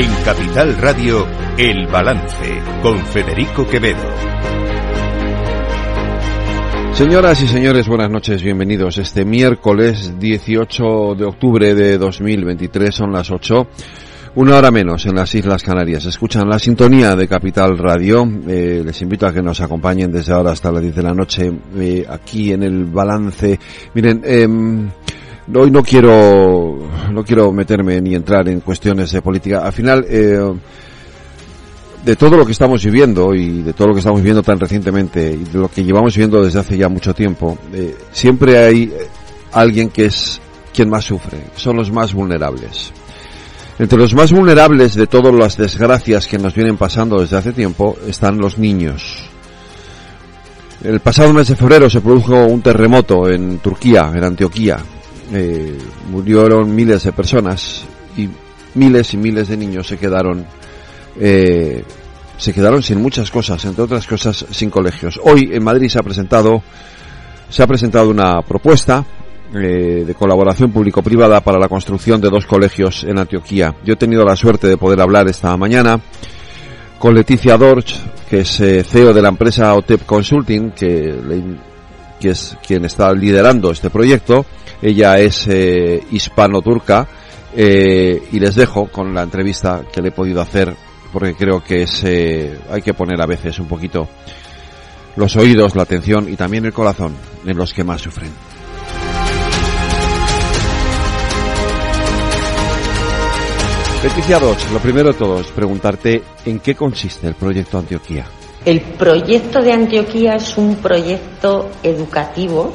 En Capital Radio, El Balance, con Federico Quevedo. Señoras y señores, buenas noches, bienvenidos. Este miércoles 18 de octubre de 2023 son las 8. Una hora menos en las Islas Canarias. Escuchan la sintonía de Capital Radio. Eh, les invito a que nos acompañen desde ahora hasta las 10 de la noche eh, aquí en el balance. Miren, eh, hoy no quiero, no quiero meterme ni entrar en cuestiones de política. Al final, eh, de todo lo que estamos viviendo y de todo lo que estamos viviendo tan recientemente y de lo que llevamos viviendo desde hace ya mucho tiempo, eh, siempre hay eh, alguien que es quien más sufre, son los más vulnerables. Entre los más vulnerables de todas las desgracias que nos vienen pasando desde hace tiempo están los niños. El pasado mes de febrero se produjo un terremoto en Turquía, en Antioquía. Eh, murieron miles de personas y miles y miles de niños se quedaron eh, se quedaron sin muchas cosas, entre otras cosas sin colegios. Hoy en Madrid se ha presentado se ha presentado una propuesta eh, de colaboración público-privada para la construcción de dos colegios en Antioquía. Yo he tenido la suerte de poder hablar esta mañana con Leticia Dorch, que es eh, CEO de la empresa OTEP Consulting, que, que, es quien está liderando este proyecto. Ella es eh, hispano-turca eh, y les dejo con la entrevista que le he podido hacer porque creo que es, eh, hay que poner a veces un poquito los oídos, la atención y también el corazón en los que más sufren. Leticia Dodge, lo primero de todo es preguntarte en qué consiste el proyecto Antioquía. El proyecto de Antioquía es un proyecto educativo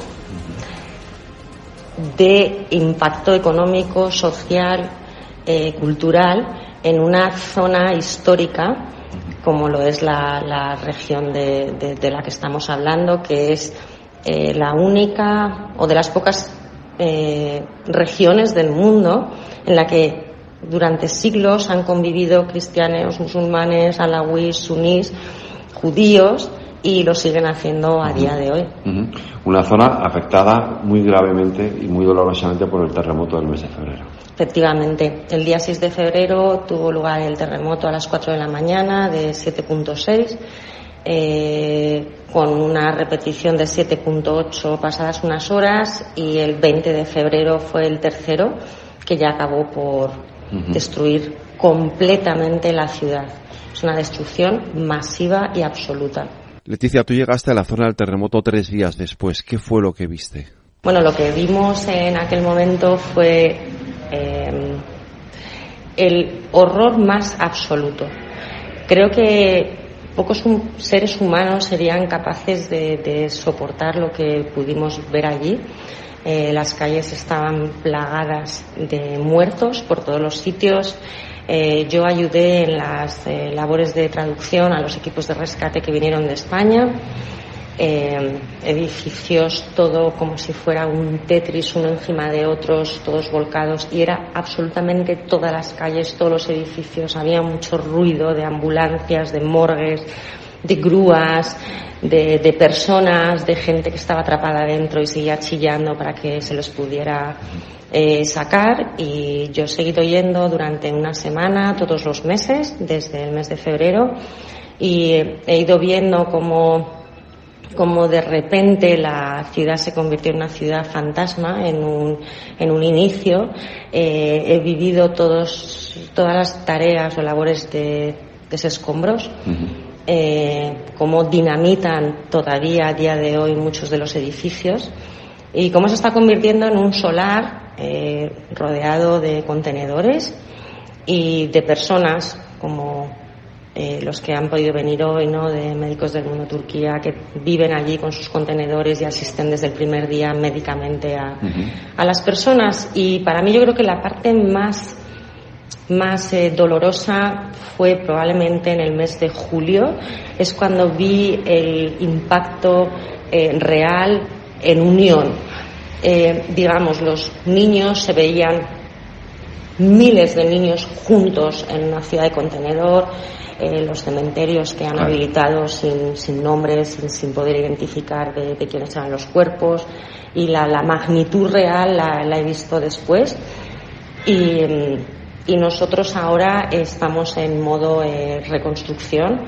de impacto económico, social, eh, cultural en una zona histórica como lo es la, la región de, de, la que estamos hablando, que es eh, la única o de las pocas eh, regiones del mundo en la que durante siglos han convivido cristianos, musulmanes, alawíes, sunís, judíos y lo siguen haciendo a día de hoy. Uh -huh. Una zona afectada muy gravemente y muy dolorosamente por el terremoto del mes de febrero. Efectivamente, el día 6 de febrero tuvo lugar el terremoto a las 4 de la mañana de 7.6. Eh, con una repetición de 7.8 pasadas unas horas y el 20 de febrero fue el tercero que ya acabó por uh -huh. destruir completamente la ciudad. Es una destrucción masiva y absoluta. Leticia, tú llegaste a la zona del terremoto tres días después. ¿Qué fue lo que viste? Bueno, lo que vimos en aquel momento fue eh, el horror más absoluto. Creo que pocos seres humanos serían capaces de, de soportar lo que pudimos ver allí. Eh, las calles estaban plagadas de muertos por todos los sitios. Eh, yo ayudé en las eh, labores de traducción a los equipos de rescate que vinieron de España. Eh, edificios, todo como si fuera un Tetris, uno encima de otros, todos volcados, y era absolutamente todas las calles, todos los edificios. Había mucho ruido de ambulancias, de morgues, de grúas, de, de personas, de gente que estaba atrapada dentro y seguía chillando para que se los pudiera eh, sacar y yo he seguido yendo durante una semana, todos los meses, desde el mes de febrero, y he ido viendo cómo, cómo de repente la ciudad se convirtió en una ciudad fantasma en un, en un inicio. Eh, he vivido todos, todas las tareas o labores de, de escombros. Eh, cómo dinamitan todavía a día de hoy muchos de los edificios y cómo se está convirtiendo en un solar eh, rodeado de contenedores y de personas como eh, los que han podido venir hoy, ¿no? De médicos del mundo Turquía que viven allí con sus contenedores y asisten desde el primer día médicamente a, uh -huh. a las personas. Y para mí yo creo que la parte más más eh, dolorosa fue probablemente en el mes de julio, es cuando vi el impacto eh, real en unión. Eh, digamos, los niños se veían miles de niños juntos en una ciudad de contenedor, eh, los cementerios que han habilitado sin, sin nombres, sin, sin, poder identificar de, de, quiénes eran los cuerpos, y la, la magnitud real la, la, he visto después. Y, y nosotros ahora estamos en modo eh, reconstrucción.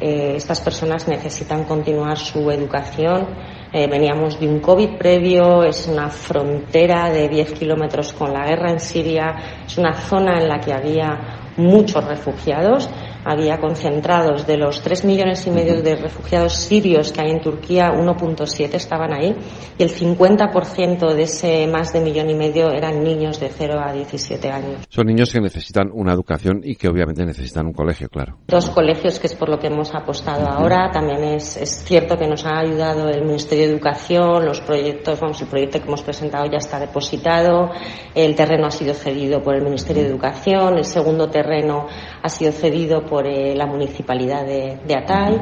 Eh, estas personas necesitan continuar su educación. Eh, veníamos de un COVID previo, es una frontera de 10 kilómetros con la guerra en Siria, es una zona en la que había muchos refugiados había concentrados de los 3 millones y medio de refugiados sirios que hay en Turquía, 1.7 estaban ahí y el 50% de ese más de millón y medio eran niños de 0 a 17 años. Son niños que necesitan una educación y que obviamente necesitan un colegio, claro. Dos colegios que es por lo que hemos apostado ahora. También es, es cierto que nos ha ayudado el Ministerio de Educación, los proyectos, vamos, el proyecto que hemos presentado ya está depositado, el terreno ha sido cedido por el Ministerio de Educación, el segundo terreno ha sido cedido por eh, la municipalidad de, de, Atay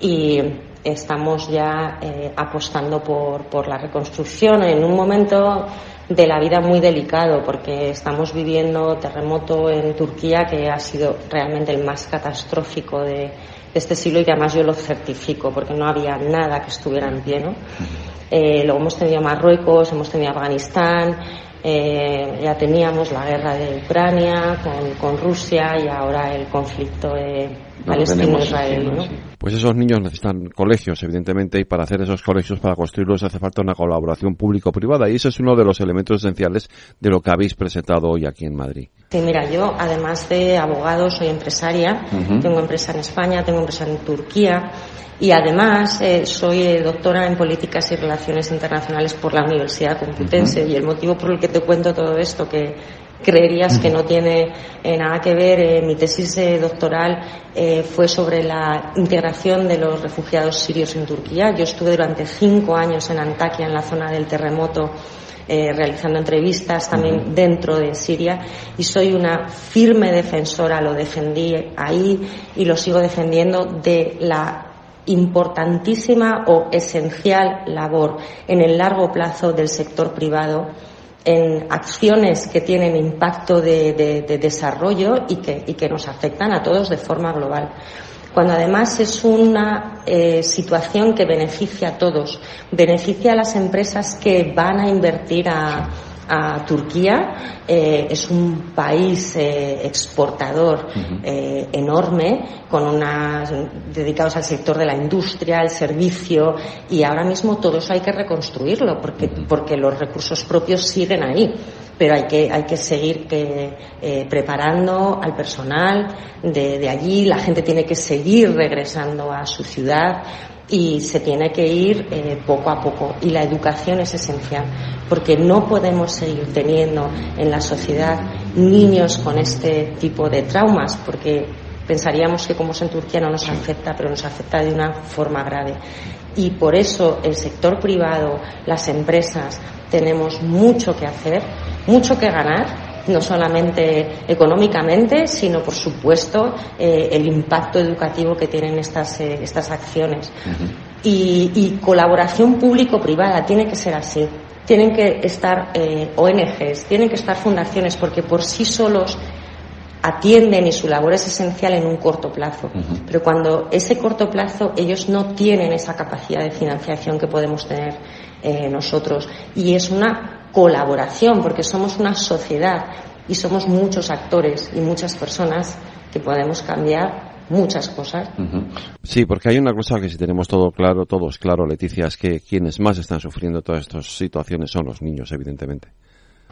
y estamos ya eh, apostando por, por la reconstrucción en un momento de la vida muy delicado porque estamos viviendo terremoto en Turquía que ha sido realmente el más catastrófico de, este siglo y que además yo lo certifico porque no había nada que estuviera en pie. ¿no? Eh, luego hemos tenido Marruecos, hemos tenido Afganistán, eh, ya teníamos la guerra de Ucrania con, con Rusia y ahora el conflicto de palestino-israelí. ¿no? Pues esos niños necesitan colegios, evidentemente, y para hacer esos colegios, para construirlos, hace falta una colaboración público-privada. Y ese es uno de los elementos esenciales de lo que habéis presentado hoy aquí en Madrid. Sí, mira, yo además de abogado soy empresaria. Uh -huh. Tengo empresa en España, tengo empresa en Turquía y además eh, soy eh, doctora en políticas y relaciones internacionales por la Universidad Complutense uh -huh. y el motivo por el que te cuento todo esto que creerías uh -huh. que no tiene eh, nada que ver eh, mi tesis doctoral fue sobre la integración de los refugiados sirios en Turquía yo estuve durante cinco años en Antakya en la zona del terremoto eh, realizando entrevistas también dentro de Siria y soy una firme defensora, lo defendí ahí y lo sigo defendiendo de la importantísima o esencial labor en el largo plazo del sector privado en acciones que tienen impacto de, de, de desarrollo y que, y que, nos afectan a todos de forma global. Cuando además es una eh, situación que beneficia a todos, beneficia a las empresas que van a invertir a, a Turquía eh, es un país eh, exportador uh -huh. eh, enorme con unas dedicados al sector de la industria, el servicio y ahora mismo todo eso hay que reconstruirlo porque, uh -huh. porque los recursos propios siguen ahí pero hay que, hay que seguir que, preparando al personal de, de allí, la gente tiene que seguir regresando a su ciudad y se tiene que ir eh, poco a poco. Y la educación es esencial porque no podemos seguir teniendo en la sociedad niños con este tipo de traumas porque pensaríamos que como es en Turquía no nos afecta pero nos afecta de una forma grave. Y por eso el sector privado las empresas tenemos mucho que hacer mucho que ganar no solamente económicamente, sino por supuesto eh, el impacto educativo que tienen estas, eh, estas acciones. Uh -huh. y, y, colaboración público-privada tiene que ser así. Tienen que estar eh, ONGs, tienen que estar fundaciones, porque por sí solos atienden y su labor es esencial en un corto plazo. Uh -huh. Pero cuando ese corto plazo ellos no tienen esa capacidad de financiación que podemos tener nosotros. Y es una colaboración, porque somos una sociedad y somos muchos actores y muchas personas que podemos cambiar muchas cosas. Sí, porque hay una cosa que si tenemos todo claro, todos claro, Leticia, es que quienes más están sufriendo todas estas situaciones son los niños, evidentemente.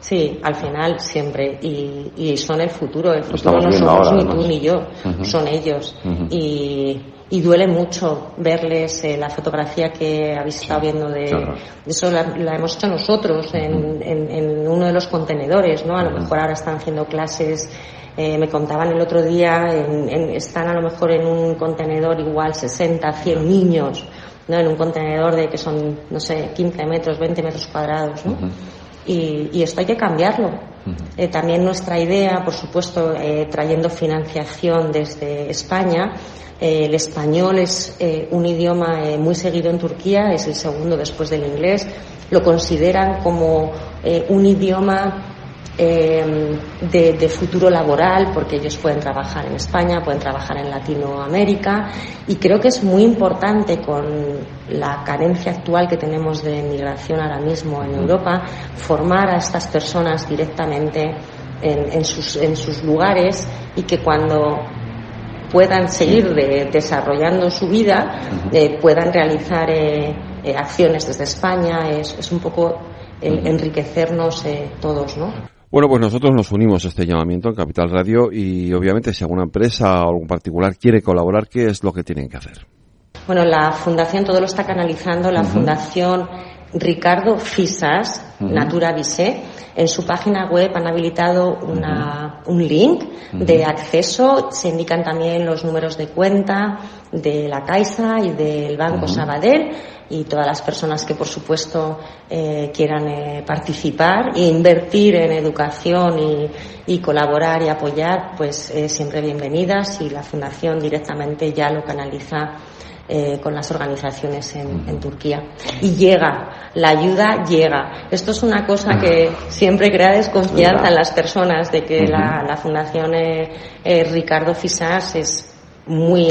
Sí, al final siempre. Y, y son el futuro. El futuro no somos ahora, ni tú ni yo, uh -huh. son ellos. Uh -huh. y, y duele mucho verles eh, la fotografía que habéis estado viendo de, claro. eso la, la, hemos hecho nosotros en, en, en, uno de los contenedores, ¿no? A lo mejor ahora están haciendo clases, eh, me contaban el otro día, están a lo mejor en un contenedor igual 60, 100 niños, ¿no? En un contenedor de que son, no sé, 15 metros, 20 metros cuadrados, ¿no? Y, y, esto hay que cambiarlo. Uh -huh. eh, también nuestra idea, por supuesto, eh, trayendo financiación desde España, eh, el español es eh, un idioma eh, muy seguido en Turquía, es el segundo después del inglés. Lo consideran como eh, un idioma eh, de, de, futuro laboral porque ellos pueden trabajar en España, pueden trabajar en Latinoamérica y creo que es muy importante con la carencia actual que tenemos de migración ahora mismo en Europa formar a estas personas directamente en, sus, en sus lugares y que cuando puedan seguir desarrollando su vida, eh, puedan realizar eh, eh, acciones desde España. Es, es un poco el enriquecernos todos, ¿no? Bueno, pues nosotros nos unimos a este llamamiento en Capital Radio y obviamente si alguna empresa o algún particular quiere colaborar, ¿qué es lo que tienen que hacer? Bueno, la fundación todo lo está canalizando, la fundación Ricardo Fisas, Natura Vise, en su página web han habilitado un link de acceso. Se indican también los números de cuenta de la Caixa y del Banco Sabadell y todas las personas que, por supuesto, eh, quieran eh, participar e invertir en educación y, colaborar y apoyar, pues eh, siempre bienvenidas y la Fundación directamente ya lo canaliza eh, con las organizaciones en, Turquía. Y llega, la ayuda llega. Esto es una cosa que siempre crea desconfianza en las personas de que la, Fundación eh, eh, Ricardo Fisas es muy,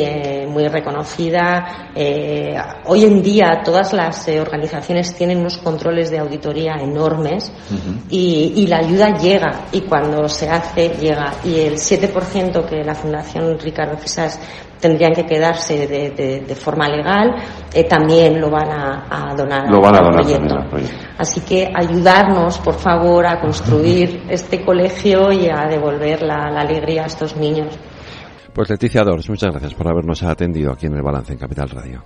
muy reconocida. hoy en día todas las organizaciones tienen unos controles de auditoría enormes y, y, la ayuda llega y cuando se hace llega. Y el 7% que la Fundación Ricardo Fisas tendrían que quedarse de, forma legal, eh, también lo van a, donar, lo van a donar al, proyecto. Así que ayudarnos, por favor, a construir este colegio y a devolver la, alegría a estos niños. Pues Leticia Dors, muchas gracias por habernos atendido aquí en el Balance en Capital Radio.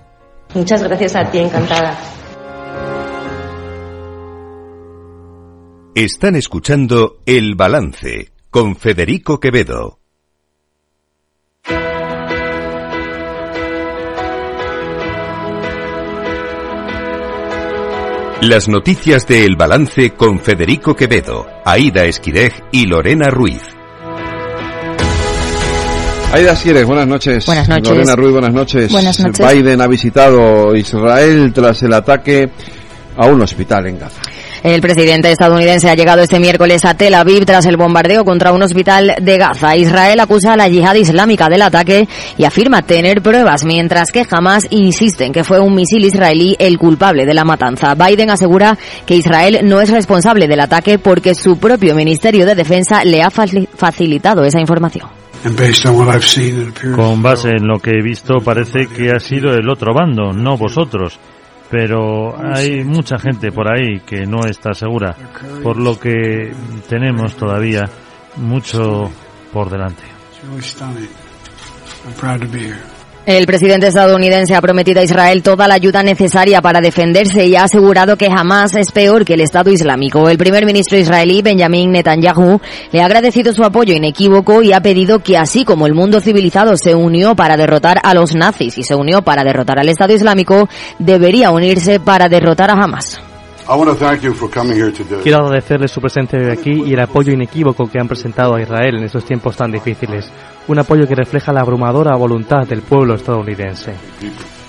Muchas gracias a ti, encantada. Están escuchando El Balance con Federico Quevedo. Las noticias de El Balance con Federico Quevedo, Aida Esquirej y Lorena Ruiz. Aida Esquirej, buenas noches. Buenas noches. Lorena Ruiz, buenas noches. Buenas noches. Biden ha visitado Israel tras el ataque a un hospital en Gaza. El presidente estadounidense ha llegado este miércoles a Tel Aviv tras el bombardeo contra un hospital de Gaza. Israel acusa a la yihad islámica del ataque y afirma tener pruebas, mientras que Hamas insisten que fue un misil israelí el culpable de la matanza. Biden asegura que Israel no es responsable del ataque porque su propio Ministerio de Defensa le ha facilitado esa información. Con base en lo que he visto, parece que ha sido el otro bando, no vosotros pero hay mucha gente por ahí que no está segura, por lo que tenemos todavía mucho por delante. El presidente estadounidense ha prometido a Israel toda la ayuda necesaria para defenderse y ha asegurado que jamás es peor que el Estado Islámico. El primer ministro israelí, Benjamin Netanyahu, le ha agradecido su apoyo inequívoco y ha pedido que así como el mundo civilizado se unió para derrotar a los nazis y se unió para derrotar al Estado Islámico, debería unirse para derrotar a Hamas. Quiero agradecerles su presencia hoy aquí y el apoyo inequívoco que han presentado a Israel en estos tiempos tan difíciles. Un apoyo que refleja la abrumadora voluntad del pueblo estadounidense.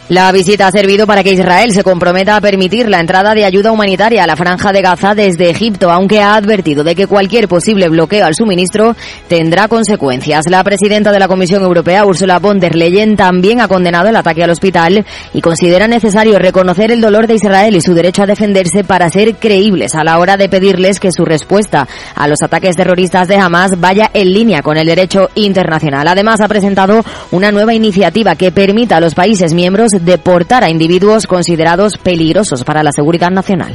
La visita ha servido para que Israel se comprometa a permitir la entrada de ayuda humanitaria a la franja de Gaza desde Egipto, aunque ha advertido de que cualquier posible bloqueo al suministro tendrá consecuencias. La presidenta de la Comisión Europea, Ursula von der Leyen, también ha condenado el ataque al hospital y considera necesario reconocer el dolor de Israel y su derecho a defenderse para ser creíbles a la hora de pedirles que su respuesta a los ataques terroristas de Hamas vaya en línea con el derecho internacional. Además, ha presentado una nueva iniciativa que permita a los países miembros deportar a individuos considerados peligrosos para la seguridad nacional.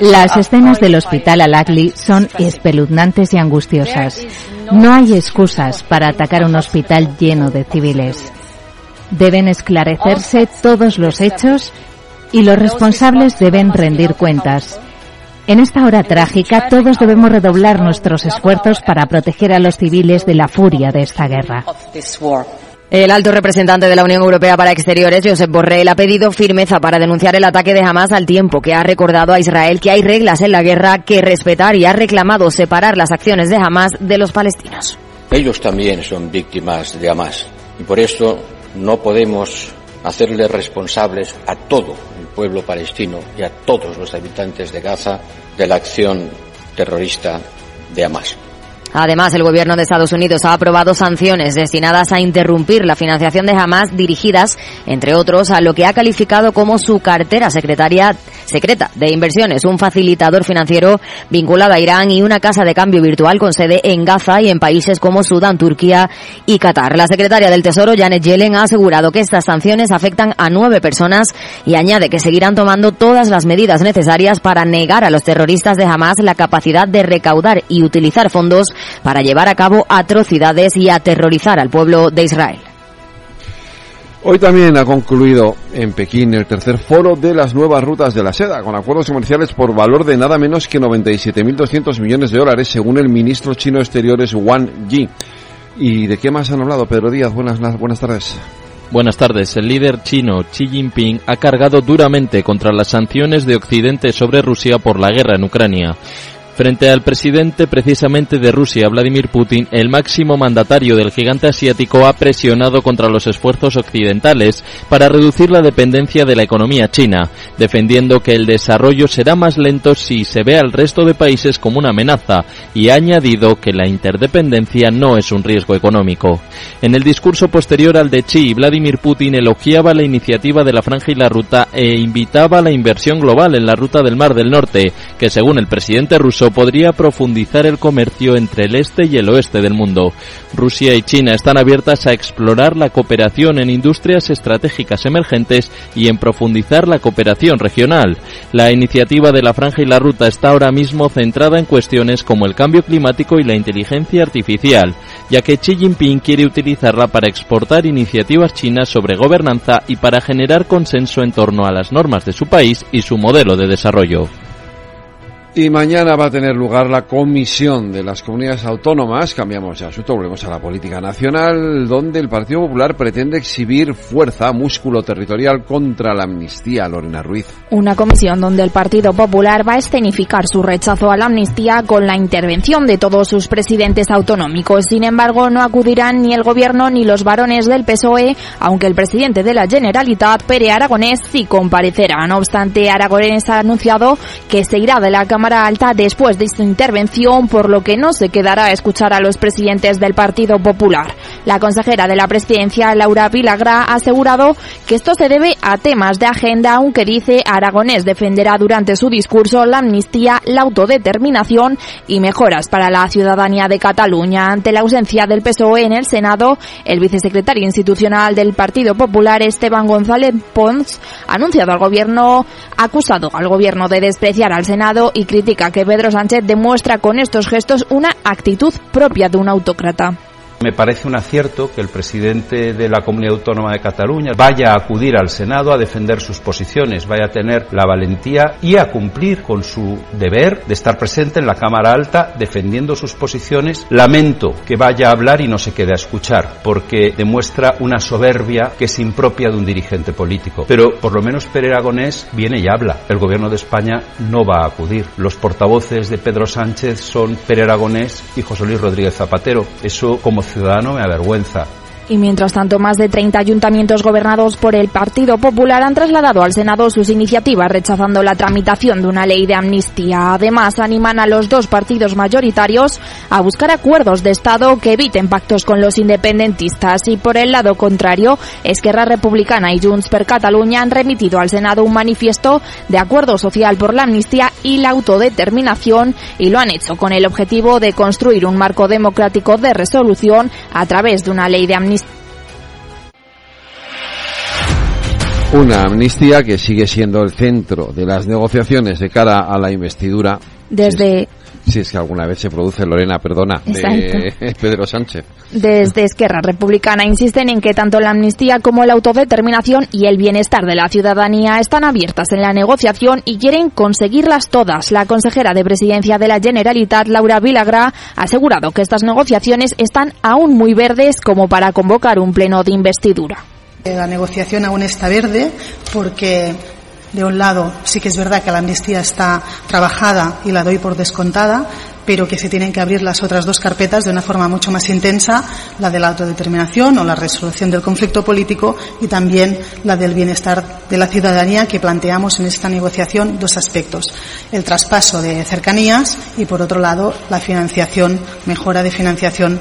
Las escenas del hospital Al-Aqli son espeluznantes y angustiosas. No hay excusas para atacar un hospital lleno de civiles. Deben esclarecerse todos los hechos y los responsables deben rendir cuentas. En esta hora trágica todos debemos redoblar nuestros esfuerzos para proteger a los civiles de la furia de esta guerra. El alto representante de la Unión Europea para Exteriores, Josep Borrell, ha pedido firmeza para denunciar el ataque de Hamas al tiempo que ha recordado a Israel que hay reglas en la guerra que respetar y ha reclamado separar las acciones de Hamas de los palestinos. Ellos también son víctimas de Hamas y por eso no podemos hacerles responsables a todo el pueblo palestino y a todos los habitantes de Gaza de la acción terrorista de Hamas. Además, el gobierno de Estados Unidos ha aprobado sanciones destinadas a interrumpir la financiación de Hamas dirigidas, entre otros, a lo que ha calificado como su cartera secretaria secreta de inversiones, un facilitador financiero vinculado a Irán y una casa de cambio virtual con sede en Gaza y en países como Sudán, Turquía y Qatar. La secretaria del Tesoro, Janet Yellen, ha asegurado que estas sanciones afectan a nueve personas y añade que seguirán tomando todas las medidas necesarias para negar a los terroristas de Hamas la capacidad de recaudar y utilizar fondos para llevar a cabo atrocidades y aterrorizar al pueblo de Israel. Hoy también ha concluido en Pekín el tercer foro de las nuevas rutas de la seda, con acuerdos comerciales por valor de nada menos que 97.200 millones de dólares, según el ministro chino de Exteriores Wang Yi. ¿Y de qué más han hablado, Pedro Díaz? Buenas, buenas tardes. Buenas tardes. El líder chino Xi Jinping ha cargado duramente contra las sanciones de Occidente sobre Rusia por la guerra en Ucrania. Frente al presidente precisamente de Rusia, Vladimir Putin, el máximo mandatario del gigante asiático ha presionado contra los esfuerzos occidentales para reducir la dependencia de la economía china, defendiendo que el desarrollo será más lento si se ve al resto de países como una amenaza y ha añadido que la interdependencia no es un riesgo económico. En el discurso posterior al de Xi, Vladimir Putin elogiaba la iniciativa de la Franja y la Ruta e invitaba a la inversión global en la ruta del Mar del Norte, que según el presidente ruso podría profundizar el comercio entre el este y el oeste del mundo. Rusia y China están abiertas a explorar la cooperación en industrias estratégicas emergentes y en profundizar la cooperación regional. La iniciativa de la Franja y la Ruta está ahora mismo centrada en cuestiones como el cambio climático y la inteligencia artificial, ya que Xi Jinping quiere utilizarla para exportar iniciativas chinas sobre gobernanza y para generar consenso en torno a las normas de su país y su modelo de desarrollo. Y mañana va a tener lugar la comisión de las comunidades autónomas. Cambiamos de asunto, volvemos a la política nacional, donde el Partido Popular pretende exhibir fuerza, músculo territorial contra la amnistía. Lorena Ruiz. Una comisión donde el Partido Popular va a escenificar su rechazo a la amnistía con la intervención de todos sus presidentes autonómicos. Sin embargo, no acudirán ni el gobierno ni los varones del PSOE, aunque el presidente de la Generalitat, Pere Aragonés, sí comparecerá. No obstante, Aragonés ha anunciado que se irá de la Cámara Alta después de su intervención, por lo que no se quedará a escuchar a los presidentes del Partido Popular. La consejera de la presidencia, Laura Vilagra, ha asegurado que esto se debe a temas de agenda, aunque dice Aragonés defenderá durante su discurso la amnistía, la autodeterminación y mejoras para la ciudadanía de Cataluña. Ante la ausencia del PSOE en el Senado, el vicesecretario institucional del Partido Popular, Esteban González Pons, ha anunciado al gobierno, acusado al gobierno de despreciar al Senado y critica que Pedro Sánchez demuestra con estos gestos una actitud propia de un autócrata. Me parece un acierto que el presidente de la Comunidad Autónoma de Cataluña vaya a acudir al Senado a defender sus posiciones, vaya a tener la valentía y a cumplir con su deber de estar presente en la Cámara Alta defendiendo sus posiciones. Lamento que vaya a hablar y no se quede a escuchar, porque demuestra una soberbia que es impropia de un dirigente político. Pero por lo menos Pere Aragonés viene y habla. El gobierno de España no va a acudir. Los portavoces de Pedro Sánchez son Pere Aragonés y José Luis Rodríguez Zapatero. Eso como ciudadano me avergüenza. Y mientras tanto, más de 30 ayuntamientos gobernados por el Partido Popular han trasladado al Senado sus iniciativas rechazando la tramitación de una ley de amnistía. Además, animan a los dos partidos mayoritarios a buscar acuerdos de Estado que eviten pactos con los independentistas. Y por el lado contrario, Esquerra Republicana y Junts per Cataluña han remitido al Senado un manifiesto de acuerdo social por la amnistía y la autodeterminación y lo han hecho con el objetivo de construir un marco democrático de resolución a través de una ley de amnistía una amnistía que sigue siendo el centro de las negociaciones de cara a la investidura. Desde. Si es que alguna vez se produce, Lorena, perdona, de Pedro Sánchez. Desde Esquerra Republicana insisten en que tanto la amnistía como la autodeterminación y el bienestar de la ciudadanía están abiertas en la negociación y quieren conseguirlas todas. La consejera de presidencia de la Generalitat, Laura Vilagra, ha asegurado que estas negociaciones están aún muy verdes como para convocar un pleno de investidura. La negociación aún está verde porque de un lado, sí que es verdad que la amnistía está trabajada y la doy por descontada, pero que se tienen que abrir las otras dos carpetas de una forma mucho más intensa, la de la autodeterminación o la resolución del conflicto político y también la del bienestar de la ciudadanía que planteamos en esta negociación dos aspectos. El traspaso de cercanías y, por otro lado, la financiación, mejora de financiación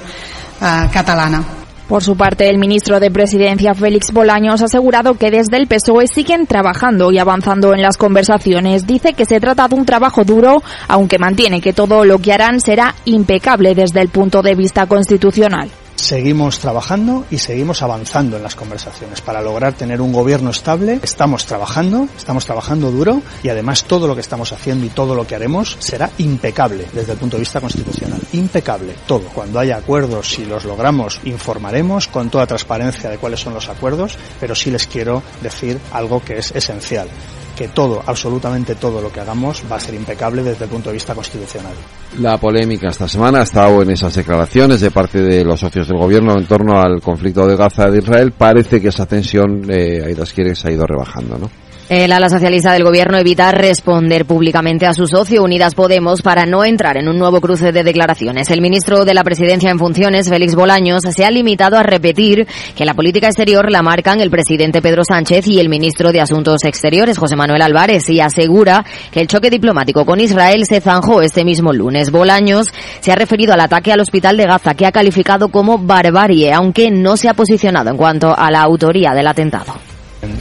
uh, catalana. Por su parte, el ministro de Presidencia, Félix Bolaños, ha asegurado que desde el PSOE siguen trabajando y avanzando en las conversaciones. Dice que se trata de un trabajo duro, aunque mantiene que todo lo que harán será impecable desde el punto de vista constitucional seguimos trabajando y seguimos avanzando en las conversaciones para lograr tener un gobierno estable. Estamos trabajando, estamos trabajando duro y además todo lo que estamos haciendo y todo lo que haremos será impecable desde el punto de vista constitucional. Impecable, todo. Cuando haya acuerdos, si los logramos, informaremos con toda transparencia de cuáles son los acuerdos, pero sí les quiero decir algo que es esencial que todo, absolutamente todo lo que hagamos va a ser impecable desde el punto de vista constitucional. La polémica esta semana ha estado en esas declaraciones de parte de los socios del gobierno en torno al conflicto de Gaza de Israel. Parece que esa tensión, eh, Aidas se ha ido rebajando, ¿no? El ala socialista del gobierno evita responder públicamente a su socio Unidas Podemos para no entrar en un nuevo cruce de declaraciones. El ministro de la Presidencia en funciones, Félix Bolaños, se ha limitado a repetir que la política exterior la marcan el presidente Pedro Sánchez y el ministro de Asuntos Exteriores, José Manuel Álvarez, y asegura que el choque diplomático con Israel se zanjó este mismo lunes. Bolaños se ha referido al ataque al hospital de Gaza, que ha calificado como barbarie, aunque no se ha posicionado en cuanto a la autoría del atentado.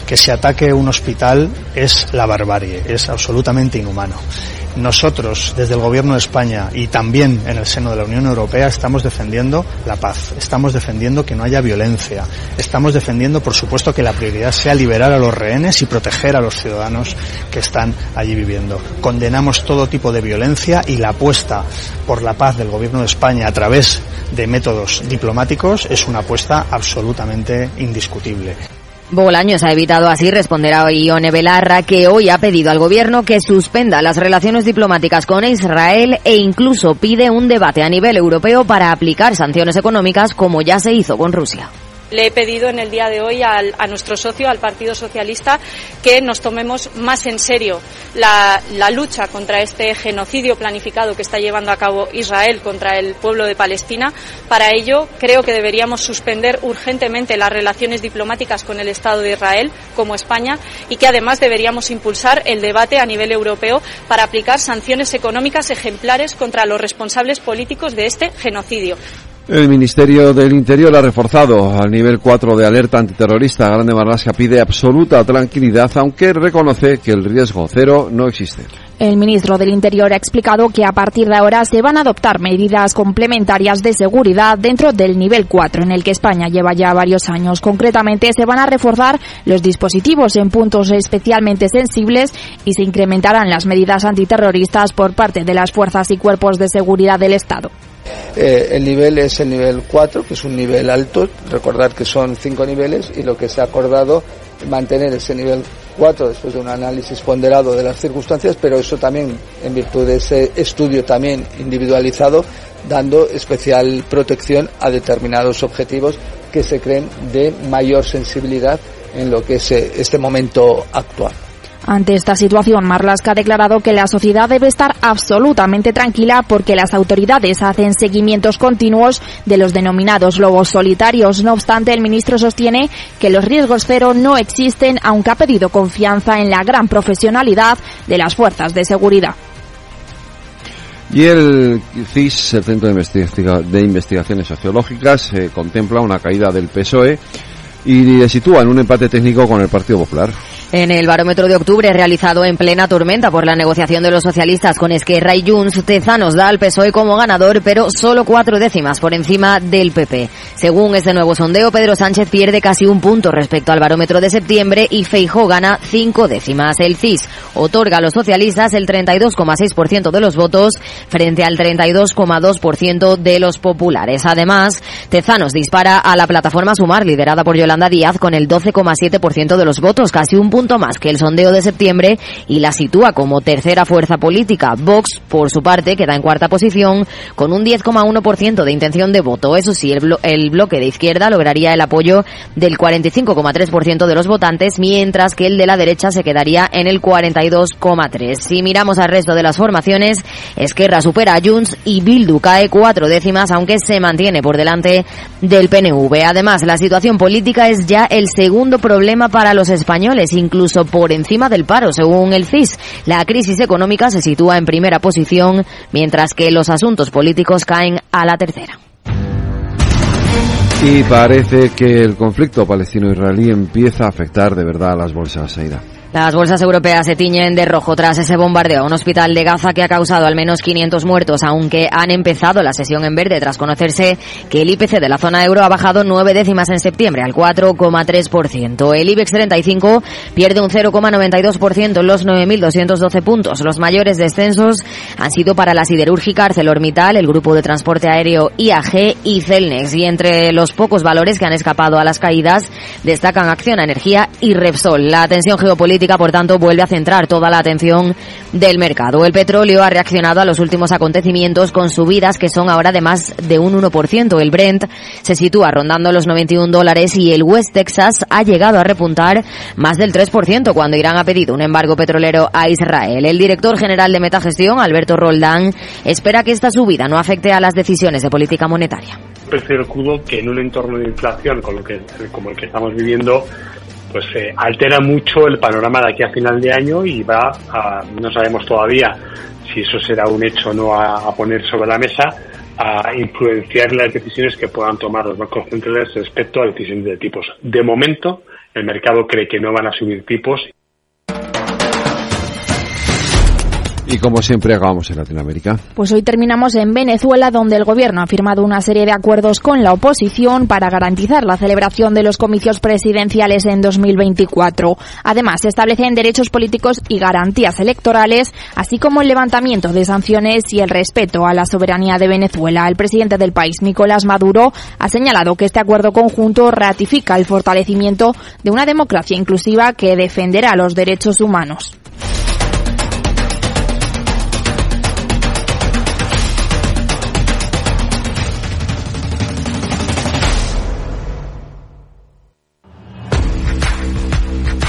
Que se ataque un hospital es la barbarie, es absolutamente inhumano. Nosotros, desde el Gobierno de España y también en el seno de la Unión Europea, estamos defendiendo la paz, estamos defendiendo que no haya violencia, estamos defendiendo, por supuesto, que la prioridad sea liberar a los rehenes y proteger a los ciudadanos que están allí viviendo. Condenamos todo tipo de violencia y la apuesta por la paz del Gobierno de España a través de métodos diplomáticos es una apuesta absolutamente indiscutible. Bolaños ha evitado así responder a Ione Belarra, que hoy ha pedido al gobierno que suspenda las relaciones diplomáticas con Israel e incluso pide un debate a nivel europeo para aplicar sanciones económicas como ya se hizo con Rusia le he pedido en el día de hoy a nuestro socio, al Partido Socialista, que nos tomemos más en serio la, lucha contra este genocidio planificado que está llevando a cabo Israel contra el pueblo de Palestina. Para ello, creo que deberíamos suspender urgentemente las relaciones diplomáticas con el Estado de Israel, como España, y que además deberíamos impulsar el debate a nivel europeo para aplicar sanciones económicas ejemplares contra los responsables políticos de este genocidio. El Ministerio del Interior ha reforzado al nivel 4 de alerta antiterrorista. Grande Marlasca pide absoluta tranquilidad, aunque reconoce que el riesgo cero no existe. El ministro del Interior ha explicado que a partir de ahora se van a adoptar medidas complementarias de seguridad dentro del nivel 4, en el que España lleva ya varios años. Concretamente, se van a reforzar los dispositivos en puntos especialmente sensibles y se incrementarán las medidas antiterroristas por parte de las fuerzas y cuerpos de seguridad del Estado. Eh, el nivel es el nivel 4, que es un nivel alto. Recordar que son cinco niveles y lo que se ha acordado mantener ese nivel 4 después de un análisis ponderado de las circunstancias, pero eso también en virtud de ese estudio también individualizado, dando especial protección a determinados objetivos que se creen de mayor sensibilidad en lo que es eh, este momento actual. Ante esta situación, Marlaska ha declarado que la sociedad debe estar absolutamente tranquila porque las autoridades hacen seguimientos continuos de los denominados lobos solitarios. No obstante, el ministro sostiene que los riesgos cero no existen, aunque ha pedido confianza en la gran profesionalidad de las fuerzas de seguridad. Y el CIS, el Centro de, Investigaciones Sociológicas, eh, contempla una caída del PSOE y le sitúa en un empate técnico con el Partido Popular. En el barómetro de octubre realizado en plena tormenta por la negociación de los socialistas con Esquerra y Junts, Tezanos da al PSOE como ganador, pero solo cuatro décimas por encima del PP. Según este nuevo sondeo, Pedro Sánchez pierde casi un punto respecto al barómetro de septiembre y Feijó gana cinco décimas. El CIS otorga a los socialistas el 32,6% de los votos frente al 32,2% de los populares. Además, Tezanos dispara a la plataforma Sumar, liderada por Yolanda Díaz, con el 12,7% de los votos, casi un punto más que el sondeo de septiembre y la sitúa como tercera fuerza política. Vox, por su parte, queda en cuarta posición con un 10,1% de intención de voto. Eso sí, el, el bloque de izquierda lograría el apoyo del 45,3% de los votantes, mientras que el de la derecha se quedaría en el 42,3%. Si miramos al resto de las formaciones, Esquerra supera a Junts y Bildu cae cuatro décimas, aunque se mantiene por delante del PNV. Además, la situación política es ya el segundo problema para los españoles, incluso por encima del paro, según el CIS. La crisis económica se sitúa en primera posición, mientras que los asuntos políticos caen a la tercera. Y parece que el conflicto palestino-israelí empieza a afectar de verdad a las bolsas, Aida. Las bolsas europeas se tiñen de rojo tras ese bombardeo a un hospital de Gaza que ha causado al menos 500 muertos, aunque han empezado la sesión en verde tras conocerse que el IPC de la zona euro ha bajado nueve décimas en septiembre al 4,3%. El IBEX 35 pierde un 0,92% en los 9.212 puntos. Los mayores descensos han sido para la siderúrgica ArcelorMittal, el grupo de transporte aéreo IAG y Celnex. Y entre los pocos valores que han escapado a las caídas destacan Acción Energía y Repsol. La tensión geopolítica por tanto, vuelve a centrar toda la atención del mercado. El petróleo ha reaccionado a los últimos acontecimientos con subidas que son ahora de más de un 1%. El Brent se sitúa rondando los 91 dólares y el West Texas ha llegado a repuntar más del 3% cuando Irán ha pedido un embargo petrolero a Israel. El director general de Metagestión, Alberto Roldán, espera que esta subida no afecte a las decisiones de política monetaria. Precio crudo que en un entorno de inflación como el que estamos viviendo pues eh, altera mucho el panorama de aquí a final de año y va a, no sabemos todavía si eso será un hecho o no a, poner sobre la mesa, a influenciar las decisiones que puedan tomar los bancos centrales respecto a decisiones de tipos. De momento, el mercado cree que no van a subir tipos Y como siempre acabamos en Latinoamérica. Pues hoy terminamos en Venezuela, donde el gobierno ha firmado una serie de acuerdos con la oposición para garantizar la celebración de los comicios presidenciales en 2024. Además, se establecen derechos políticos y garantías electorales, así como el levantamiento de sanciones y el respeto a la soberanía de Venezuela. El presidente del país, Nicolás Maduro, ha señalado que este acuerdo conjunto ratifica el fortalecimiento de una democracia inclusiva que defenderá los derechos humanos.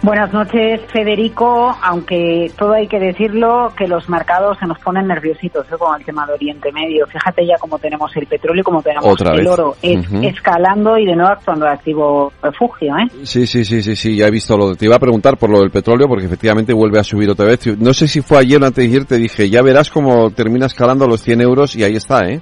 Buenas noches, Federico. Aunque todo hay que decirlo, que los mercados se nos ponen nerviositos ¿eh? con el tema de Oriente Medio. Fíjate ya cómo tenemos el petróleo, cómo tenemos el oro escalando y de nuevo actuando de activo refugio. ¿eh? Sí, sí, sí, sí, sí. Ya he visto lo. Te iba a preguntar por lo del petróleo porque efectivamente vuelve a subir otra vez. No sé si fue ayer o antes de ayer te dije, ya verás cómo termina escalando los 100 euros y ahí está, ¿eh?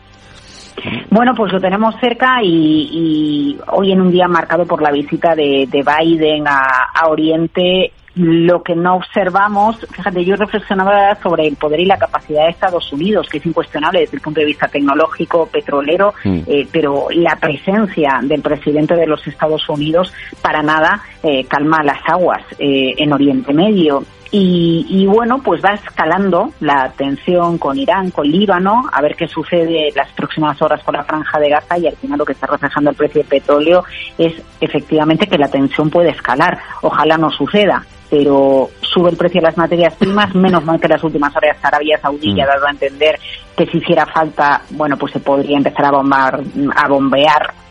Bueno, pues lo tenemos cerca y, hoy en un día marcado por la visita de, Biden a, Oriente, lo que no observamos, fíjate, yo reflexionaba sobre el poder y la capacidad de Estados Unidos, que es incuestionable desde el punto de vista tecnológico, petrolero, mm. eh, pero la presencia del presidente de los Estados Unidos para nada eh, calma las aguas eh, en Oriente Medio. Y, bueno, pues va escalando la tensión con Irán, con Líbano, a ver qué sucede las próximas horas con la franja de Gaza y al final lo que está reflejando el precio del petróleo es efectivamente que la tensión puede escalar. Ojalá no suceda, pero sube el precio de las materias primas, menos mal que las últimas horas Arabia Saudí ha dado a entender que si hiciera falta, bueno, pues se podría empezar a, bombar, a bombear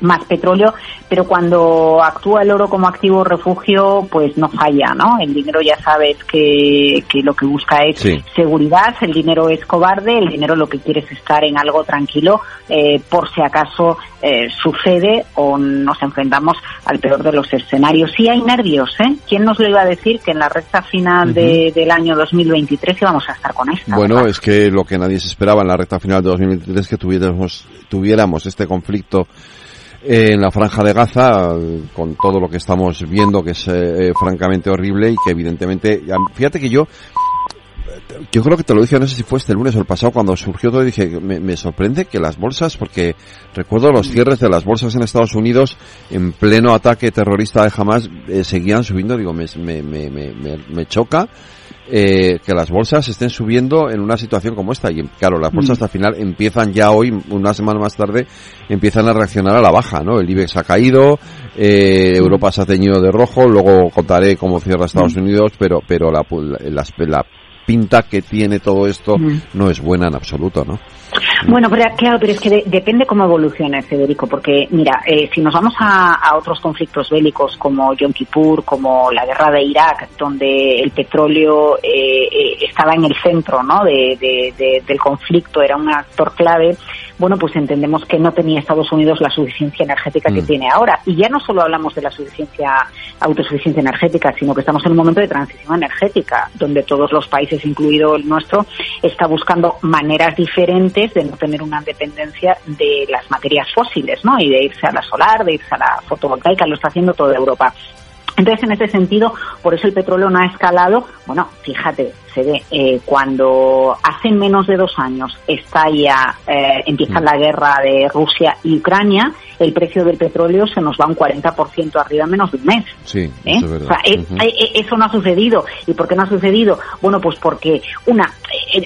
más petróleo, pero cuando actúa el oro como activo refugio, pues no falla, ¿no? El dinero ya sabes que, que lo que busca es seguridad, el dinero es cobarde, el dinero lo que quiere es estar en algo tranquilo eh, por si acaso eh, sucede o nos enfrentamos al peor de los escenarios. Sí hay nervios, ¿eh? ¿Quién nos lo iba a decir que en la recta final del año 2023 íbamos a estar con esto? Bueno, es que lo que nadie se esperaba en la recta final de 2023 que tuviéramos, tuviéramos este conflicto en la franja de Gaza, con todo lo que estamos viendo, que es eh, francamente horrible y que evidentemente, fíjate que yo yo creo que te lo dije, no sé si fue este lunes o el pasado, cuando surgió todo, dije, me, me sorprende que las bolsas, porque recuerdo los cierres de las bolsas en Estados Unidos en pleno ataque terrorista de Hamas, eh, seguían subiendo, digo, me, me, me, me, me choca eh, que las bolsas estén subiendo en una situación como esta. Y claro, las bolsas hasta el final empiezan ya hoy, una semana más tarde, empiezan a reaccionar a la baja, ¿no? El IBEX ha caído, eh, Europa se ha teñido de rojo, luego contaré cómo cierra Estados Unidos, pero, pero la, la, la pinta que tiene todo esto no es buena en absoluto, ¿no? Bueno, pero, claro, pero es que depende cómo evolucione, Federico, porque mira, eh, si nos vamos a, a, otros conflictos bélicos como Yom Kippur, como la guerra de Irak, donde el petróleo eh, eh, estaba en el centro ¿no? de, de, de, del conflicto, era un actor clave, bueno, pues entendemos que no tenía Estados Unidos la suficiencia energética que Mm. tiene ahora. Y ya no solo hablamos de la suficiencia, autosuficiencia energética, sino que estamos en un momento de transición energética, donde todos los países, incluido el nuestro, está buscando maneras diferentes de no tener una dependencia de las materias fósiles, ¿no? Y de irse a la solar, de irse a la fotovoltaica, lo está haciendo toda Europa. Entonces, en ese sentido, por eso el petróleo no ha escalado. Bueno, fíjate, se ve eh, cuando hace menos de dos años estalla, eh, empieza la guerra de Rusia y Ucrania, el precio del petróleo se nos va un 40% arriba en menos de un mes. Sí, ¿eh? eso es O sea, eh, eso no ha sucedido. ¿Y por qué no ha sucedido? Bueno, pues porque, una,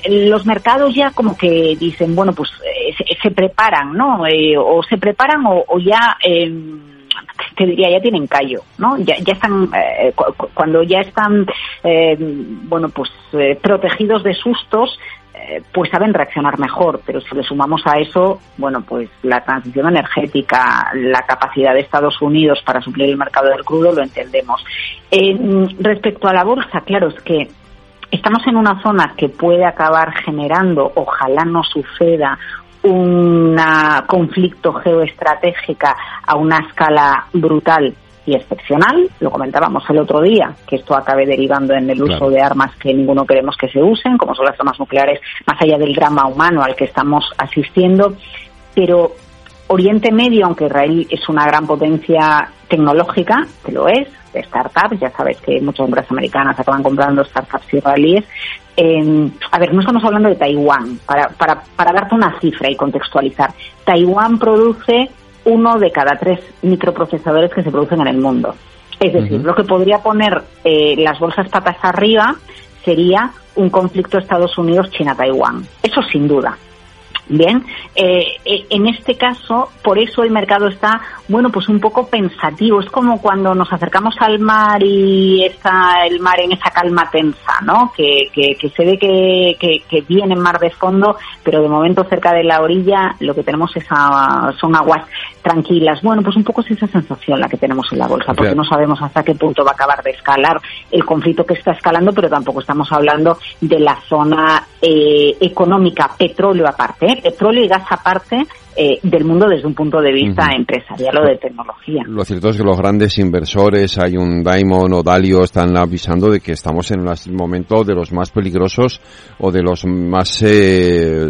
los mercados ya como que dicen, bueno, pues eh, se, se preparan, ¿no? Eh, o se preparan o, o ya... Te diría, ya tienen callo, ¿no? Ya, ya están, eh, cu- cu- cuando ya están, eh, bueno, pues eh, protegidos de sustos, pues saben reaccionar mejor, pero si le sumamos a eso, bueno, pues la transición energética, la capacidad de Estados Unidos para suplir el mercado del crudo, lo entendemos. Respecto a la bolsa, claro, es que estamos en una zona que puede acabar generando, ojalá no suceda, un conflicto geoestratégica a una escala brutal y excepcional. Lo comentábamos el otro día, que esto acabe derivando en el uso Claro. de armas que ninguno queremos que se usen, como son las armas nucleares, más allá del drama humano al que estamos asistiendo. Pero Oriente Medio, aunque Israel es una gran potencia tecnológica, que lo es, de startups, ya sabes que muchas empresas americanas acaban comprando startups israelíes. Eh, a ver, no estamos hablando de Taiwán, para, para, para darte una cifra y contextualizar. Taiwán produce uno de cada tres microprocesadores que se producen en el mundo. Es decir, lo que podría poner eh, las bolsas patas arriba sería un conflicto Estados Unidos-China-Taiwán. Eso sin duda. Bien, eh, eh, en este caso, por eso el mercado está, bueno, pues un poco pensativo. Es como cuando nos acercamos al mar y está el mar en esa calma tensa, ¿no? Que, que, que se ve que, que, que viene mar de fondo, pero de momento cerca de la orilla lo que tenemos es a- son aguas tranquilas. Bueno, pues un poco es esa sensación la que tenemos en la bolsa, porque Claro. no sabemos hasta qué punto va a acabar de escalar el conflicto que está escalando, pero tampoco estamos hablando de la zona eh, económica, petróleo aparte, ¿eh? petróleo y gas aparte eh, del mundo desde un punto de vista empresarial o de tecnología. Lo cierto es que los grandes inversores, hay un Diamond o Dalio, están avisando de que estamos en un momento de los más peligrosos o de los más eh,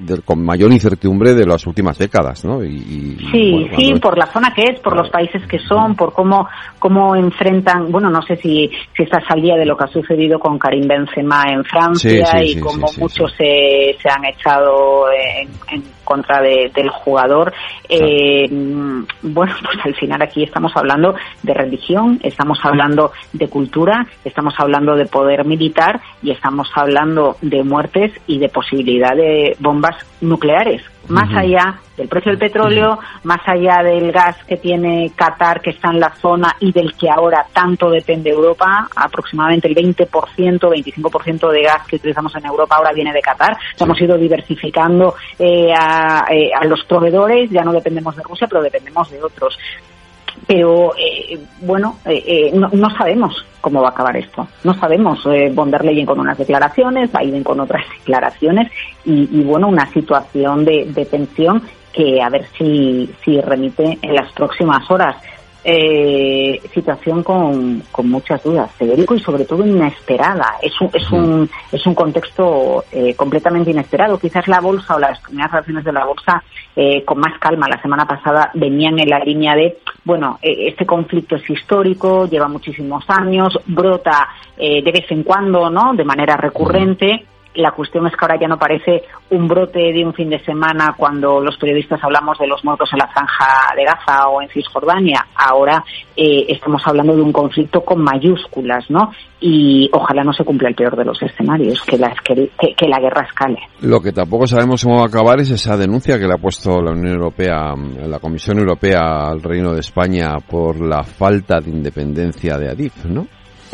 de- con mayor incertidumbre de las últimas décadas, ¿no? Y, y, Sí, bueno, sí, por la zona que es, por los países que son, por cómo cómo enfrentan, bueno, no sé si, si estás al día de lo que ha sucedido con Karim Benzema en Francia Sí, sí, y sí, cómo muchos Se, se han echado en, en contra de- del jugador. Eh, mm, bueno, pues al final aquí estamos hablando de religión, estamos hablando de cultura, estamos hablando de poder militar y estamos hablando de muertes y de posibilidad de bombas nucleares. Más allá del precio del petróleo, más allá del gas que tiene Qatar, que está en la zona y del que ahora tanto depende Europa, aproximadamente el 20%, 25% de gas que utilizamos en Europa ahora viene de Qatar. Hemos ido diversificando eh, a, eh, a los proveedores, ya no dependemos de Rusia, pero dependemos de otros. Pero eh, bueno, eh, eh, no, no sabemos cómo va a acabar esto. No sabemos. Eh, von der Leyen con unas declaraciones, Biden con otras declaraciones y, y, bueno, una situación de, de tensión que a ver si, si remite en las próximas horas. Eh, situación con, con, muchas dudas, Federico, y sobre todo inesperada. Es un, es un, es un contexto eh, completamente inesperado. Quizás la bolsa o las primeras reacciones de la bolsa eh, con más calma la semana pasada venían en la línea de, bueno, eh, este conflicto es histórico, lleva muchísimos años, brota de vez en cuando, ¿no? De manera recurrente la cuestión es que ahora ya no parece un brote de un fin de semana cuando los periodistas hablamos de los muertos en la franja de Gaza o en Cisjordania. Ahora eh, estamos hablando de un conflicto con mayúsculas, ¿no? Y ojalá no se cumpla el peor de los escenarios, que la, que, que la guerra escale. Lo que tampoco sabemos cómo va a acabar es esa denuncia que le ha puesto la Unión Europea, la Comisión Europea al Reino de España por la falta de independencia de Adif, ¿no?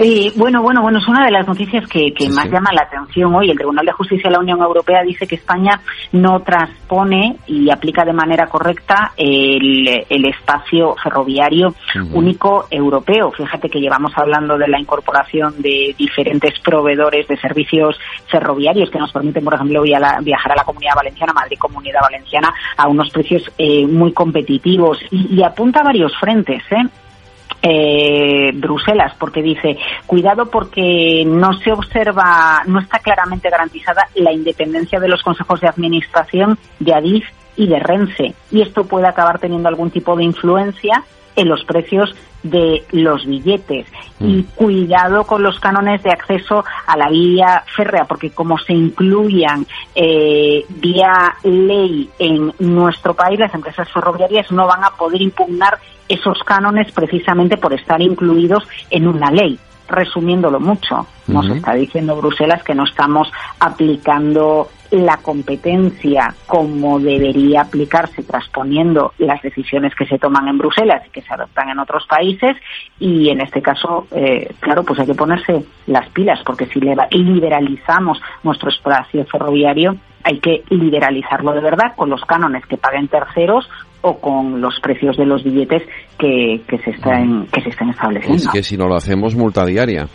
Sí, bueno, bueno, bueno, es una de las noticias que, más llama la atención hoy. El Tribunal de Justicia de la Unión Europea dice que España no transpone y aplica de manera correcta el, espacio ferroviario único europeo. Fíjate que llevamos hablando de la incorporación de diferentes proveedores de servicios ferroviarios que nos permiten, por ejemplo, viajar a la Comunidad Valenciana, Madrid Comunidad Valenciana, a unos precios eh, muy competitivos y, y apunta a varios frentes. ¿eh? Eh, Bruselas, porque dice, cuidado porque no se observa, no está claramente garantizada la independencia de los consejos de administración de Adif y de Renfe. Y esto puede acabar teniendo algún tipo de influencia en los precios de los billetes mm. y cuidado con los cánones de acceso a la vía férrea porque como se incluyan eh, vía ley en nuestro país las empresas ferroviarias no van a poder impugnar esos cánones precisamente por estar incluidos en una ley resumiéndolo mucho, nos está diciendo Bruselas que no estamos aplicando la competencia como debería aplicarse transponiendo las decisiones que se toman en Bruselas y que se adoptan en otros países. Y en este caso, eh, claro, pues hay que ponerse las pilas porque si liberalizamos nuestro espacio ferroviario hay que liberalizarlo de verdad con los cánones que paguen terceros o con los precios de los billetes que, que se estén que se estén estableciendo. Es que si no lo hacemos multa diaria.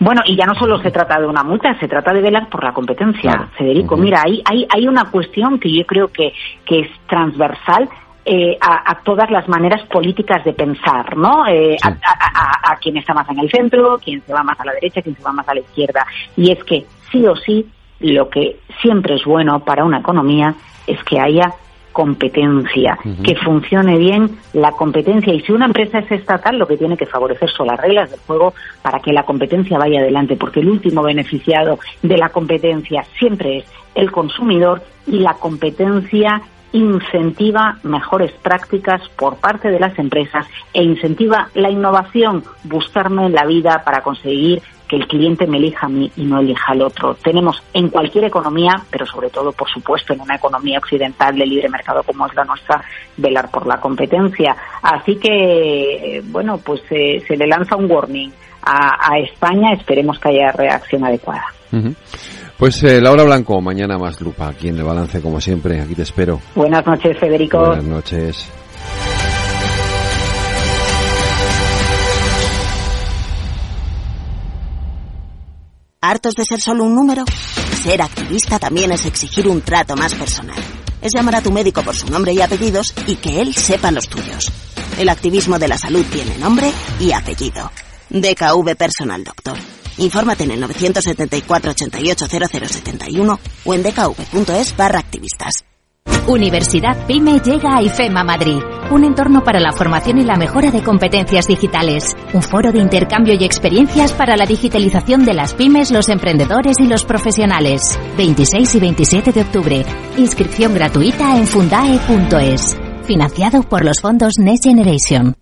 Bueno, y ya no solo se trata de una multa, se trata de velar por la competencia. Federico, mira, hay, hay, hay una cuestión que yo creo que, que es transversal eh, a, todas las maneras políticas de pensar, ¿no? Eh, a, a, a, quien está más en el centro, quien se va más a la derecha, quien se va más a la izquierda. Y es que sí o sí, lo que siempre es bueno para una economía es que haya competencia, que funcione bien la competencia. Y si una empresa es estatal, lo que tiene que favorecer son las reglas del juego para que la competencia vaya adelante, porque el último beneficiado de la competencia siempre es el consumidor y la competencia incentiva mejores prácticas por parte de las empresas e incentiva la innovación, buscarme la vida para conseguir que el cliente me elija a mí y no elija al otro. Tenemos en cualquier economía, pero sobre todo, por supuesto, en una economía occidental de libre mercado como es la nuestra, velar por la competencia. Así que, bueno, pues eh, se le lanza un warning a, España. Esperemos que haya reacción adecuada. Pues eh, Laura Blanco, mañana más lupa aquí en el balance, como siempre. Aquí te espero. Buenas noches, Federico. Buenas noches. ¿Hartos de ser solo un número? Ser activista también es exigir un trato más personal. Es llamar a tu médico por su nombre y apellidos y que él sepa los tuyos. El activismo de la salud tiene nombre y apellido. DKV Personal Doctor. Infórmate en el 974 88 0071 o en dkv.es barra activistas. Universidad PyME llega a IFEMA Madrid, un entorno para la formación y la mejora de competencias digitales, un foro de intercambio y experiencias para la digitalización de las pymes, los emprendedores y los profesionales. 26 y 27 de octubre. Inscripción gratuita en fundae.es. Financiado por los fondos Next Generation.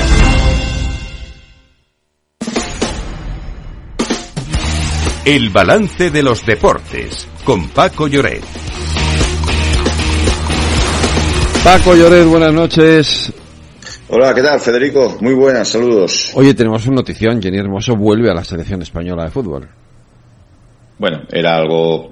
El balance de los deportes con Paco Lloret. Paco Lloret, buenas noches. Hola, ¿qué tal, Federico? Muy buenas, saludos. Oye, tenemos una notición. Jenny Hermoso vuelve a la selección española de fútbol. Bueno, era algo,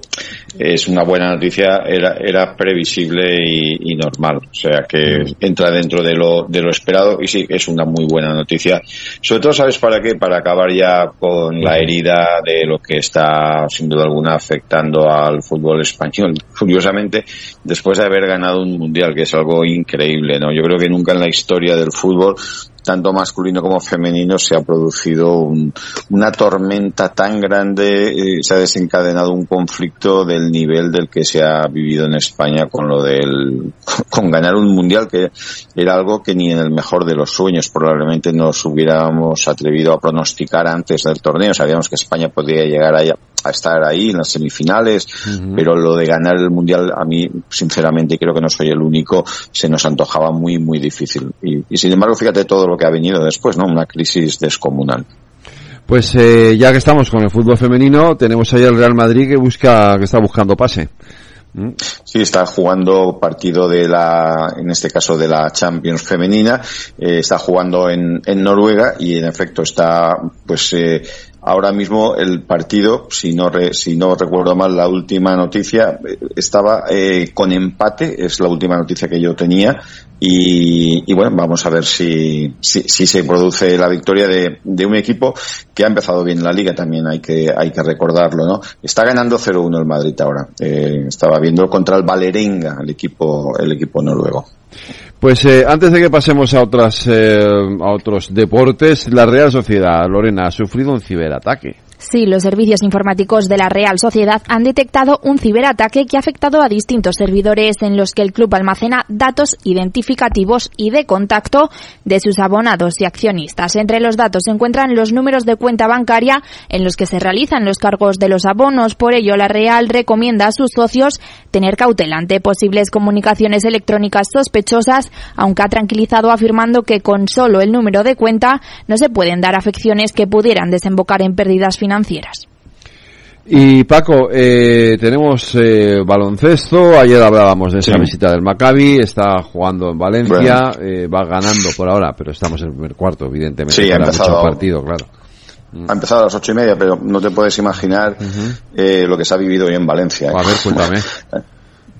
es una buena noticia, era, era previsible y, y normal. O sea que entra dentro de lo, de lo esperado y sí, es una muy buena noticia. Sobre todo, ¿sabes para qué? Para acabar ya con la herida de lo que está, sin duda alguna, afectando al fútbol español. Curiosamente, después de haber ganado un mundial, que es algo increíble, ¿no? Yo creo que nunca en la historia del fútbol tanto masculino como femenino se ha producido un- una tormenta tan grande, eh, se ha desencadenado un conflicto del nivel del que se ha vivido en España con lo del, con ganar un mundial que era algo que ni en el mejor de los sueños probablemente nos hubiéramos atrevido a pronosticar antes del torneo. Sabíamos que España podía llegar a, a estar ahí en las semifinales, pero lo de ganar el mundial a mí, sinceramente, creo que no soy el único, se nos antojaba muy, muy difícil. Y, y sin embargo, fíjate todo lo que ha venido después, ¿no? Una crisis descomunal. Pues eh, ya que estamos con el fútbol femenino, tenemos ahí el Real Madrid que busca, que está buscando pase. ¿Mm? Sí, está jugando partido de la, en este caso de la Champions femenina, eh, está jugando en, en Noruega y en efecto está, pues, eh, ahora mismo el partido, si no re- si no recuerdo mal la última noticia, eh, estaba eh, con empate, es la última noticia que yo tenía y, bueno, vamos a ver si, si, si se produce la victoria de, de un equipo que ha empezado bien la liga también, hay que, hay que recordarlo, ¿no? Está ganando 0-1 el Madrid ahora. Eh, estaba viendo contra el Valerenga, el equipo, el equipo noruego. Pues eh, antes de que pasemos a otras eh, a otros deportes, la Real Sociedad Lorena ha sufrido un ciberataque. Sí, los servicios informáticos de la Real Sociedad han detectado un ciberataque que ha afectado a distintos servidores en los que el club almacena datos identificativos y de contacto de sus abonados y accionistas. Entre los datos se encuentran los números de cuenta bancaria en los que se realizan los cargos de los abonos. Por ello, la Real recomienda a sus socios tener cautela ante posibles comunicaciones electrónicas sospechosas, aunque ha tranquilizado afirmando que con solo el número de cuenta no se pueden dar afecciones que pudieran desembocar en pérdidas financieras. Y Paco, eh, tenemos eh, baloncesto. Ayer hablábamos de esa Sí. visita del Maccabi. Está jugando en Valencia. eh, va ganando por ahora, pero estamos en el primer cuarto, evidentemente. Sí, ha empezado- mucho partido, claro. Ha empezado a las ocho y media, pero no te puedes imaginar eh, lo que se ha vivido hoy en Valencia. ¿eh? A ver, cuéntame.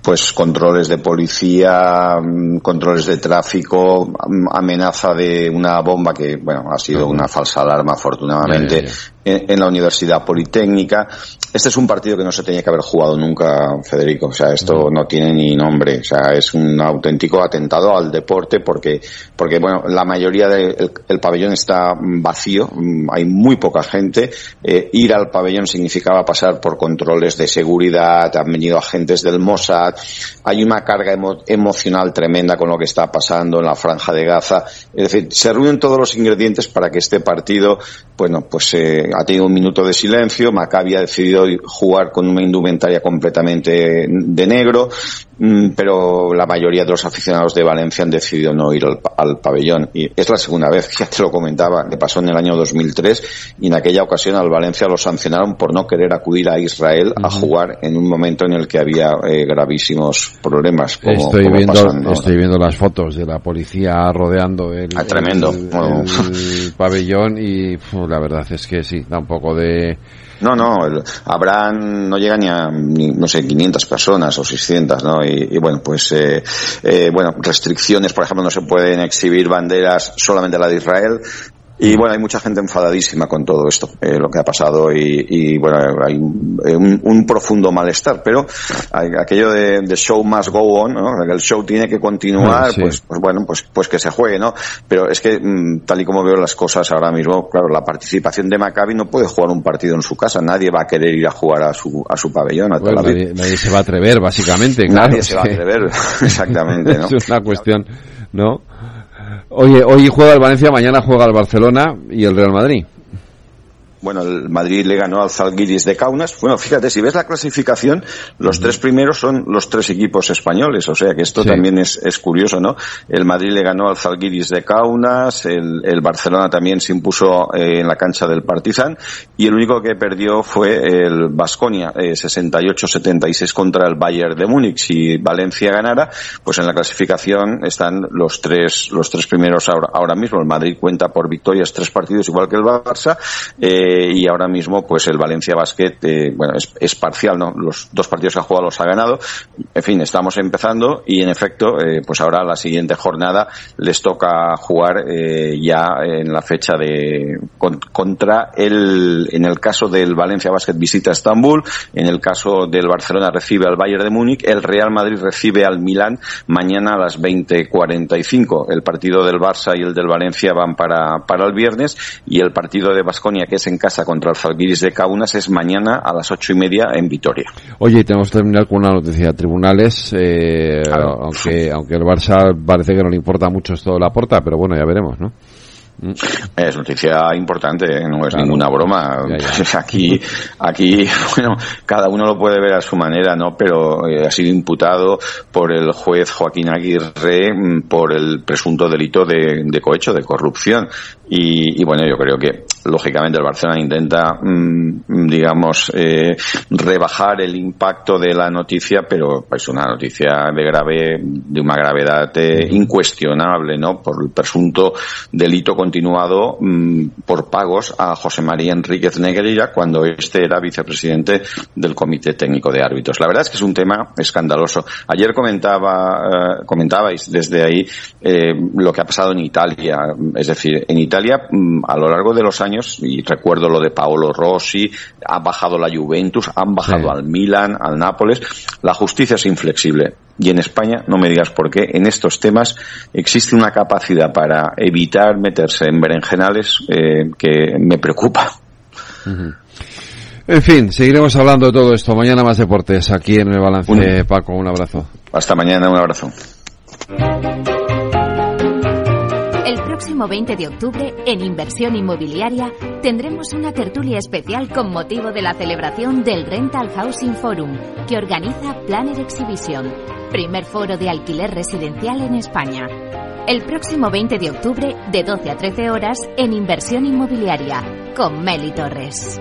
Pues controles de policía, mm, controles de tráfico, mm, amenaza de una bomba que, bueno, ha sido una falsa alarma afortunadamente Ya, ya, En, en la Universidad Politécnica. Este es un partido que no se tenía que haber jugado nunca, Federico. O sea, esto no tiene ni nombre. O sea, es un auténtico atentado al deporte porque, porque bueno, la mayoría del el pabellón está vacío, mm, hay muy poca gente. Eh, ir al pabellón significaba pasar por controles de seguridad, han venido agentes del Mossad, hay una carga emo- emocional tremenda con lo que está pasando en la franja de Gaza. Es decir, se reúnen todos los ingredientes para que este partido, bueno, pues eh, ha tenido un minuto de silencio, Maccabi ha decidido jugar con una indumentaria completamente de negro, pero la mayoría de los aficionados de Valencia han decidido no ir al, pa- al pabellón. Y es la segunda vez, ya te lo comentaba, que pasó en el año 2003 y en aquella ocasión al Valencia lo sancionaron por no querer acudir a Israel a jugar en un momento en el que había eh, gravísimos problemas. Como, estoy como viendo, estoy las fotos de la policía rodeando el, Ah, tremendo. el- Bueno. el pabellón y la verdad es que sí, da un poco de... No, no, el- habrán, no llega ni a, ni, no sé, 500 personas o 600, ¿no? Y, y bueno, pues, eh, eh, bueno, restricciones, por ejemplo, no se pueden exhibir banderas, solamente la de Israel. Y bueno, hay mucha gente enfadadísima con todo esto, eh, lo que ha pasado y, bueno, hay un, profundo malestar, pero hay aquello de, show must go on, ¿no? el show tiene que continuar, pues, pues bueno, pues, pues que se juegue, ¿no? Pero es que mm, tal y como veo las cosas ahora mismo, claro, la participación de Maccabi no puede jugar un partido en su casa, nadie va a querer ir a jugar a su, a su pabellón. A nadie, nadie, se va a atrever, básicamente. nadie se va a atrever, exactamente, ¿no? es una cuestión, ¿no? Oye, hoy juega el Valencia, mañana juega el Barcelona y el Real Madrid bueno, el Madrid le ganó al Zalgiris de Kaunas. Bueno, fíjate, si ves la clasificación, los tres primeros son los tres equipos españoles, o sea que esto también es, es, curioso, ¿no? El Madrid le ganó al Zalgiris de Kaunas, el, el Barcelona también se impuso eh, en la cancha del Partizan y el único que perdió fue el Basconia, eh, 68-76 contra el Bayern de Múnich. Si Valencia ganara, pues en la clasificación están los tres, los tres primeros ahora, ahora mismo. El Madrid cuenta por victorias tres partidos igual que el Barça. Eh, eh, y ahora mismo pues el Valencia Basket eh, bueno es, parcial no los dos partidos que ha jugado los ha ganado. En fin estamos empezando y en efecto eh, pues ahora la siguiente jornada les toca jugar ya en la fecha de contra el en el caso del Valencia Basket visita Estambul en el caso del Barcelona recibe al Bayern de Múnich el Real Madrid recibe al Milán mañana a las 20:45 el partido del Barça y el del Valencia van para para el viernes y el partido de Basconia que es en casa contra el Zalgiris de Kaunas es mañana a las ocho y media en Vitoria. Oye, tenemos que terminar con una noticia de tribunales, eh, aunque, aunque el Barça parece que no le importa mucho esto de la porta, pero bueno, ya veremos, ¿no? Es noticia importante, ¿eh? no es ninguna broma. Aquí, aquí, bueno, cada uno lo puede ver a su manera, ¿no? Pero eh, ha sido imputado por el juez Joaquín Aguirre mm, por el presunto delito de, cohecho, de corrupción. Y, bueno, yo creo que, lógicamente, el Barcelona intenta, mm, digamos, eh, rebajar el impacto de la noticia, pero es una noticia de grave, de una gravedad incuestionable, ¿no? Por el presunto delito con continuado mm, por pagos a José María Enríquez Negreira cuando este era vicepresidente del Comité Técnico de Árbitros. La verdad es que es un tema escandaloso. Ayer comentaba, eh, comentabais desde ahí eh, lo que ha pasado en Italia. Es decir, en Italia mm, a lo largo de los años, y recuerdo lo de Paolo Rossi, ha bajado la Juventus, han bajado al Milan, al Nápoles. La justicia es inflexible. Y en España, no me digas por qué, en estos temas existe una capacidad para evitar meterse en berenjenales eh, que me preocupa. En fin, seguiremos hablando de todo esto. Mañana más deportes aquí en el balance. Paco, un abrazo. Hasta mañana, un abrazo. El próximo 20 de octubre, en Inversión Inmobiliaria, tendremos una tertulia especial con motivo de la celebración del Rental Housing Forum, que organiza Planner Exhibition, primer foro de alquiler residencial en España. El próximo 20 de octubre, de 12 a 13 horas, en Inversión Inmobiliaria, con Meli Torres.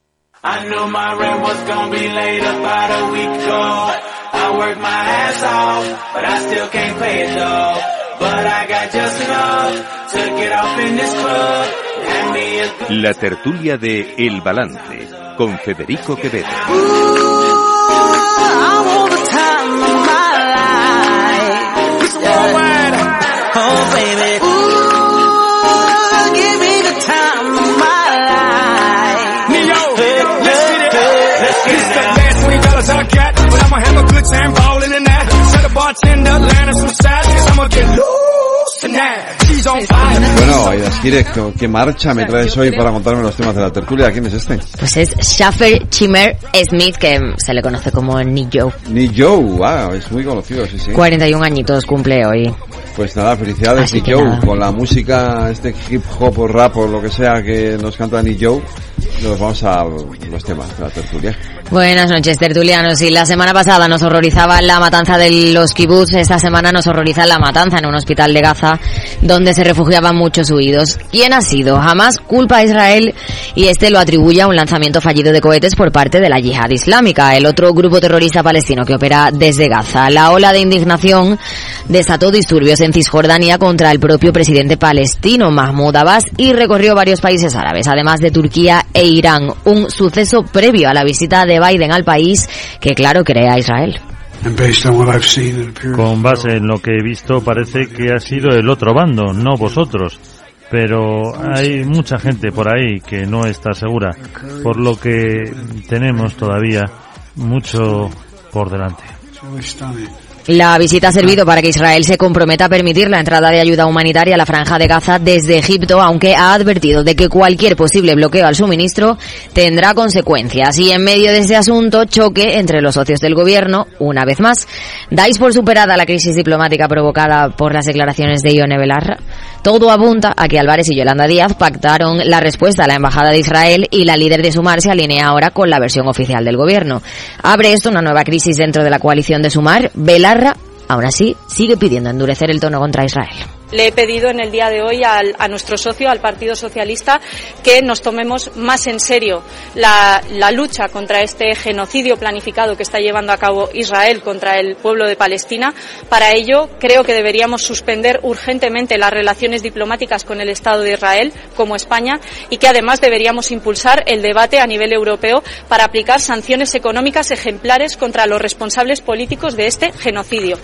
I knew my rent was gonna be laid about a week ago. I worked my ass off, but I still can't pay it though. But I got just enough to get off in this club. La tertulia de El Balance con Federico Quevedo. Oh, baby. Bueno, ahí ha Directo, ¿qué marcha me traes hoy para contarme los temas de la tertulia? ¿Quién es este? Pues es Shaffer Chimer Smith, que se le conoce como Nick Joe. Nick Joe, wow, es muy conocido, sí, sí. 41 añitos cumple hoy. Pues nada, felicidades Así que Joe, nada. con la música, este hip hop o rap o lo que sea que nos canta Nick Joe, nos vamos a los temas de la tertulia. Buenas noches, tertulianos. Y la semana pasada nos horrorizaba la matanza de los kibbutz. Esta semana nos horroriza la matanza en un hospital de Gaza, donde se refugiaban muchos huidos. ¿Quién ha sido? Jamás culpa a Israel y este lo atribuye a un lanzamiento fallido de cohetes por parte de la yihad islámica, el otro grupo terrorista palestino que opera desde Gaza. La ola de indignación desató disturbios en Cisjordania contra el propio presidente palestino, Mahmoud Abbas, y recorrió varios países árabes, además de Turquía e Irán. Un suceso previo a la visita de Biden al país que, claro, crea a Israel. Con base en lo que he visto, parece que ha sido el otro bando, no vosotros. Pero hay mucha gente por ahí que no está segura, por lo que tenemos todavía mucho por delante. La visita ha servido para que Israel se comprometa a permitir la entrada de ayuda humanitaria a la franja de Gaza desde Egipto, aunque ha advertido de que cualquier posible bloqueo al suministro tendrá consecuencias. Y en medio de este asunto, choque entre los socios del gobierno, una vez más. ¿Dais por superada la crisis diplomática provocada por las declaraciones de Ione Belarra? Todo apunta a que Álvarez y Yolanda Díaz pactaron la respuesta a la embajada de Israel y la líder de Sumar se alinea ahora con la versión oficial del gobierno. Abre esto una nueva crisis dentro de la coalición de Sumar. Belarra, aún así, sigue pidiendo endurecer el tono contra Israel. Le he pedido en el día de hoy a nuestro socio, al Partido Socialista, que nos tomemos más en serio la lucha contra este genocidio planificado que está llevando a cabo Israel contra el pueblo de Palestina. Para ello, creo que deberíamos suspender urgentemente las relaciones diplomáticas con el Estado de Israel, como España, y que además deberíamos impulsar el debate a nivel europeo para aplicar sanciones económicas ejemplares contra los responsables políticos de este genocidio.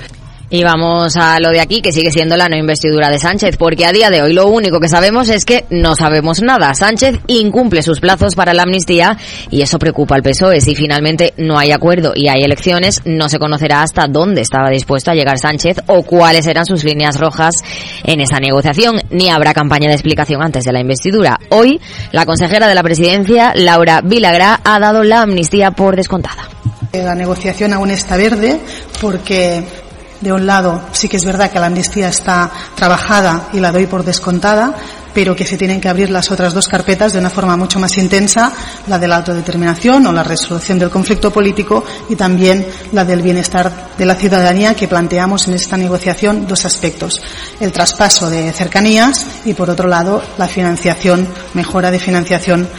Y vamos a lo de aquí, que sigue siendo la no investidura de Sánchez, porque a día de hoy lo único que sabemos es que no sabemos nada. Sánchez incumple sus plazos para la amnistía y eso preocupa al PSOE. Si finalmente no hay acuerdo y hay elecciones, no se conocerá hasta dónde estaba dispuesto a llegar Sánchez o cuáles eran sus líneas rojas en esa negociación, ni habrá campaña de explicación antes de la investidura. Hoy, la consejera de la presidencia, Laura Vilagrá, ha dado la amnistía por descontada. La negociación aún está verde porque de un lado sí que es verdad que la amnistía está trabajada y la doy por descontada, pero que se tienen que abrir las otras dos carpetas de una forma mucho más intensa, la de la autodeterminación o la resolución del conflicto político y también la del bienestar de la ciudadanía que planteamos en esta negociación dos aspectos. El traspaso de cercanías y por otro lado la financiación, mejora de financiación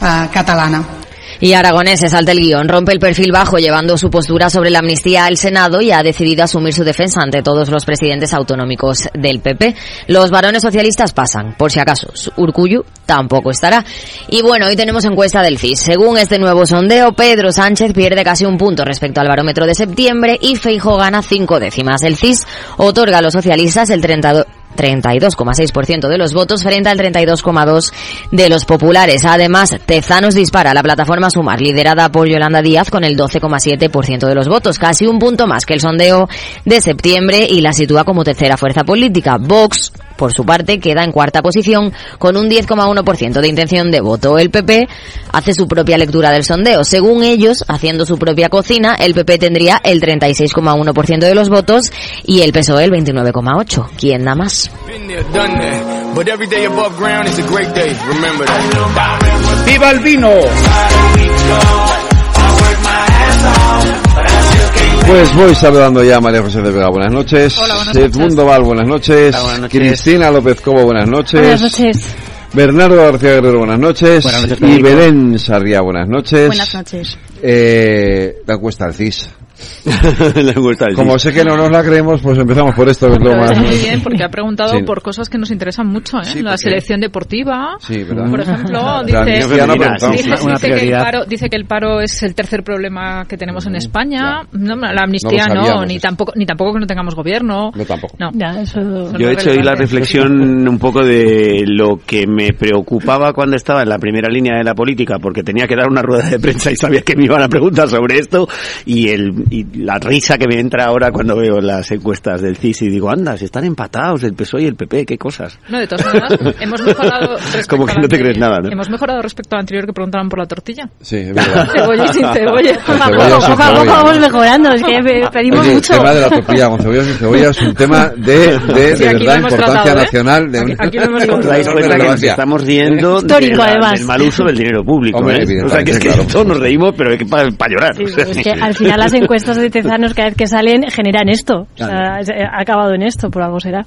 ah, catalana. Y Aragonés salta el guion, rompe el perfil bajo llevando su postura sobre la amnistía al Senado y ha decidido asumir su defensa ante todos los presidentes autonómicos del PP. Los varones socialistas pasan, por si acaso. Urcuyu tampoco estará. Y bueno, hoy tenemos encuesta del CIS. Según este nuevo sondeo, Pedro Sánchez pierde casi un punto respecto al barómetro de septiembre y Feijo gana cinco décimas. El CIS otorga a los socialistas el 32 32,6% de los votos frente al 32,2% de los populares. Además, Tezanos dispara la plataforma Sumar, liderada por Yolanda Díaz, con el 12,7% de los votos, casi un punto más que el sondeo de septiembre y la sitúa como tercera fuerza política. Vox, por su parte, queda en cuarta posición con un 10,1% de intención de voto. El PP hace su propia lectura del sondeo. Según ellos, haciendo su propia cocina, el PP tendría el 36,1% de los votos y el PSOE el 29,8%. ¿Quién da más? ¡Viva el vino! Pues voy saludando ya a María José de Vega, buenas noches. Hola, buenas Edmundo Val, buenas noches. Hola, buenas noches. Cristina López Cobo, buenas noches. Buenas noches. Bernardo García Guerrero, buenas noches. Buenas noches, y. Belén Sarriá, buenas noches. Buenas noches. Eh, la encuesta al CIS. Gusta Como sé que no nos la creemos, pues empezamos por esto, que es lo más... muy bien porque ha preguntado Sí. por cosas que nos interesan mucho, ¿eh? Sí, la porque- selección deportiva, Sí, por ejemplo, dice, que el paro, dice que el paro es el tercer problema que tenemos en España. No, la amnistía No no, ni eso. tampoco ni tampoco que no tengamos gobierno. No, tampoco. No. Yo he hecho hoy la reflexión un poco de lo que me preocupaba cuando estaba en la primera línea de la política, porque tenía que dar una rueda de prensa y sabía que me iban a preguntar sobre esto, y el, y la risa que me entra ahora cuando veo las encuestas del CIS y digo, anda, si están empatados el PSOE y el PP, qué cosas. No, de todas maneras, hemos mejorado Como que al no te anterior- crees nada, ¿no? Hemos mejorado respecto al anterior que preguntaban por la tortilla. Sí, es verdad. Cebolla y sin cebolla. Poco a poco vamos mejorando, es que pe- pedimos Oye, mucho. El tema de la tortilla con cebolla y sin cebolla es un tema de, de, Sí, de aquí verdad importancia tratado, ¿eh? nacional. De Aquí- una- aquí lo hemos estamos riendo Histórico, de la- además. del mal uso del dinero público. Hombre, ¿eh? O sea, que es que claro. todos nos reímos, pero es que para llorar. Sí, o sea, es que al final las encuestas de Tezanos cada vez que salen generan esto. O sea, es- ha acabado en esto, por algo será.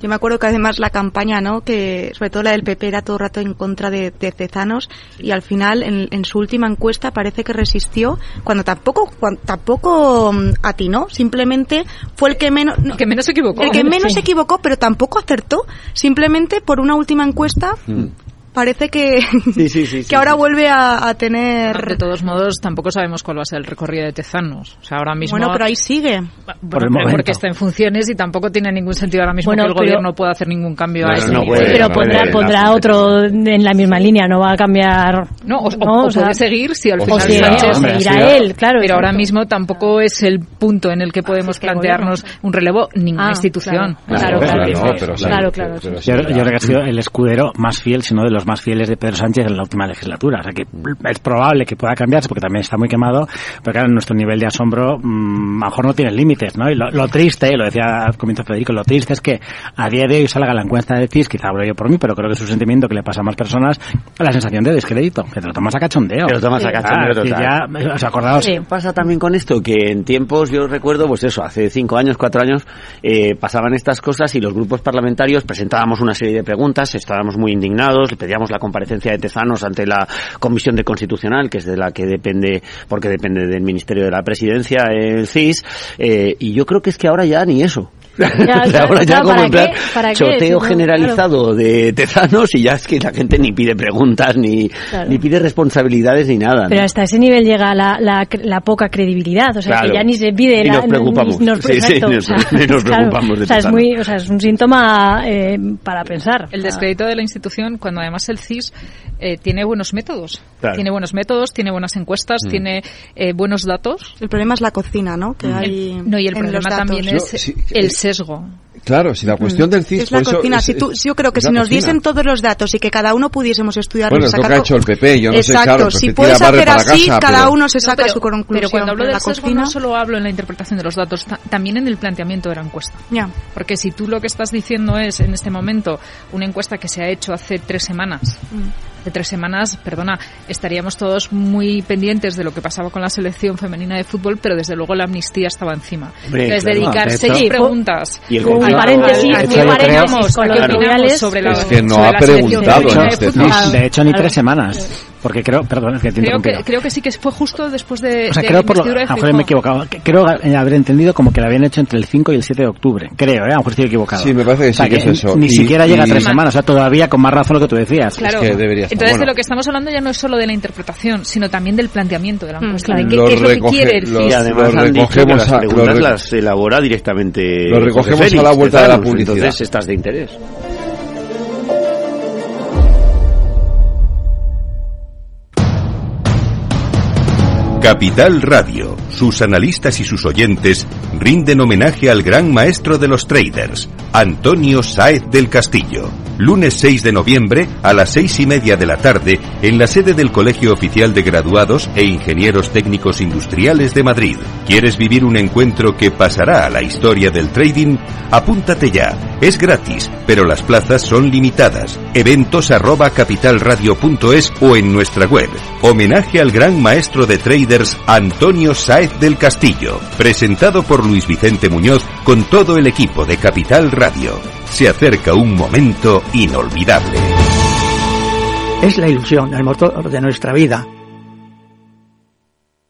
Yo me acuerdo que además la campaña, ¿no? Que sobre todo la del PP era todo el rato en contra de, de Tezanos y al final en, en su última encuesta parece que resistió cuando tampoco cuando tampoco mm, atinó, simplemente fue el que menos no, El que menos se equivocó. el que menos Sí. se equivocó, pero tampoco acertó, simplemente por una última encuesta parece que que ahora vuelve a, a tener De todos modos, tampoco sabemos cuál va a ser el recorrido de Tezanos. O sea, ahora mismo... bueno, pero ahí sigue. Bueno, Por porque está en funciones y tampoco tiene ningún sentido ahora mismo Bueno, que el pero- gobierno pueda hacer ningún cambio a No, ese no nivel. puede, Pero no pondrá, puede, pondrá no. otro en la misma línea, no va a cambiar. No, o, ¿no? o- o O sea, puede seguir si al o final si- Sánchez hombre, seguirá él, claro. Pero ahora mismo tampoco es el punto en el que podemos que el plantearnos un relevo ninguna Ah, institución. claro, claro, Claro, no, sí, sí. sí, claro. creo que ha sido el escudero más fiel, sino de los más fieles de Pedro Sánchez en la última legislatura. O sea que es probable que pueda cambiarse porque también está muy quemado, pero claro, nuestro nivel de asombro mm, a lo mejor no tiene límites, ¿no? Y lo, lo triste, lo decía al comienzo Federico, lo triste es que a día de hoy salga la encuesta de CIS, quizá hablo yo por mí, pero creo que es un sentimiento que le pasa a más personas, la sensación de descrédito, que te lo tomas a cachondeo. Te lo tomas a cachondeo, Ah, total. ya, os acordaos, ¿Qué pasa también con esto? Que en tiempos, yo recuerdo, pues eso, hace cinco años, cuatro años, eh, pasaban estas cosas y los grupos parlamentarios presentábamos una serie de preguntas, estábamos muy indignados, le pedíamos la comparecencia de Tezanos ante la Comisión de Constitucional, que es de la que depende, porque depende del Ministerio de la Presidencia, el CIS, eh, y yo creo que es que ahora ya ni eso. ya, ahora ya claro, como ¿para en plan qué? ¿Para qué? choteo no, generalizado de Tezanos y ya es que la gente ni pide preguntas, ni, Claro. ni pide responsabilidades, ni nada. ¿no? Pero hasta ese nivel llega la, la, la poca credibilidad, o sea, Claro. que ya ni se pide Y la, nos preocupamos. ni- nos- Sí, sí, exacto, nos- o sea, nos claro, preocupamos de o sea, es muy, o sea, es un síntoma eh, para pensar. El descrédito de la institución cuando además el CIS eh, tiene buenos métodos. Claro. Tiene buenos métodos, tiene buenas encuestas, Mm. tiene eh, buenos datos. El problema es la cocina, ¿no? Que hay El- no, y el problema también es Yo, el sesgo. Claro, si la cuestión del CIS... Es la por cocina. es- si tú, yo creo que si nos cocina. diesen todos los datos y que cada uno pudiésemos estudiarlos Bueno, es lo que ha hecho el PP, yo no sé, Exacto, claro, el si puedes hacer así, casa, cada pero- uno se saca pero, su conclusión. pero cuando hablo del la sesgo cocina, no solo hablo en la interpretación de los datos, ta- también en el planteamiento de la encuesta. ya. Porque si tú lo que estás diciendo es, en este momento, una encuesta que se ha hecho hace tres semanas, Mm. De tres semanas, perdona, estaríamos todos muy pendientes de lo que pasaba con la selección femenina de fútbol, pero desde luego la amnistía estaba encima. Hombre, Entonces, claro. dedicar De seis preguntas Y el un conflicto- paréntesis, con los sobre la Es que no sobre ha preguntado de este de hecho ni tres semanas, porque creo, perdón, es que te Creo que, creo que sí que fue justo después de, O sea, de creo por lo, investidura a de lo mejor me he equivocado. Creo haber entendido como que la habían hecho entre el 5 y el 7 de octubre. Creo, ¿eh? A lo mejor estoy equivocado. Sí, me parece que O sea, sí que es eso. Ni Y- siquiera llega a y- tres semanas, o sea, todavía con más razón lo que tú decías. Claro. que debería. Entonces, Bueno. de lo que estamos hablando ya no es solo de la interpretación, sino también del planteamiento de la encuesta, de qué, Lo qué es lo que quiere el lo- Y además Lo han dicho que recogemos las preguntas re- las elabora directamente Lo recogemos José a la Félix vuelta de la Tezanos, publicidad. Entonces estás de interés. Capital Radio, sus analistas y sus oyentes rinden homenaje al gran maestro de los traders, Antonio Sáez del Castillo. Lunes 6 de noviembre a las seis y media de la tarde en la sede del Colegio Oficial de Graduados e Ingenieros Técnicos Industriales de Madrid. ¿Quieres vivir un encuentro que pasará a la historia del trading? Apúntate ya. Es gratis, pero las plazas son limitadas. Eventos arroba capitalradio.es o en nuestra web. Homenaje al gran maestro de Antonio Sáez del Castillo. Presentado por Luis Vicente Muñoz con todo el equipo de Capital Radio. Se acerca un momento inolvidable. Es la ilusión, el motor de nuestra vida.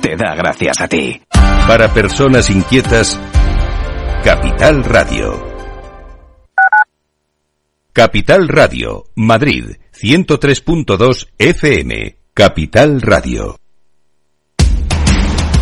te da gracias a ti. Para personas inquietas, Capital Radio. Capital Radio, Madrid, 103.2 FM. Capital Radio.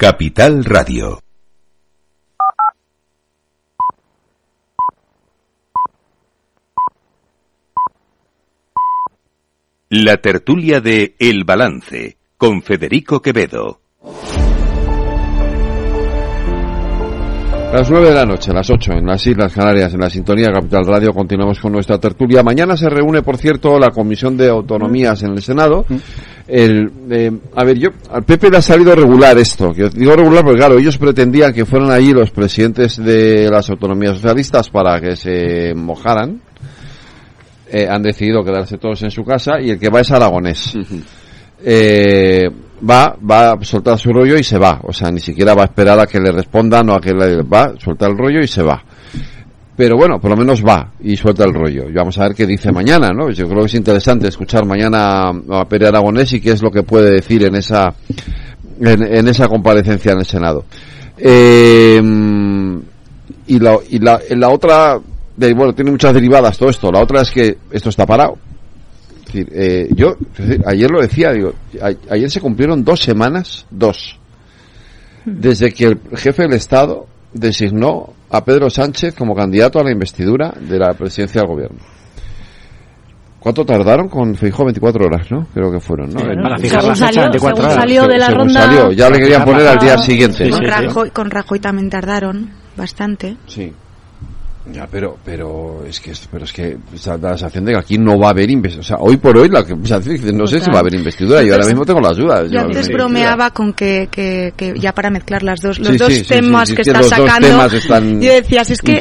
Capital Radio. La tertulia de El Balance con Federico Quevedo. Las nueve de la noche, las ocho, en las Islas Canarias, en la sintonía Capital Radio, continuamos con nuestra tertulia. Mañana se reúne, por cierto, la Comisión de Autonomías en el Senado. El, eh, a ver, yo, al PP le ha salido regular esto. Que digo regular porque, claro, ellos pretendían que fueran allí los presidentes de las autonomías socialistas para que se mojaran. Eh, han decidido quedarse todos en su casa y el que va es aragonés. Eh, va, va a soltar su rollo y se va. O sea, ni siquiera va a esperar a que le respondan o a que le va, suelta el rollo y se va. Pero bueno, por lo menos va y suelta el rollo. Y vamos a ver qué dice mañana, ¿no? Yo creo que es interesante escuchar mañana a Pere Aragonés y qué es lo que puede decir en esa, en, esa comparecencia en el Senado. Eh, y la, y la, la otra, de, bueno, tiene muchas derivadas todo esto. La otra es que esto está parado decir, eh, yo ayer lo decía, digo, ayer se cumplieron dos semanas, dos, desde que el jefe del Estado designó a Pedro Sánchez como candidato a la investidura de la presidencia del gobierno. ¿Cuánto tardaron con Feijó? 24 horas, ¿no? Creo que fueron, ¿no? Para fijar la fecha, 24 horas. salió de la ronda... Salió, ya le querían poner al día siguiente. con, Rajoy, con Rajoy también tardaron bastante. Sí. Ya, pero, pero es que, pero es que da la sensación de que aquí no va a haber investidura. O sea, hoy por hoy la que no sé si va a haber investidura. Yo ahora mismo tengo las dudas. Yo antes bromeaba con que, que, que, ya para mezclar las dos, los dos temas que, está sacando. yo decía, es que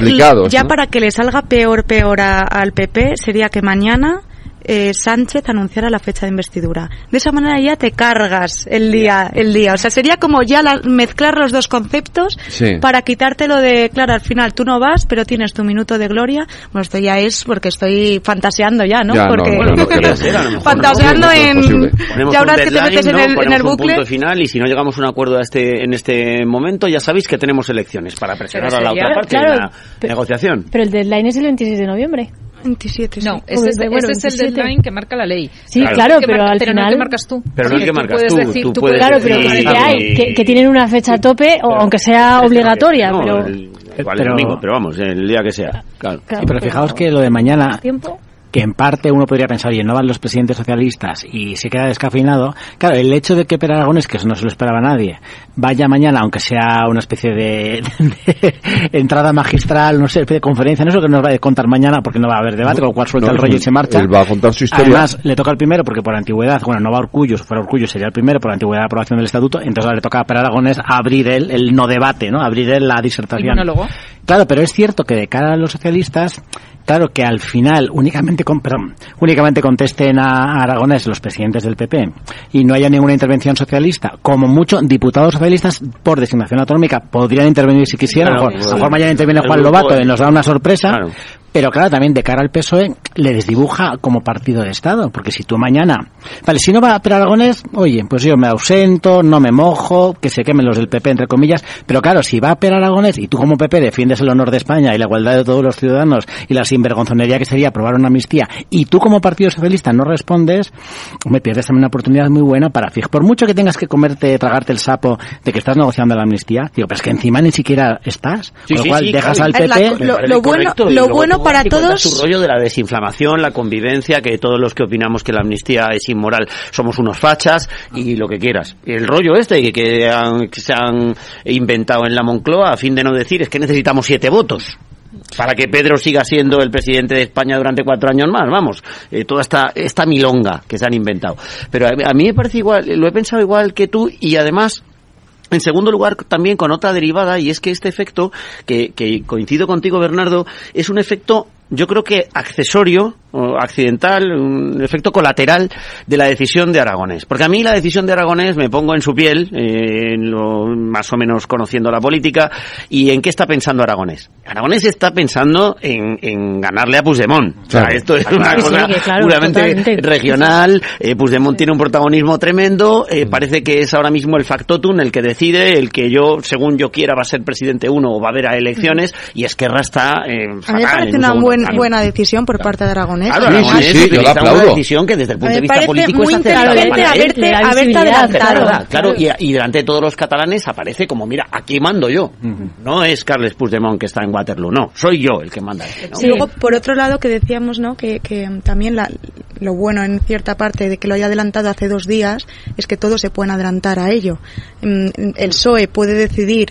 ya para que le salga peor, peor al PP sería que mañana eh, Sánchez anunciara la fecha de investidura. De esa manera ya te cargas el día, el día. O sea, sería como ya mezclar los dos conceptos para quitártelo de, claro, al final tú no vas, pero tienes tu minuto de gloria. Bueno, esto ya es porque estoy fantaseando ya, ¿no? porque fantaseando en ya ahora que te metes en el, en el bucle. punto final y si no llegamos a un acuerdo a este en este momento, ya sabéis que tenemos elecciones para presionar a la otra parte de la negociación. Pero el deadline es el 26 de noviembre. 27, No, ese, es, bueno, ese es el deadline que marca la ley. Sí, claro, pero al pero final... no el que marcas tú. Pero no el que marcas tú. Decir, tú, puedes claro, pero que, hay, que, que, tienen una fecha a tope, o aunque sea obligatoria, no, pero... El, igual pero, el domingo, pero vamos, el día que sea. Claro. claro sí, pero fijaos que lo de mañana... ¿Tiempo? Que en parte uno podría pensar, oye, no van los presidentes socialistas y se queda descafeinado. Claro, el hecho de que Per Aragones, que eso no se lo esperaba nadie, vaya mañana, aunque sea una especie de, entrada magistral, no sé, de conferencia, no sé que nos va a contar mañana porque no va a haber debate, con lo cual suelta el rollo y se marcha. Él va a contar su historia. Además, le toca el primero porque por antigüedad, bueno, no va a Orcullo, si fuera Orcullo sería el primero por antigüedad de aprobación del estatuto, entonces le toca a Per Aragones abrir él, el no debate, ¿no? Abrir él la disertación. Claro, pero es cierto que de cara a los socialistas, claro que al final únicamente con, perdón, únicamente contesten a Aragonés los presidentes del PP y no haya ninguna intervención socialista, como mucho diputados socialistas por designación autonómica podrían intervenir si quisieran, a lo mejor mañana interviene Juan Lobato y nos da una sorpresa, pero claro, también de cara al PSOE le desdibuja como partido de Estado, porque si tú mañana, vale, si no va a Per Aragonés, oye, pues yo me ausento, no me mojo, que se quemen los del PP, entre comillas, pero claro, si va a Per Aragonés y tú como PP defiendes el honor de España y la igualdad de todos los ciudadanos y la sinvergonzonería que sería aprobar una amnistía y tú como Partido Socialista no respondes, me pierdes también una oportunidad muy buena para fijar. Por mucho que tengas que comerte, tragarte el sapo de que estás negociando la amnistía, digo, pero es que encima ni siquiera estás, con lo cual dejas al PP... lo, bueno, lo bueno para todos. su rollo de la desinflamación, la convivencia, que todos los que opinamos que la amnistía es inmoral somos unos fachas y lo que quieras. El rollo este que, que, han- que se han inventado en la Moncloa a fin de no decir es que necesitamos siete votos para que Pedro siga siendo el presidente de España durante cuatro años más, vamos, eh, toda esta, esta milonga que se han inventado. Pero a, a mí me parece igual, lo he pensado igual que tú y además en segundo lugar, también con otra derivada, y es que este efecto, que, que coincido contigo, Bernardo, es un efecto, yo creo que accesorio, accidental, un efecto colateral de la decisión de Aragonés. Porque a mí la decisión de Aragonés me pongo en su piel, eh, en lo- más o menos conociendo la política, y en qué está pensando Aragonés. Aragonés está pensando en, en ganarle a Puigdemont. O sea, Claro. esto es Sí, una sí, cosa que claro, puramente totalmente. regional. Eh, Puigdemont tiene un protagonismo tremendo. eh, Parece que es ahora mismo el factotum el que decide, el que yo, según yo quiera, va a ser presidente uno o va a haber a elecciones. Y Esquerra está eh, A mí me fatal, parece una buen- buena decisión por parte de Aragonés. Claro, Sí, Aragonés sí, sí, yo utiliza la una aplaudo. decisión que desde el punto de vista político muy es haberte- haberte adelantado. claro, Claro, y, y delante de todos los catalanes aparece como, mira, aquí mando yo. No es Carles Puigdemont que está en Waterloo, no, soy yo el que manda. este, ¿no? Y luego, por otro lado, que decíamos, ¿no? Que, que también la- lo bueno en cierta parte de que lo haya adelantado hace dos días es que todos se pueden adelantar a ello. Mm, El PSOE puede decidir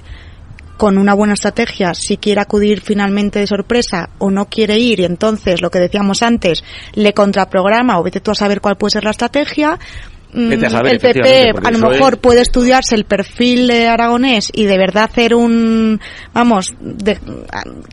con una buena estrategia si quiere acudir finalmente de sorpresa o no quiere ir y entonces lo que decíamos antes le contraprograma o vete tú a saber cuál puede ser la estrategia saber, el PP a lo mejor es- puede estudiarse el perfil de aragonés y de verdad hacer un vamos de-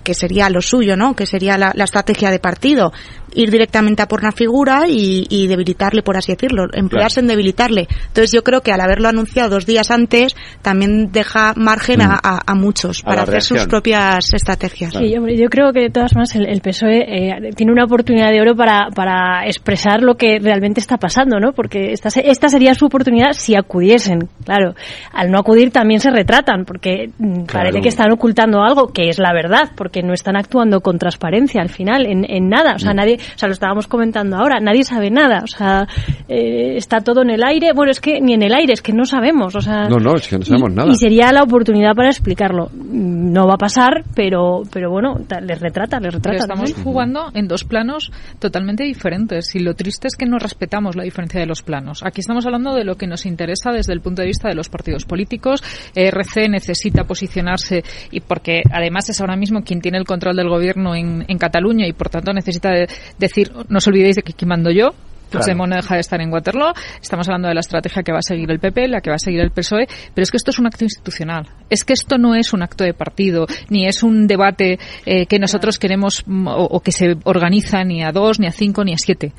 que sería lo suyo no que sería la, la estrategia de partido. Ir directamente a por una figura y, y debilitarle por así decirlo emplearse en debilitarle. Entonces yo creo que al haberlo anunciado dos días antes también deja margen a, a- a muchos A para hacer sus propias estrategias. Sí, hombre, yo creo que de todas formas el, el PSOE eh, tiene una oportunidad de oro para, para expresar lo que realmente está pasando, ¿no? Porque esta, se- esta sería su oportunidad si acudiesen, claro. Al no acudir también se retratan, porque mm, parece que están ocultando algo que es la verdad, porque no están actuando con transparencia al final, en, en nada. O sea, nadie, o sea, lo estábamos comentando ahora, nadie sabe nada. O sea, eh, está todo en el aire. Bueno, es que ni en el aire, es que no sabemos. O sea, No, no, es que no sabemos y, nada. Y sería la oportunidad para explicarlo. No va a pasar, pero, pero bueno, les retrata, les Pero retrata. estamos ¿no? jugando en dos planos totalmente diferentes y lo triste es que no respetamos la diferencia de los planos. Aquí estamos hablando de lo que nos interesa desde el punto de vista de los partidos políticos. ERC necesita posicionarse y porque además es ahora mismo quien tiene el control del gobierno en, en Cataluña y por tanto necesita de- decir, no os olvidéis de que aquí mando yo. Puigdemont no deja de estar en Waterloo. Estamos hablando de la estrategia que va a seguir el PP, la que va a seguir el PSOE, pero es que esto es un acto institucional. Es que esto no es un acto de partido, ni es un debate eh, que nosotros queremos mm, o, o que se organiza ni a dos, ni a cinco, ni a siete.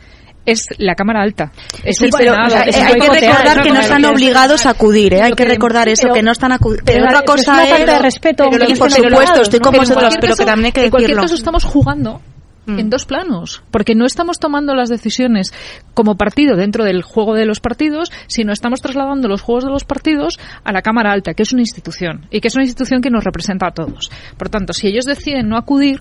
Es la Cámara Alta. Es Sí, el pero, Senado, o sea, es eh, hay que recordar que no están obligados a acudir, ¿eh? hay que que- recordar eso, pero- que no están acudiendo. Pero pero otra es cosa una falta de respeto Pero, por supuesto, estoy con vosotros, pero que también hay que En cualquier caso estamos jugando en dos planos, porque no estamos tomando las decisiones como partido dentro del juego de los partidos, sino estamos trasladando los juegos de los partidos a la Cámara Alta, que es una institución y que es una institución que nos representa a todos. Por tanto, si ellos deciden no acudir,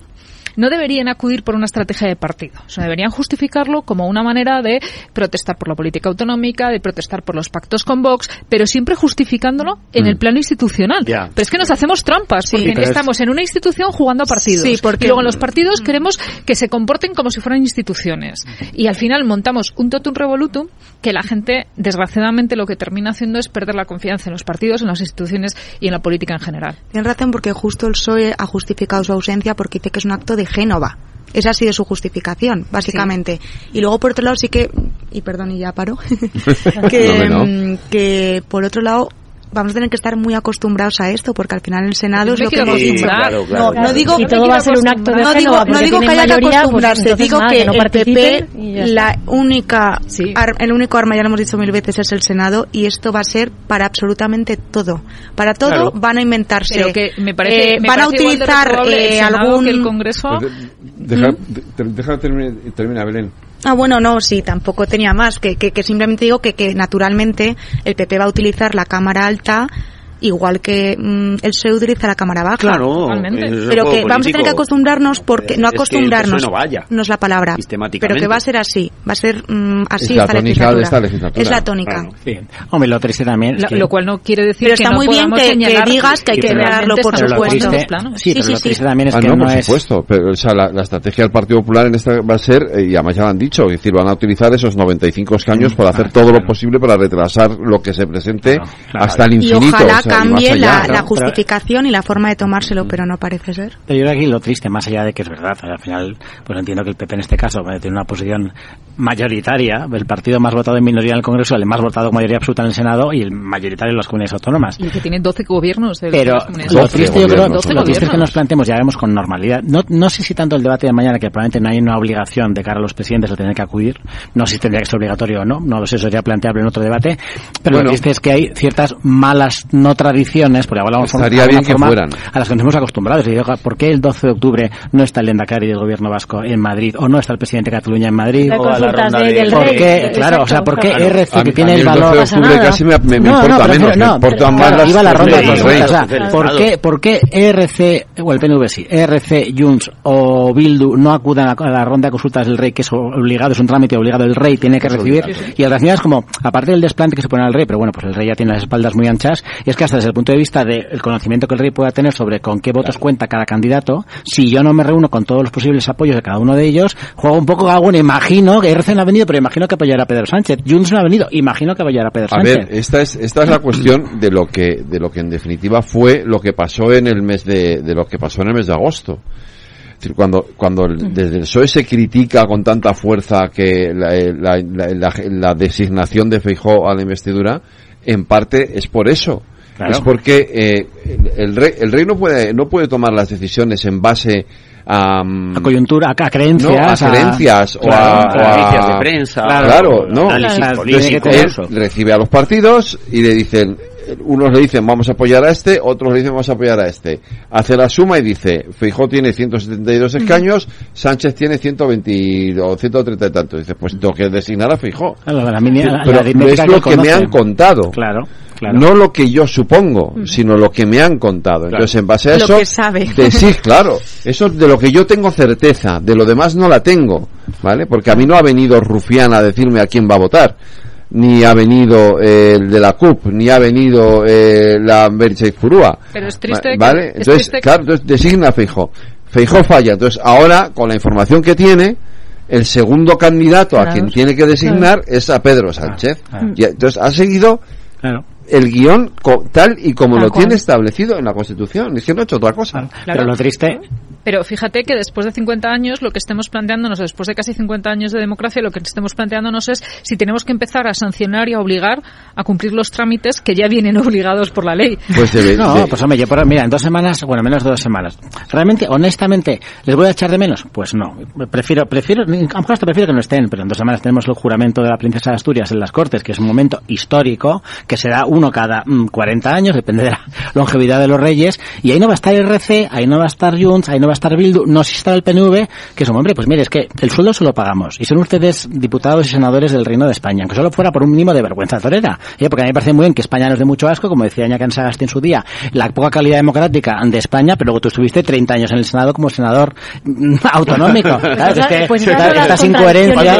no deberían acudir por una estrategia de partido. O sea, deberían justificarlo como una manera de protestar por la política autonómica, de protestar por los pactos con Vox, pero siempre justificándolo en Mm. el plano institucional. Pero es que nos hacemos trampas, porque estamos en una institución jugando a partidos. Sí, porque- Y luego en los partidos queremos que se comporten como si fueran instituciones. Y al final montamos un totum revolutum que la gente, desgraciadamente, lo que termina haciendo es perder la confianza en los partidos, en las instituciones y en la política en general. Tienes razón porque justo el PSOE ha justificado su ausencia porque dice que es un acto de Génova. Esa ha sido su justificación, básicamente. Y luego, por otro lado, sí que, y perdón, y ya paro, que, No, no. mm, que por otro lado, vamos a tener que estar muy acostumbrados a esto porque al final el Senado es lo que quiero hemos dicho. acostumbrar. Claro, claro, no, claro. no digo Y todo va a ser un acto de no digo, no digo que haya que mayoría, pues, acostumbrarse, entonces digo nada, que que no el PP, la única, Sí. ar- el único arma, ya lo hemos dicho mil veces, es el Senado y esto va a ser para absolutamente todo. Para todo Claro. van a inventarse. Pero que me parece, eh, me van a parece igual de utilizar eh, algún que el Congreso. Pues de- deja, de- deja terminar, termina, Belén. Ah, bueno, no, sí, tampoco tenía más. Que, que, que simplemente digo que, que naturalmente el PP va a utilizar la Cámara Alta igual que mm, el PSOE utiliza la cámara baja. Claro, es pero que vamos a tener que acostumbrarnos porque Es- no es que el acostumbrarnos no vaya. no es la palabra, pero que va a ser así, va a ser mm, así Es la esta, tónica legislatura. de esta legislatura. Es la tónica. Claro. Sí. Hombre, lo triste también es Lo, que... lo cual no quiere decir Pero que está no muy bien que- digas que hay que negarlo, por supuesto. Sí, pero lo triste también es Ah, que no, no, por es... supuesto, pero o sea, la, la estrategia del Partido Popular en esta va a ser, eh, y además ya lo han dicho, es decir, van a utilizar esos 95 escaños Mm, para hacer todo lo posible para retrasar lo que se presente hasta el infinito. ojalá o sea, y más cambie la, ¿no? la justificación y la forma de tomárselo, pero no parece ser. Pero yo creo que aquí lo triste, más allá de que es verdad, al final, pues entiendo que el PP en este caso eh, tiene una posición mayoritaria, el partido más votado en minoría en el Congreso, el más votado con mayoría absoluta en el Senado y el mayoritario en las comunidades autónomas. Y que tiene 12 gobiernos de Pero lo triste, yo creo, 12 lo triste es que nos planteemos, ya vemos con normalidad. No, no sé si tanto el debate de mañana, que probablemente no hay una obligación de cara a los presidentes de tener que acudir, no sé si tendría que ser obligatorio o no, no lo sé, eso sería planteable en otro debate, pero Bueno. lo triste es que hay ciertas malas no tradiciones, porque hablamos de Estaría bien que forma, fueran. a las que nos hemos acostumbrados. ¿por qué el 12 de octubre no está el Endacari del gobierno vasco en Madrid o no está el presidente de Cataluña en Madrid? La O a la ronda de- del ¿Por rey. qué? Exacto, Claro, o sea, ¿por qué claro. RC A que tiene a mí el el 12 valor? de octubre casi me- me- me importa pero menos, me importa más las iba la ronda de o sea. ¿por qué, ¿por qué ERC, o el PNV sí, ERC, Junts o Bildu no acudan a la ronda de consultas del rey, que es obligado, es un trámite obligado, el rey tiene que recibir, y al final es como, aparte del desplante que se pone al rey, pero bueno, pues el rey ya tiene las espaldas muy anchas, y es que desde el punto de vista del conocimiento que el rey pueda tener sobre con qué votos cuenta cada candidato, si yo no me reúno con todos los posibles apoyos de cada uno de ellos, juego un poco, ah, bueno, imagino que ERC no ha venido, pero imagino que apoyará a Pedro Sánchez, Junts no ha venido, imagino que apoyará a Pedro A Sánchez. ver, esta es esta es la cuestión de lo que de lo que en definitiva fue lo que pasó en el mes de de lo que pasó en el mes de agosto. Cuando cuando desde el PSOE se critica con tanta fuerza que la, eh, la- la- la- la designación de Feijóo a la investidura, en parte es por eso. Claro. Es porque eh, el, el rey el rey no puede no puede tomar las decisiones en base a, mm, a coyuntura, a, creencias, no, a creencias o Claro, a, a o a- noticias de prensa, claro, claro, no análisis político, él recibe a los partidos y le dicen unos le dicen vamos a apoyar a este otros le dicen vamos a apoyar a este hace la suma y dice Feijóo tiene 172 escaños Sánchez tiene 120 o 130 y tantos dice pues tengo que designar a Claro, la la- pero es lo que que me han contado. Claro, claro. no lo que yo supongo sino lo que me han contado. Entonces en base a Lo eso que sabe. de- sí claro. Eso es de lo que yo tengo certeza de lo demás no la tengo vale porque a mí no ha venido Rufián a decirme a quién va a votar ni ha venido eh, el de la CUP ni ha venido eh, la Berichay Furúa Pero es triste que- vale es entonces triste claro entonces designa a Feijóo. Feijóo falla. Entonces ahora con la información que tiene el segundo candidato a quien tiene que designar es a Pedro Sánchez. Y entonces ha seguido Claro. El guion co- tal y como Tal lo tiene establecido en la Constitución. Es que no ha hecho otra cosa. Pero lo triste, Pero fíjate que después de 50 años, lo que estemos planteándonos, después de casi 50 años de democracia, lo que estemos planteándonos es si tenemos que empezar a sancionar y a obligar a cumplir los trámites que ya vienen obligados por la ley. Pues debe- no, pues hombre, yo por, mira, en dos semanas, bueno, menos de dos semanas. Realmente, honestamente, ¿les voy a echar de menos? Pues no. Prefiero, prefiero, a lo mejor hasta prefiero que no estén, pero en dos semanas tenemos el juramento de la princesa de Asturias en las Cortes, que es un momento histórico, que se da uno cada mm, 40 años, depende de la longevidad de los reyes, y ahí no va a estar RC, ahí no va a estar Junts, ahí no va a estar Bildu, no si está el PNV, que son, hombre, pues mire, es que el sueldo se lo pagamos, y son ustedes diputados y senadores del Reino de España, aunque solo fuera por un mínimo de vergüenza torera, ¿eh? porque a mí me parece muy bien que España nos dé mucho asco, como decía Ñacan Sagasti en su día, la poca calidad democrática de España, pero luego tú estuviste 30 años en el Senado como senador mm, autonómico. Claro, es que Pues estas incoherencias,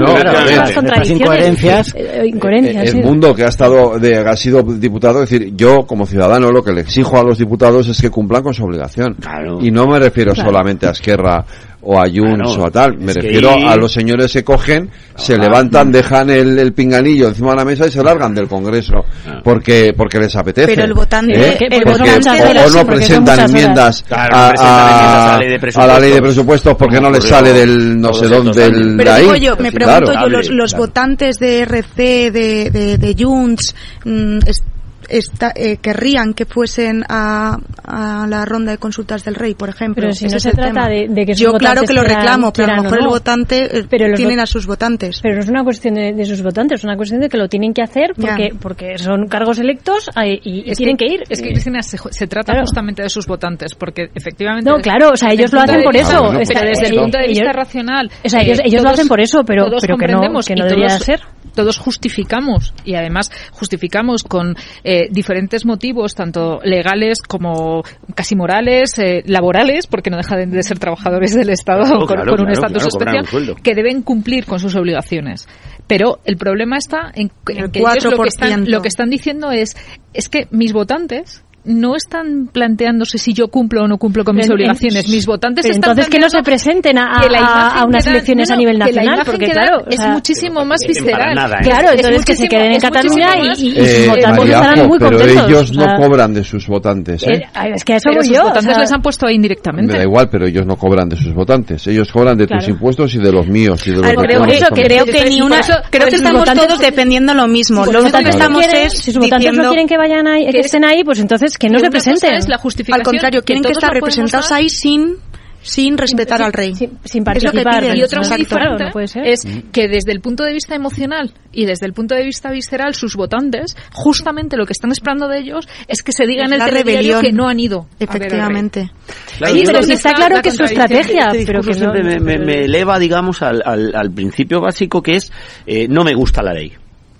No, claro, incoherencias, eh, eh, incoherencias, el sí. mundo que ha estado de, ha sido diputado, es decir, yo como ciudadano lo que le exijo a los diputados es que cumplan con su obligación. Y no me refiero Claro. solamente a Esquerra o a Junts Claro. o a tal, me que refiero ahí- a los señores que cogen, se Ah. levantan, dejan el, el pinganillo encima de la mesa y se largan del Congreso porque porque les apetece. Pero el votante- ¿Eh? el Porque- votante o- de o, no presentan enmiendas Claro, a, a- a la ley de a la ley de presupuestos. porque no les sale del no sé dónde del Pero de ahí. digo yo, me pregunto Claro. yo, los, los votantes de RC, de, de, de Junts, mm, es- esta- eh, querrían que fuesen a, a la ronda de consultas del rey, por ejemplo. Pero si Ese no se el trata de, de que sus Yo claro que lo quieran- reclamo, pero a lo mejor el no. votante eh, Pero tienen a sus votantes. Pero no es una cuestión de, de sus votantes, es una cuestión de que lo tienen que hacer porque, porque son cargos electos y, y tienen que, que ir. Es que, Cristina, se, se trata Claro. justamente de sus votantes, porque efectivamente... No, claro, o sea, ellos el lo hacen por eso. Pero desde el punto de vista racional... O sea, ellos, ellos lo hacen por eso, pero, pero que no, que no debería todos- ser. Todos justificamos y además justificamos con eh, diferentes motivos, tanto legales como casi morales, eh, laborales, porque no dejan de ser trabajadores del Estado Claro, con, claro, con un claro, estatus claro, cobran un especial, que deben cumplir con sus obligaciones. Pero el problema está en, en El que ellos lo que, están, 4%. lo que están diciendo es, es que mis votantes no están planteándose si yo cumplo o no cumplo con mis En- en- obligaciones. Mis votantes Pero están entonces que no se presenten a, a- a unas dan- elecciones no, a nivel nacional, porque claro, o es sea, muchísimo más visceral. nada, ¿eh? Claro, Es entonces que se queden en es Cataluña y, y- y Eh, sus votantes estarán muy pero contentos. ellos o no cobran de sus votantes, ¿eh? eh, es que a eso Pero voy sus yo. o votantes sea, les han puesto ahí indirectamente. Me da igual, pero ellos no cobran de sus votantes. Ellos cobran de tus Claro. impuestos y de los míos y de los creo, eso, creo que ni una, creo que estamos todos defendiendo lo mismo. lo único que estamos es si sus votantes no quieren que vayan ahí, que- estén ahí, pues entonces que no Que se cosa presenten. es la justificación Al contrario, que quieren que estar podemos representados ahí sin sin respetar al rey. Sin, sin Es lo que participar. piden. Y otra diferente Claro, no ser. es que desde el punto de vista emocional y desde el punto de vista visceral, sus votantes, justamente lo que están esperando de ellos es que se diga Es en el rebelión. que no han ido. Efectivamente. Claro, Sí, pero sí que está está claro la que es su estrategia, este pero que no, me, me- me eleva, digamos, al, al, al principio básico que es eh, no me gusta la ley.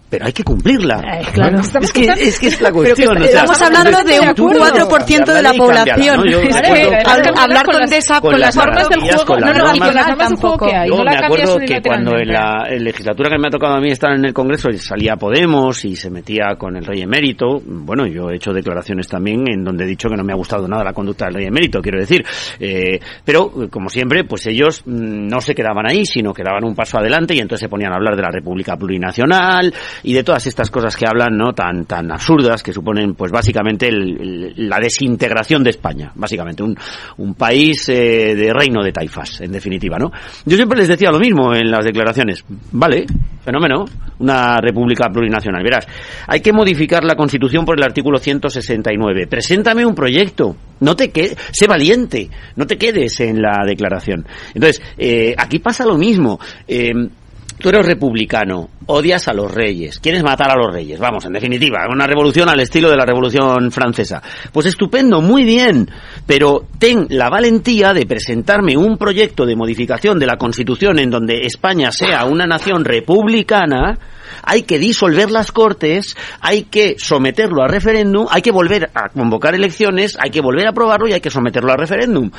Pero hay que cumplirla. Eh, claro. Es que, es que es la Pero que cuestión. o sea, Estamos hablando de un tú- 4% de la población. ¿no? Yo hab- hablar con con las- esa con con las normas del juego, con no, no, y normas. con las normas del juego que hay, Yo no me acuerdo que cuando en la en legislatura que me ha tocado a mí estar en el Congreso salía Podemos y se metía con el rey emérito, bueno, yo he hecho declaraciones también en donde he dicho que no me ha gustado nada la conducta del rey emérito, quiero decir. Eh, pero, como siempre, pues ellos mm, no se quedaban ahí, sino que daban un paso adelante y entonces se ponían a hablar de la República Plurinacional y de todas estas cosas que hablan, ¿no? Tan, tan absurdas que suponen, pues básicamente, la desintegración de España, básicamente. Un, un país eh, de reino de taifas, en definitiva, ¿no? Yo siempre les decía lo mismo en las declaraciones. Vale, fenómeno, una república plurinacional. Verás, hay que modificar la Constitución por el artículo 169. Preséntame un proyecto. No te quedes, sé valiente. No te quedes en la declaración. Entonces, eh, aquí pasa lo mismo. Eh, Tú eres republicano, odias a los reyes, quieres matar a los reyes, vamos, en definitiva, una revolución al estilo de la revolución francesa. Pues estupendo, muy bien, pero ten la valentía de presentarme un proyecto de modificación de la Constitución en donde España sea una nación republicana, hay que disolver las cortes, hay que someterlo a referéndum, hay que volver a convocar elecciones, hay que volver a aprobarlo y hay que someterlo a referéndum.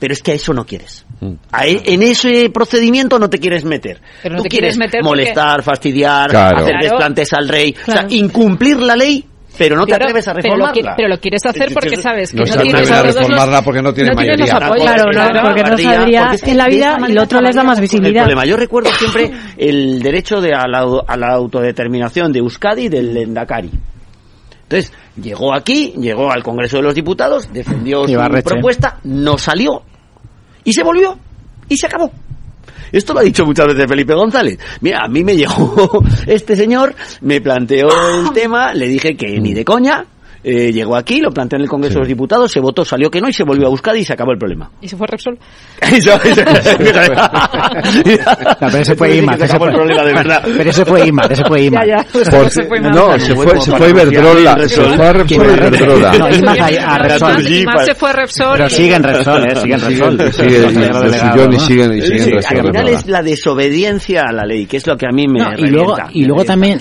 Pero es que a eso no quieres. A e- en ese procedimiento no te quieres meter. Pero no Tú te quieres quieres meter porque- molestar, fastidiar, Claro. hacer desplantes al rey, Claro. o sea, incumplir la ley, pero no te Claro, atreves a pero lo, reformarla. pero lo quieres hacer porque sabes que No no, se tienes a a todos los- reformarla porque no tienen tienes los mayoría. Claro, no, porque no sabría porque es que en la vida y lo otro les da más El visibilidad. problema, yo recuerdo siempre el derecho de a la, a la autodeterminación de Euskadi y del Endacari. Entonces, llegó aquí, llegó al Congreso de los Diputados, defendió su propuesta, no salió. Y se volvió. Y se acabó. Esto lo ha dicho muchas veces Felipe González. Mira, a mí me llegó este señor, me planteó el tema, le dije que ni de coña, eh, llegó aquí, lo planteó en el Congreso de los Diputados, se votó, salió que no y se volvió a buscar y se acabó el problema. Y se fue Repsol. No, pero ese fue sí Ima, ese acabó el fue- problema de verdad. Pero ese fue Ima, ese fue Ima. Ya, ya. pues se fue no, se fue, se fue Iberdrola, se fue a Repsol. Iberdrola. No, Ima a, a Repsol. Más se fue Repsol. Pero y- sigue en Repsol, eh, sigue en Repsol. Sigue- sigue- Eso es lo lo delegado, siguieron y siguen y siguen Sí, Repsol al final es la desobediencia a la ley, que es lo que a mí me y luego revienta, y me luego revienta. también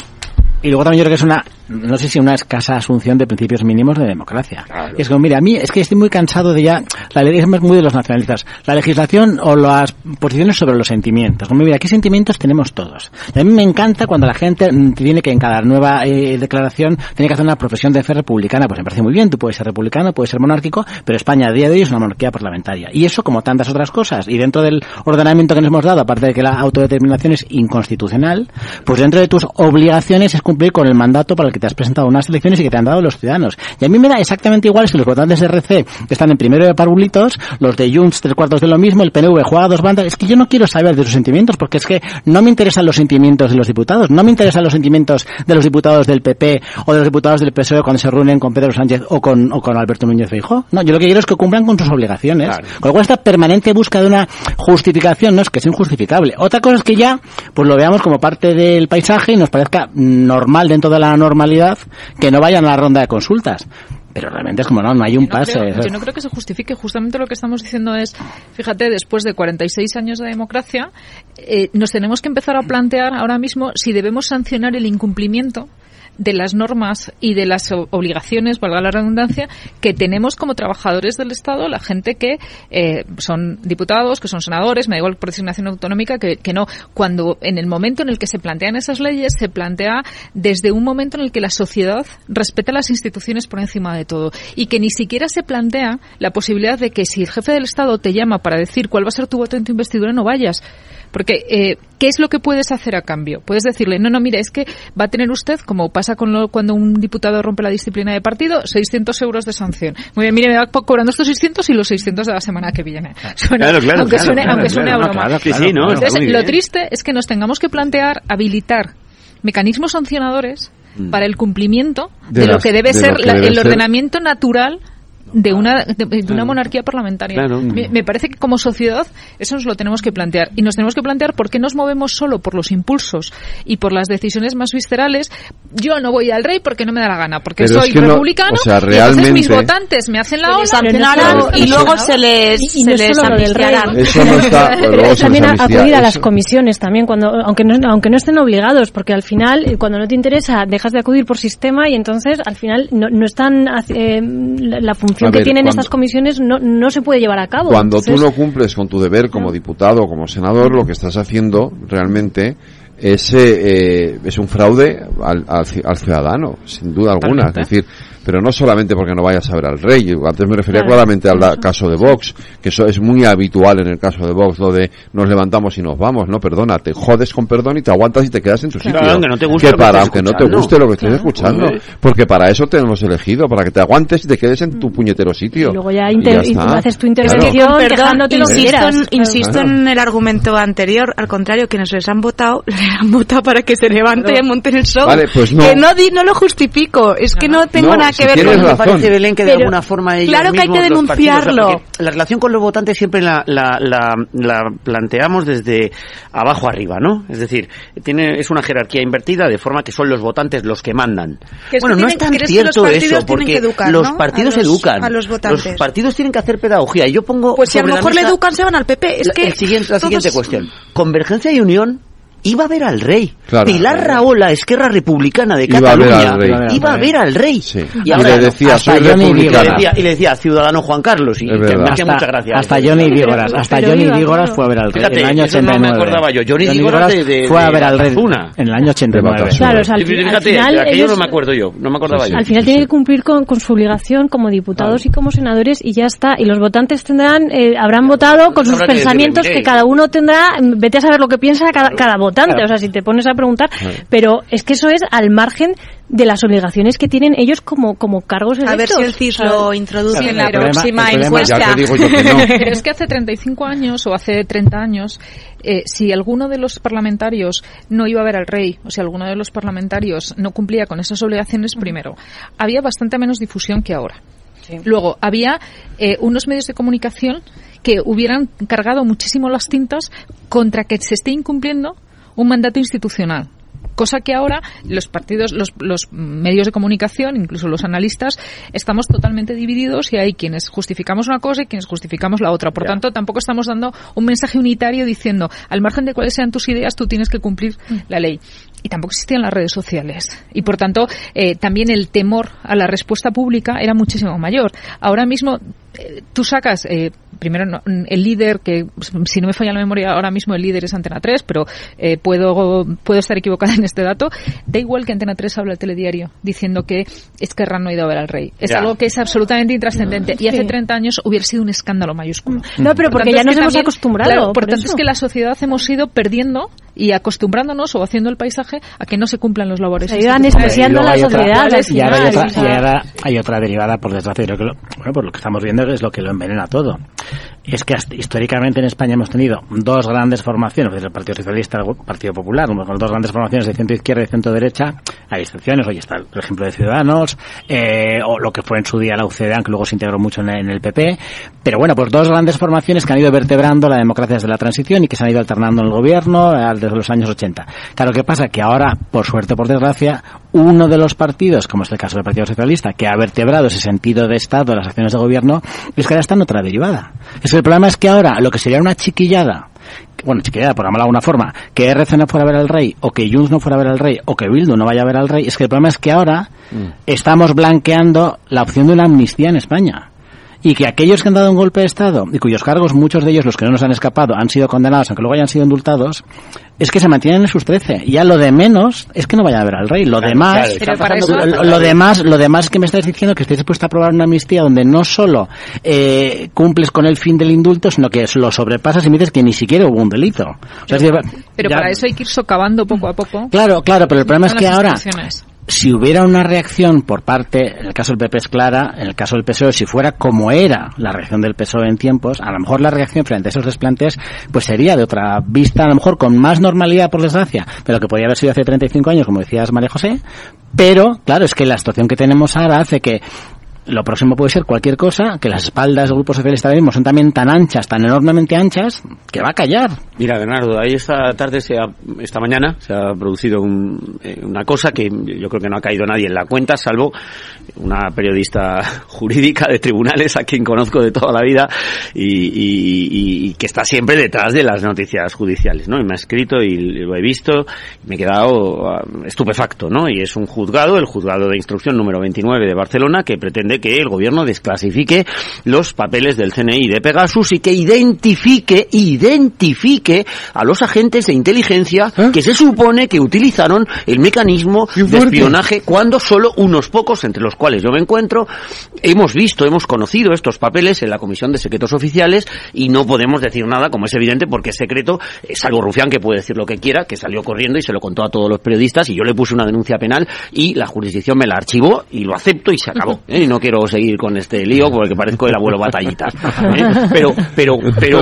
y luego también yo creo que es una no sé si una escasa asunción de principios mínimos de democracia. Es como, mira, a mí es que estoy muy cansado de ya, la ley es muy de los nacionalistas, la legislación o las posiciones sobre los sentimientos. Como, mira, ¿qué sentimientos tenemos todos? Y a mí me encanta cuando la gente mm, tiene que en cada nueva eh, declaración tiene que hacer una profesión de fe republicana. Pues me parece muy bien, tú puedes ser republicano, puedes ser monárquico, pero España a día de hoy es una monarquía parlamentaria. Y eso como tantas otras cosas. Y dentro del ordenamiento que nos hemos dado, aparte de que la autodeterminación es inconstitucional, pues dentro de tus obligaciones es cumplir con el mandato para el que te has presentado a unas elecciones y que te han dado los ciudadanos. Y a mí me da exactamente igual si los votantes de RC están en primero de parulitos, los de Junts tres cuartos de lo mismo, el PNV juega dos bandas. Es que yo no quiero saber de sus sentimientos porque es que no me interesan los sentimientos de los diputados, no me interesan los sentimientos de los diputados del PP o de los diputados del PSOE cuando se reúnen con Pedro Sánchez o con, o con Alberto Núñez Feijóo. No, yo lo que quiero es que cumplan con sus obligaciones. Con lo cual esta permanente búsqueda de una justificación no es que sea injustificable. Otra cosa es que ya pues lo veamos como parte del paisaje y nos parezca normal dentro de la que no vayan a la ronda de consultas. pero realmente es como no, no hay un Yo no pase. creo- yo no creo que se justifique. Justamente lo que estamos diciendo es, fíjate, después de 46 años de democracia, eh, nos tenemos que empezar a plantear ahora mismo si debemos sancionar el incumplimiento de las normas y de las obligaciones, valga la redundancia, que tenemos como trabajadores del Estado, la gente que eh, son diputados, que son senadores, me da igual por designación autonómica, que, que no. Cuando en el momento en el que se plantean esas leyes, se plantea desde un momento en el que la sociedad respeta las instituciones por encima de todo y que ni siquiera se plantea la posibilidad de que si el jefe del Estado te llama para decir cuál va a ser tu voto en tu investidura, no vayas. Porque, eh, ¿qué es lo que puedes hacer a cambio? Puedes decirle, no, no, mira, es que va a tener usted, como pasa con lo, cuando un diputado rompe la disciplina de partido, 600 euros de sanción. Muy bien, mire, me va co- cobrando estos 600 y los 600 de la semana que viene. Suena- Claro, claro, aunque suene, claro, aunque suene claro, a broma. claro, sí, sí, no, está Entonces, lo triste es que nos tengamos que plantear habilitar mecanismos sancionadores para el cumplimiento de, De lo que debe de ser que la- debe el ser. ordenamiento natural de una de, de una monarquía parlamentaria. Claro. Me, me parece que como sociedad eso nos lo tenemos que plantear y nos tenemos que plantear por qué nos movemos solo por los impulsos y por las decisiones más viscerales. Yo no voy al rey porque no me da la gana, porque Pero es soy que no- republicano o sea, y entonces mis realmente- votantes me hacen la ola no y luego se les, Y- y no se es les del rey. Eso no está, pero luego se también les acudir a las Eso- comisiones también cuando aunque no aunque no estén obligados porque al final eh, cuando no te interesa dejas de acudir por sistema y entonces al final no, no están eh, la, la función que tienen cuando- estas comisiones no, no se puede llevar a cabo. Cuando tú Entonces, no cumples con tu deber como diputado o como senador, lo que estás haciendo realmente es, eh, eh, es un fraude al, al al ciudadano, sin duda alguna. Es decir, pero no solamente porque no vayas a ver al rey. Antes me refería Claro. claramente al caso de Vox, que eso es muy habitual en el caso de Vox, lo de nos levantamos y nos vamos. No, perdona, te jodes con perdón y te aguantas y te quedas en tu Claro, sitio. aunque no te guste que para, aunque no te guste lo que estés escuchando. Porque para eso te hemos elegido, para que te aguantes y te quedes en tu puñetero sitio. y luego ya, Y y haces tu intervención perdón, insisto, quieras en, insisto en el argumento anterior, al contrario, quienes les han votado, les han votado para que se levante y monten el show. Vale, pues no. Que no, di- no lo justifico, es que no tengo No, nada que ver con me razón. parece, Belén, que de Pero alguna forma ellos claro que hay que los partidos, o sea, denunciarlo. porque la relación con los votantes siempre la, la, la, la planteamos desde abajo arriba, ¿no? Es decir, tiene, es una jerarquía invertida de forma que son los votantes los que mandan. Que es que bueno, no tienen- es tan que cierto los partidos eso, porque que educar, los ¿no? partidos a los, educan. A los votantes. Los partidos tienen que hacer pedagogía. Y yo pongo pues si a lo mejor le educan, se van al PP. Es la, que el siguiente- la todos- siguiente cuestión. Convergencia y Unión iba a ver al rey. Claro. Pilar Raola, Esquerra Republicana de Iba a ver Cataluña, al rey. iba a ver al rey. Sí. Y, Y ahora le decía, hasta soy Johnny republicana. Y le decía, y le decía, ciudadano Juan Carlos. Y que me hacía Hasta, mucha gracia. hasta. Johnny Vígoras, hasta Johnny Vígoras claro. fue a ver al rey Fíjate, en el año eso no 89. me acordaba yo. Johnny Vígoras Vígoras de- de- fue a ver al rey en el año 89. Batasuna. Claro, o sea, al, Sí, fíjate, final aquello ellos- no me acuerdo yo, no me acordaba Sí, yo. Al final tienen que cumplir con, con su obligación como diputados y como senadores y ya está. Y los votantes tendrán, eh, habrán votado con sus pensamientos que cada uno tendrá. mm, Vete a saber lo que piensa cada, cada Claro. O sea, si te pones a preguntar. Pero es que eso es al margen de las obligaciones que tienen ellos como, como cargos electos. A ver si el CIS lo introduce en la pero- próxima encuesta. No. Pero es que hace 35 años o hace 30 años, eh, si alguno de los parlamentarios no iba a ver al rey, o si alguno de los parlamentarios no cumplía con esas obligaciones, primero, había bastante menos difusión que ahora. Luego, había eh, unos medios de comunicación que hubieran cargado muchísimo las tintas contra que se esté incumpliendo un mandato institucional. Cosa que ahora los partidos, los, los medios de comunicación, incluso los analistas, estamos totalmente divididos y hay quienes justificamos una cosa y quienes justificamos la otra. Por tanto, tampoco estamos dando un mensaje unitario diciendo, al margen de cuáles sean tus ideas, tú tienes que cumplir la ley. Y tampoco existían las redes sociales. Y por tanto, eh, también el temor a la respuesta pública era muchísimo mayor. Ahora mismo, eh, tú sacas, eh, primero, no, el líder, que si no me falla la memoria, ahora mismo el líder es Antena 3, pero eh, puedo, puedo estar equivocada en este dato. Da igual que Antena 3 habla al telediario diciendo que Esquerra no ha ido a ver al rey. Es Ya. algo que es absolutamente intrascendente. Y hace Sí. 30 años hubiera sido un escándalo mayúsculo. No, pero Por porque tanto, ya nos hemos también- acostumbrado. claro, por por tanto, eso. es que la sociedad hemos ido perdiendo y acostumbrándonos o haciendo el paisaje a que no se cumplan los labores. Se ayudan luego la sociedad, y ahora, hay otra, y ahora hay otra derivada, por desgracia, creo que lo, bueno, por lo que estamos viendo es lo que lo envenena todo. Es que históricamente en España hemos tenido dos grandes formaciones, desde el Partido Socialista y el Partido Popular, con dos grandes formaciones de centro izquierda y centro derecha, Hay excepciones, hoy está el ejemplo de Ciudadanos, eh, o lo que fue en su día la UCD, que luego se integró mucho en, el PP. Pero bueno, pues dos grandes formaciones que han ido vertebrando la democracia desde la transición y que se han ido alternando en el gobierno eh, desde los años 80. Claro, ¿qué pasa? Que ahora, por suerte, por desgracia, uno de los partidos, como es el caso del Partido Socialista, que ha vertebrado ese sentido de Estado las acciones de gobierno, es que ahora está en otra derivada. Es que el problema es que ahora lo que sería una chiquillada bueno, chiquillada, por llamarlo de alguna forma, que RC no fuera a ver al rey, o que Junts no fuera a ver al rey, o que Bildu no vaya a ver al rey, es que el problema es que ahora estamos blanqueando la opción de una amnistía en España. Y que aquellos que han dado un golpe de Estado, y cuyos cargos, muchos de ellos, los que no nos han escapado, han sido condenados, aunque luego hayan sido indultados, es que se mantienen en sus 13. Y ya lo de menos es que no vayan a ver al rey. Lo demás, Pero para eso- lo, lo demás, lo demás es que me estáis diciendo que estáis dispuesto a aprobar una amnistía donde no solo eh, cumples con el fin del indulto, sino que lo sobrepasas y me dices que ni siquiera hubo un delito. O sea, es decir, Pero ya- para eso hay que ir socavando poco a poco. Claro, claro, pero el problema es que ahora. Si hubiera una reacción por parte, en el caso del PP es clara, en el caso del PSOE, si fuera como era la reacción del PSOE en tiempos, a lo mejor la reacción frente a esos desplantes, pues sería de otra vista, a lo mejor con más normalidad, por desgracia, de lo que podía haber sido hace 35 años, como decías María José, pero, claro, es que la situación que tenemos ahora hace que lo próximo puede ser cualquier cosa, que las espaldas del Grupo Socialista mismo son también tan anchas, tan enormemente anchas, que va a callar. Mira, Bernardo, ahí esta tarde, se ha- esta mañana, se ha producido un- eh, una cosa que yo creo que no ha caído nadie en la cuenta, salvo una periodista jurídica de tribunales a quien conozco de toda la vida y, y- y- y que está siempre detrás de las noticias judiciales, ¿no? Y me ha escrito y lo he visto y me he quedado ah, estupefacto, ¿no? Y es un juzgado, el juzgado de instrucción número 29 de Barcelona, que pretende que el gobierno desclasifique los papeles del CNI de Pegasus y que identifique, identifique a los agentes de inteligencia que se supone que utilizaron el mecanismo de espionaje cuando solo unos pocos, entre los cuales yo me encuentro, hemos visto, hemos conocido estos papeles en la Comisión de Secretos Oficiales y no podemos decir nada, como es evidente, porque es secreto, eh, salvo Rufián que puede decir lo que quiera, que salió corriendo y se lo contó a todos los periodistas y yo le puse una denuncia penal y la jurisdicción me la archivó y lo acepto y se acabó. ¿eh? Y no quiero seguir con este lío porque parezco el abuelo batallita. ¿eh? Pero, pero, pero,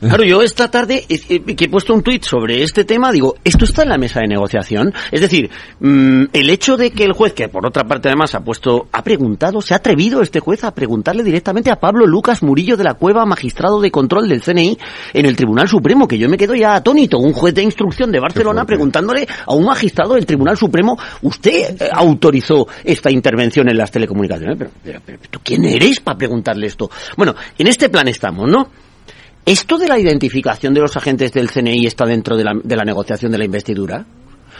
claro, yo esta tarde que he puesto un tuit sobre este tema, digo, ¿esto está en la mesa de negociación? Es decir, mm, el hecho de que el juez, que por otra parte además ha puesto, ha preguntado, se ha atrevido este juez a preguntarle directamente a Pablo Lucas Murillo de la Cueva, magistrado de control del CNI en el Tribunal Supremo, que yo me quedo ya atónito, un juez de instrucción de Barcelona preguntándole a un magistrado del Tribunal Supremo, ¿usted eh, autorizó esta intervención en las telecomunicaciones? Pero, pero, pero, ¿tú quién eres para preguntarle esto? Bueno, en este plan estamos, ¿no? ¿Esto de la identificación de los agentes del CNI está dentro de la, de la negociación de la investidura?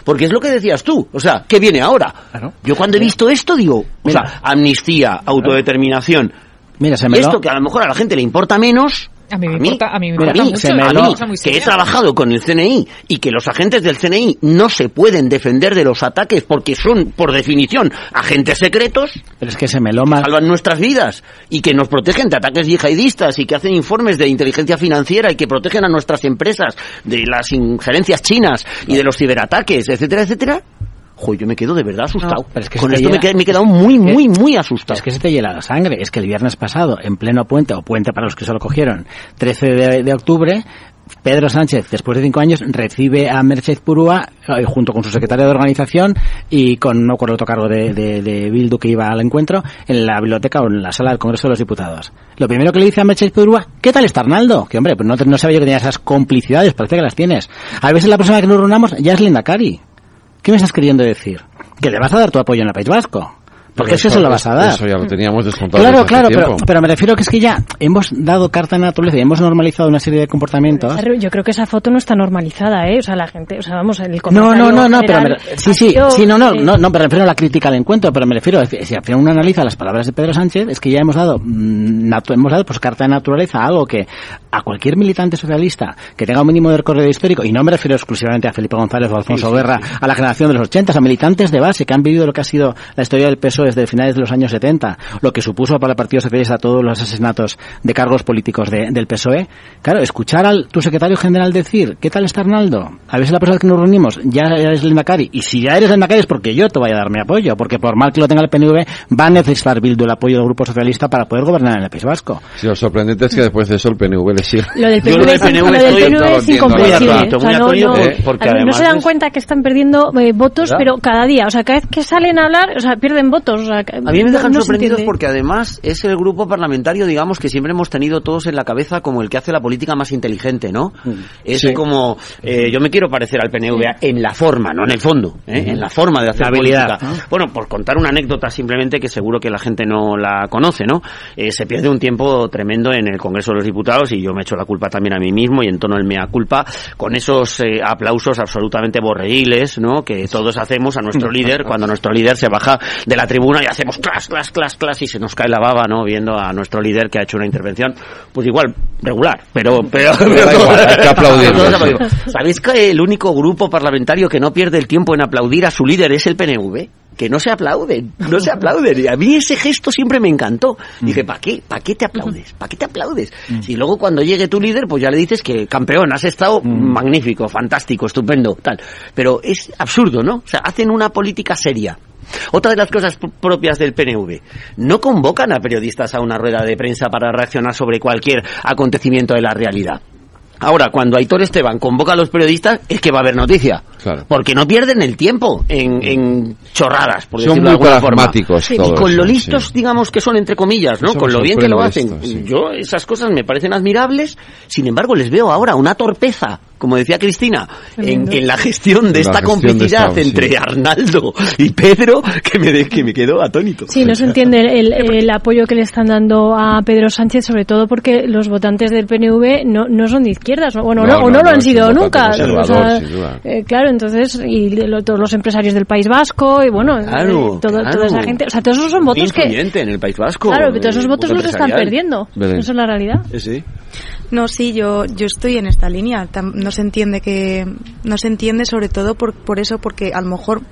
Porque es lo que decías tú, o sea, ¿qué viene ahora? Yo cuando he visto esto digo, o sea, amnistía, autodeterminación, Mira, se me esto que a lo mejor a la gente le importa menos, A mí me a mí, importa, a mí me a importa mí, mucho. a mí, una cosa muy que he trabajado con el CNI y que los agentes del CNI no se pueden defender de los ataques porque son, por definición, agentes secretos, Pero es que se me lo salvan nuestras vidas y que nos protegen de ataques yihadistas y que hacen informes de inteligencia financiera y que protegen a nuestras empresas de las injerencias chinas y de los ciberataques, etcétera, etcétera. Jo, yo me quedo de verdad asustado. pero es que Con esto me, llena- qued- me he quedado muy, muy, muy asustado. Es que se te hiela la sangre. Es que el viernes pasado, en pleno puente, o puente para los que se lo cogieron, 13 de, de octubre, Pedro Sánchez, después de cinco años, recibe a Merced Purúa, eh, junto con su secretaria de organización y con, no recuerdo otro cargo de, de, de Bildu que iba al encuentro, en la biblioteca o en la sala del Congreso de los Diputados. Lo primero que le dice a Merced Purúa, ¿qué tal está Arnaldo? Que hombre, pues no, no sabía yo que tenía esas complicidades, parece que las tienes. A veces la persona que nos reunamos ya es Linda Cari. ¿Qué me estás queriendo decir? Que le vas a dar tu apoyo en el País Vasco. Porque Pero es que eso- se lo vas a dar. Eso ya lo teníamos descontado. Claro, desde hace claro, pero, pero me refiero que es que ya hemos dado carta de naturaleza y hemos normalizado una serie de comportamientos. Yo creo que esa foto no está normalizada, ¿eh? O sea, la gente, o sea, vamos, el No, comentario no, no, no, pero me- sí, sí, sido, sí, no, no, eh, no, no, me refiero a la crítica al encuentro, pero me refiero, a si al final uno analiza las palabras de Pedro Sánchez, es que ya hemos dado, mm, natu- hemos dado pues carta de naturaleza a algo que a cualquier militante socialista que tenga un mínimo de recorrido histórico, y no me refiero exclusivamente a Felipe González o a Alfonso Guerra, a la generación de los 80, a militantes de base que han vivido lo que ha sido la historia del PSOE Desde finales de los años 70, lo que supuso para el Partido Socialista todos los asesinatos de cargos políticos de- del PSOE, claro, escuchar al tu secretario general decir, ¿qué tal está Arnaldo? A ver si la persona que nos reunimos ya eres el Macari. Y si ya eres el Macari es porque yo te voy a dar mi apoyo, porque por mal que lo tenga el PNV, va a necesitar Bildu el apoyo del Grupo Socialista para poder gobernar en el País Vasco. Sí, lo sorprendente es que después de eso el PNV le sigue. Lo del PNV, es- PNV es incomprensible. O sea, no, no- se dan cuenta que están perdiendo eh, votos, ¿Verdad? pero cada día. O sea, cada vez que salen a hablar, o sea, pierden votos. O sea, que- A mí me dejan no sorprendidos porque además es el grupo parlamentario, digamos, que siempre hemos tenido todos en la cabeza como el que hace la política más inteligente, ¿no? Es Sí. como, eh, yo me quiero parecer al PNV en la forma, no en el fondo, ¿eh? en la forma de hacer La política. ¿no? Bueno, por contar una anécdota simplemente que seguro que la gente no la conoce, ¿no? Eh, se pierde un tiempo tremendo en el Congreso de los Diputados y yo me echo la culpa también a mí mismo y en tono el mea culpa con esos eh, aplausos absolutamente borreguiles, ¿no? Que todos hacemos a nuestro líder cuando nuestro líder se baja de la tribuna y hacemos clas, clas, clas, clas y se nos cae la baba, ¿no? Viendo a nuestro líder que ha hecho una intervención, pues igual, regular, pero... pero, igual, hay que aplaudir. ¿Sabéis que el único grupo parlamentario que no pierde el tiempo en aplaudir a su líder es el PNV? Que no se aplauden, no se aplauden. Y a mí ese gesto siempre me encantó. Dije, ¿para qué? ¿Para qué te aplaudes? ¿Para qué te aplaudes? Si luego cuando llegue tu líder, pues ya le dices que campeón, has estado magnífico, fantástico, estupendo, tal. Pero es absurdo, ¿no? O sea, hacen una política seria. Otra de las cosas propias del PNV, no convocan a periodistas a una rueda de prensa para reaccionar sobre cualquier acontecimiento de la realidad. Ahora, cuando Aitor Esteban convoca a los periodistas, es que va a haber noticia. Claro. Porque no pierden el tiempo en, en chorradas, por Son decirlo de muy alguna forma. Y con lo sí. listos, digamos, que son entre comillas, ¿no? Con lo bien que lo hacen. esto, sí. Yo, esas cosas me parecen admirables. Sin embargo, les veo ahora una torpeza, como decía Cristina, en, la gestión de La esta gestión de complicidad sí. entre Arnaldo y Pedro, que me, de- que me quedo atónito. Sí, no se entiende el, el apoyo que le están dando a Pedro Sánchez, sobre todo porque los votantes del PNV no, no son de izquierdas, o- bueno, No, no, o no, no lo han sido nunca. conservador, O sea, sin duda. eh, claro, entonces, y lo- todos los empresarios del País Vasco, y bueno, Claro, eh, todo- claro. toda esa gente, o sea, todos esos son votos que, en el País Vasco. claro, que todos esos votos los están perdiendo. Eso es la realidad. Sí. No, sí, yo, yo estoy en esta línea. No se entiende que, no se entiende sobre todo por, por eso, porque a lo mejor,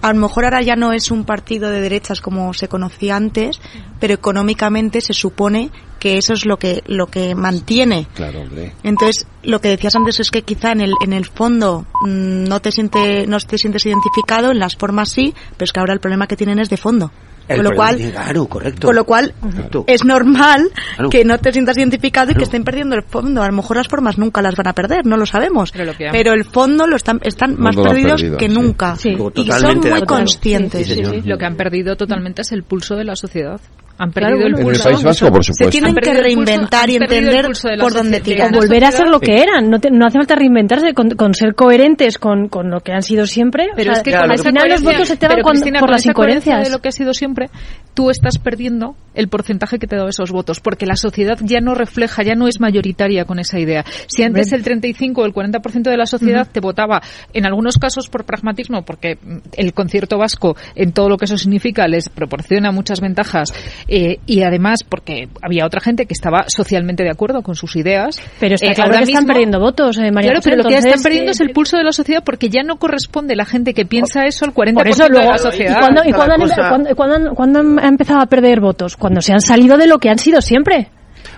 a lo mejor ahora ya no es un partido de derechas como se conocía antes, pero económicamente se supone que eso es lo que, lo que mantiene. Claro, hombre. Entonces, lo que decías antes es que quizá en el, en el fondo mm, no te siente, no te sientes identificado, en las formas sí, pero es que ahora el problema que tienen es de fondo. El Con lo cual, claro, correcto. con lo cual Correcto. es normal Claro. que no te sientas identificado y que estén perdiendo el fondo. A lo mejor las formas nunca las van a perder, no lo sabemos. Pero lo que han- Pero el fondo lo están, están más perdidos perdido, que sí. nunca. Sí. Y son muy conscientes. Sí. Lo que han perdido totalmente es el pulso de la sociedad. Han perdido el En el pulso. País Vasco, por Se tienen que reinventar y entender por dónde O una volver a ser lo que eran, no, te- no hace falta reinventarse, con, con ser coherentes con, con lo que han sido siempre. Pero O sea, es que Claro, con al final los votos se te van con- Cristina, por con las esa incoherencias. de lo que ha sido siempre, tú estás perdiendo el porcentaje que te da esos votos, porque la sociedad ya no refleja, ya no es mayoritaria con esa idea. Si antes el 35 o el 40% de la sociedad te votaba, en algunos casos por pragmatismo, porque el concierto vasco, en todo lo que eso significa, les proporciona muchas ventajas, eh, y además porque había otra gente que estaba socialmente de acuerdo con sus ideas. Pero está Eh, claro ahora que están perdiendo votos, eh, María Claro, José, pero lo que están perdiendo es el eh, pulso de la sociedad porque ya no corresponde la gente que piensa eso al 40% Por eso luego, de la ¿y sociedad. cuándo, y cuándo han, cosa- cuándo- cuándo han- cuándo han empezado a perder votos? Cuando se han salido de lo que han sido siempre.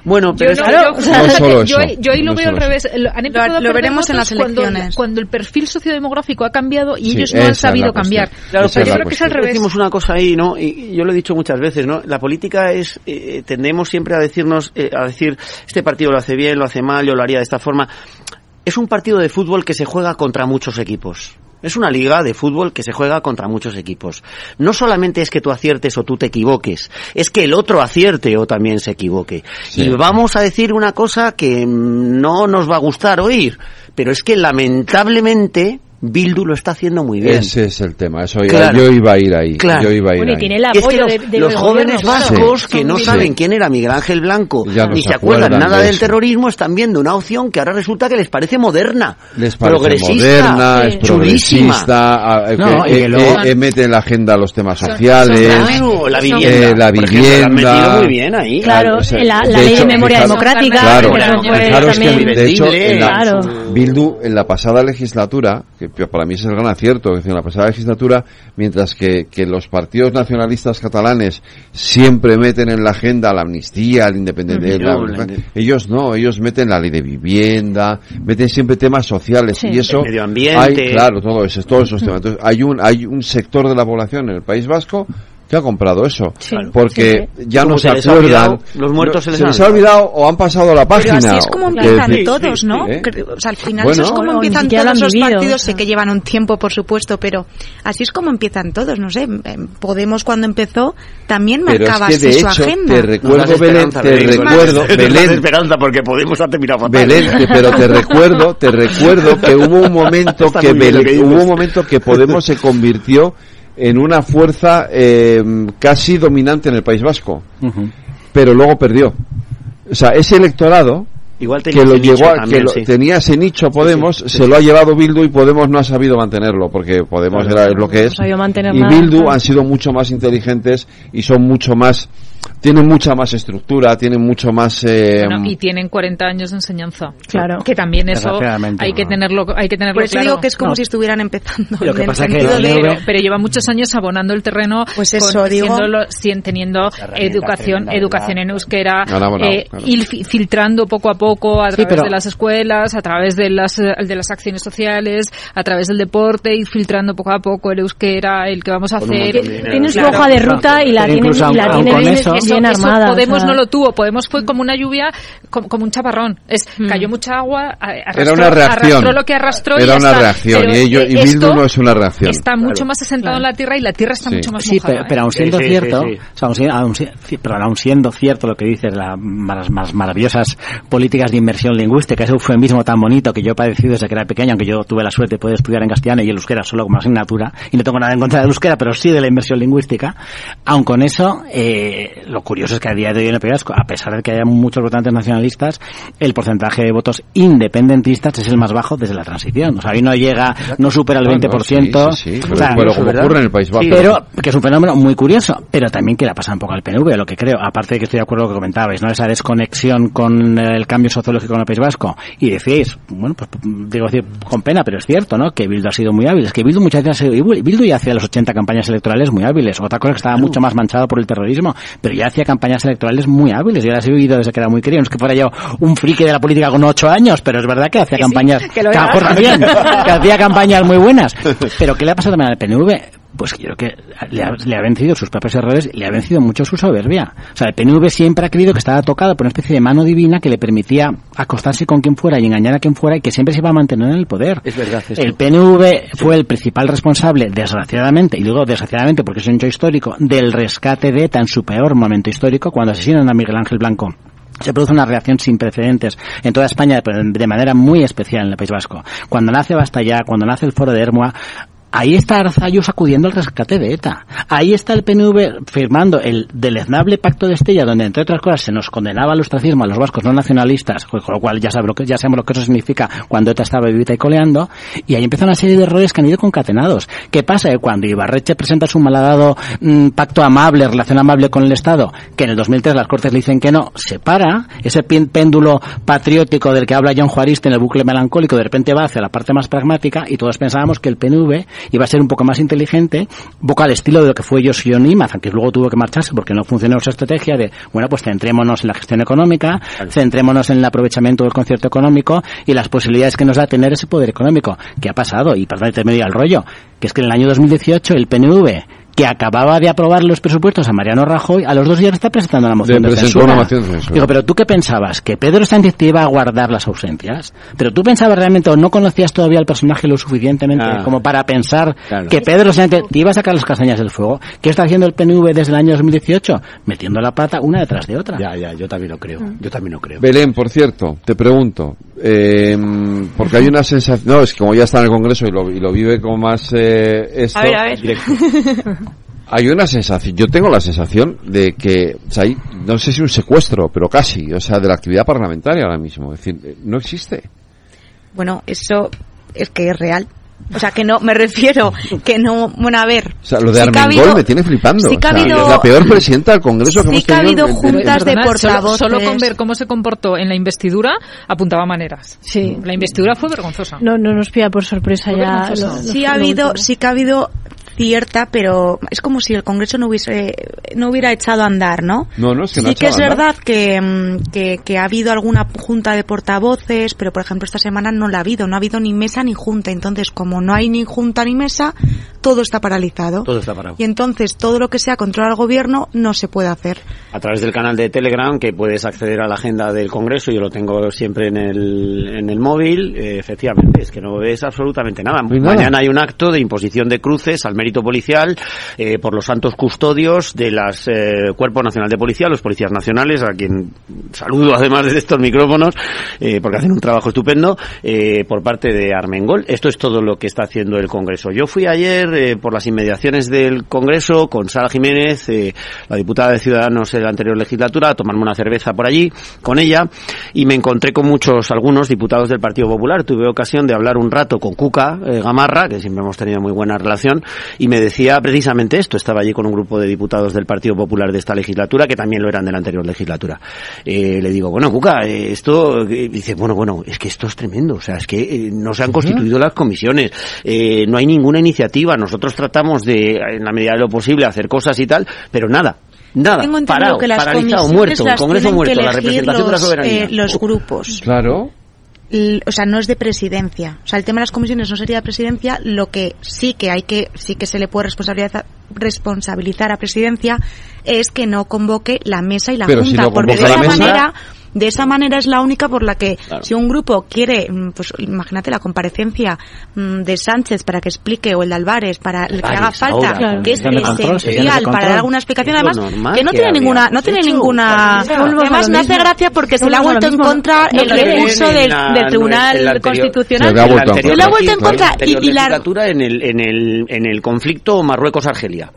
Bueno, pero Yo es no, que- yo- o sea, No fíjate, solo yo, eso, yo ahí lo no veo al revés. Lo- Han empezado Lo- a lo veremos en las cuando, elecciones. cuando el perfil sociodemográfico ha cambiado y Sí, ellos no han sabido cambiar. Claro, pero yo creo que es al revés. Decimos una cosa ahí, ¿no? Y yo lo he dicho muchas veces, ¿no? La política es, eh, tendemos siempre a decirnos, eh, a decir, este partido lo hace bien, lo hace mal, yo lo haría de esta forma. Es un partido de fútbol que se juega contra muchos equipos. Es una liga de fútbol que se juega contra muchos equipos. No solamente es que tú aciertes o tú te equivoques, es que el otro acierte o también se equivoque. Sí. Y vamos a decir una cosa que mm, no nos va a gustar oír, pero es que lamentablemente Bildu lo está haciendo muy bien. Ese es el tema. Eso iba- Claro. yo iba a ir ahí. Claro. Yo iba a ir Bueno, y ahí. tiene el Es que apoyo los, de- de- los jóvenes vascos Sí. que no Sí. saben quién era Miguel Ángel Blanco Ya ni se acuerdan acuerdan nada de del terrorismo están viendo una opción que ahora resulta que les parece moderna, Les parece progresista, moderna, es chulísima. progresista, a- No, eh, luego- eh, mete en la agenda los temas sociales, Claro, la vivienda, eh, la vivienda. muy bien ahí. Claro, o sea, la, la de ley hecho, de memoria fijaros- democrática. Claro, que de hecho en la, Claro. Bildu en la pasada legislatura, que para mí ese es el gran acierto. Es decir, en la pasada legislatura, mientras que, que los partidos nacionalistas catalanes siempre meten en la agenda la amnistía, la independencia, ellos no, ellos meten la ley de vivienda, meten siempre temas sociales y eso, medio ambiente, hay, claro, todo eso, todos esos temas. Entonces, hay un, hay un sector de la población en el País Vasco que ha comprado eso. porque ya no se, acuerdan. los muertos se les, ha olvidado o han pasado la página. Pero así es como empiezan todos, ¿no? ¿Eh? O sea, al final eso es como empiezan todos los partidos. Sé que llevan un tiempo, por supuesto, pero así es como empiezan todos. No sé, Podemos cuando empezó también marcaba es que de su hecho, agenda. Te recuerdo, Belén, te recuerdo, Belén. esperanza porque Podemos ha terminado fatal. Belén, pero te recuerdo, te recuerdo que hubo un momento que, hubo un momento que Podemos se convirtió en una fuerza eh, casi dominante en el País Vasco, pero luego perdió. O sea, ese electorado Igual que lo llegó que tenía ese nicho Podemos se lo ha llevado Bildu y Podemos no ha sabido mantenerlo porque Podemos era lo que es. Y Bildu han sido mucho más inteligentes y son mucho más tienen mucha más estructura, tienen mucho más... Eh, y tienen 40 años de enseñanza. Claro. Que también eso hay que tenerlo hay que tenerlo Por eso digo que es como si estuvieran empezando. Lo que pasa que pero, pero, lleva muchos años abonando el terreno, pues eso, digo, teniendo educación educación en euskera, eh, filtrando poco a poco a través de las escuelas, a través de las de las acciones sociales, a través del deporte, y filtrando poco a poco el euskera, el que vamos a hacer. Tiene su hoja de ruta y la la tiene Podemos no lo tuvo, Podemos fue como una lluvia, como, un chaparrón. Es, mm. Cayó mucha agua, arrastró, Era una reacción. arrastró lo que arrastró Era y una reacción, y, ello, y Bildu no es una reacción. Está mucho más asentado en la tierra y la tierra está mucho más sí, mojada. pero, pero aún siendo cierto, aún, siendo cierto lo que dices, las más, maravillosas políticas de inversión lingüística, ese eufemismo tan bonito que yo he padecido desde que era pequeño, aunque yo tuve la suerte de poder estudiar en castellano y el euskera solo como asignatura, y no tengo nada en contra del euskera, pero sí de la inversión lingüística, aun con eso, eh, lo curioso es que a día de hoy en el País a pesar de que haya muchos votantes nacionalistas, el porcentaje de votos independentistas es el más bajo desde la transición. O sea, ahí no llega, no supera el 20%. Sí, pero, como ocurre en el País Vasco. pero que es un fenómeno muy curioso, pero también que le ha pasado un poco al PNV, lo que creo, aparte de que estoy de acuerdo con lo que comentabais, ¿no? Esa desconexión con el cambio sociológico en el País Vasco. Y decíais, bueno, pues digo decir con pena, pero es cierto, ¿no? Que Bildu ha sido muy hábil. Es que Bildu muchas veces ha sido, Bildu ya hacía los 80 campañas electorales muy hábiles. Otra cosa que estaba mucho más manchado por el terrorismo, pero ya hacía campañas electorales muy hábiles. Yo las he vivido desde que era muy querido. No es que fuera yo un friki de la política con ocho años, pero es verdad que hacía campañas, que, que hacía campañas muy buenas. Pero ¿qué le ha pasado también al PNV? Pues yo creo que le ha, vencido sus propios errores, le ha vencido mucho su soberbia. O sea, el PNV siempre ha creído que estaba tocado por una especie de mano divina que le permitía acostarse con quien fuera y engañar a quien fuera y que siempre se iba a mantener en el poder. Es verdad. El PNV fue el principal responsable, desgraciadamente, y digo desgraciadamente porque es un hecho histórico, del rescate de ETA en su peor momento histórico cuando asesinan a Miguel Ángel Blanco se produce una reacción sin precedentes en toda España de manera muy especial en el País Vasco. Cuando nace Bastalla, cuando nace el Foro de Hermoa, Ahí está Arzayus acudiendo al rescate de ETA. Ahí está el PNV firmando el deleznable pacto de Estella, donde entre otras cosas se nos condenaba al ostracismo a los vascos no nacionalistas, con lo cual ya, lo que, ya sabemos lo que eso significa cuando ETA estaba vivita y coleando, y ahí empieza una serie de errores que han ido concatenados. ¿Qué pasa? Cuando Ibarreche presenta su malhadado mm, pacto amable, relación amable con el Estado, que en el 2003 las Cortes le dicen que no, se para, ese péndulo patriótico del que habla John Juariste en el bucle melancólico de repente va hacia la parte más pragmática y todos pensábamos que el PNV iba a ser un poco más inteligente, un poco al estilo de lo que fue Yoshio Nimaz, aunque luego tuvo que marcharse porque no funcionó esa estrategia de, bueno, pues centrémonos en la gestión económica, centrémonos en el aprovechamiento del concierto económico y las posibilidades que nos da tener ese poder económico. ¿Qué ha pasado? Y perdón, te al rollo, que es que en el año 2018 el PNV que acababa de aprobar los presupuestos a Mariano Rajoy, a los dos días está presentando la moción de, censura. Digo, pero tú qué pensabas, que Pedro Sánchez te iba a guardar las ausencias, pero tú pensabas realmente o no conocías todavía al personaje lo suficientemente ah. como para pensar que Pedro Sánchez te iba a sacar las castañas del fuego. ¿Qué está haciendo el PNV desde el año 2018? Metiendo la pata una detrás de otra. Ya, ya, yo también lo creo. Mm. Yo también lo creo. Belén, por cierto, te pregunto, eh, porque hay una sensación, no, es que como ya está en el Congreso y lo, y lo vive como más eh, esto, a ver, a ver. hay una sensación, yo tengo la sensación de que, o sea, hay, no sé si un secuestro, pero casi, o sea, de la actividad parlamentaria ahora mismo. Es decir, no existe. Bueno, eso es que es real. O sea, que no, me refiero, que no, bueno, a ver. O sea, lo de sí ha Armengol habido- me tiene flipando. sí que ha O sea, habido- la peor presidenta del Congreso que Sí hemos que ha tenido. habido en- en- juntas de solo- portavoces. Solo, con ver cómo se comportó en la investidura apuntaba maneras. Sí. La investidura fue vergonzosa. No, no nos pilla por sorpresa Fue ya. lo- lo- sí ha habido, último. sí que ha habido cierta, pero es como si el Congreso no hubiese, no hubiera echado a andar, ¿no? No, no, es que no sí ha que es andar. verdad que, mm, que, que ha habido alguna junta de portavoces, pero por ejemplo esta semana no la ha habido, no ha habido ni mesa ni junta, entonces como no hay ni junta ni mesa, todo está paralizado. Todo está parado. Y entonces todo lo que sea controlar al gobierno no se puede hacer. a través del canal de Telegram que puedes acceder a la agenda del Congreso, yo lo tengo siempre en el, en el móvil, eh, efectivamente, es que no ves absolutamente nada. Mañana hay un acto de imposición de cruces al mérito policial eh, por los santos custodios del eh, Cuerpo Nacional de Policía, los policías nacionales, a quien saludo además desde estos micrófonos, eh, porque hacen un trabajo estupendo, eh, por parte de Armengol. Esto es todo lo que está haciendo el Congreso. Yo fui ayer eh, por las inmediaciones del Congreso con Sara Jiménez, eh, la diputada de Ciudadanos de la anterior legislatura, a tomarme una cerveza por allí con ella y me encontré con muchos, algunos diputados del Partido Popular. Tuve ocasión de hablar un rato con Cuca Gamarra, que siempre hemos tenido muy buena relación, y me decía precisamente esto. Estaba allí con un grupo de diputados del Partido Popular de esta legislatura, que también lo eran de la anterior legislatura. Eh, le digo, bueno, Cuca, eh, esto, eh, dice, bueno, bueno, es que esto es tremendo. O sea, es que eh, no se han constituido las comisiones, eh, no hay ninguna iniciativa. Nosotros tratamos de, en la medida de lo posible, hacer cosas y tal, pero nada. Nada, Tengo entendido parado, que las paralizado, muerto, el Congreso muerto, la representación de la soberanía. eh, los grupos. Claro. O sea, no es de presidencia. O sea, el tema de las comisiones no sería de presidencia. Lo que sí que hay que, sí que se le puede responsabilizar, responsabilizar a presidencia es que no convoque la mesa y la Pero si junta, no porque de esa mesa- manera, de esa manera es la única por la que Claro. si un grupo quiere, mm, pues imagínate la comparecencia mm, de Sánchez para que explique o el de Álvarez para el que haga falta, ahora, Claro. que es esencial para dar alguna explicación, además normal que no tiene ninguna, no tiene hecho ninguna, además lo hace gracia porque se le ha vuelto en contra el recurso del, Tribunal Constitucional. Se le ha vuelto en contra. Y- la- legislatura en el, en el, en el conflicto Marruecos-Argelia.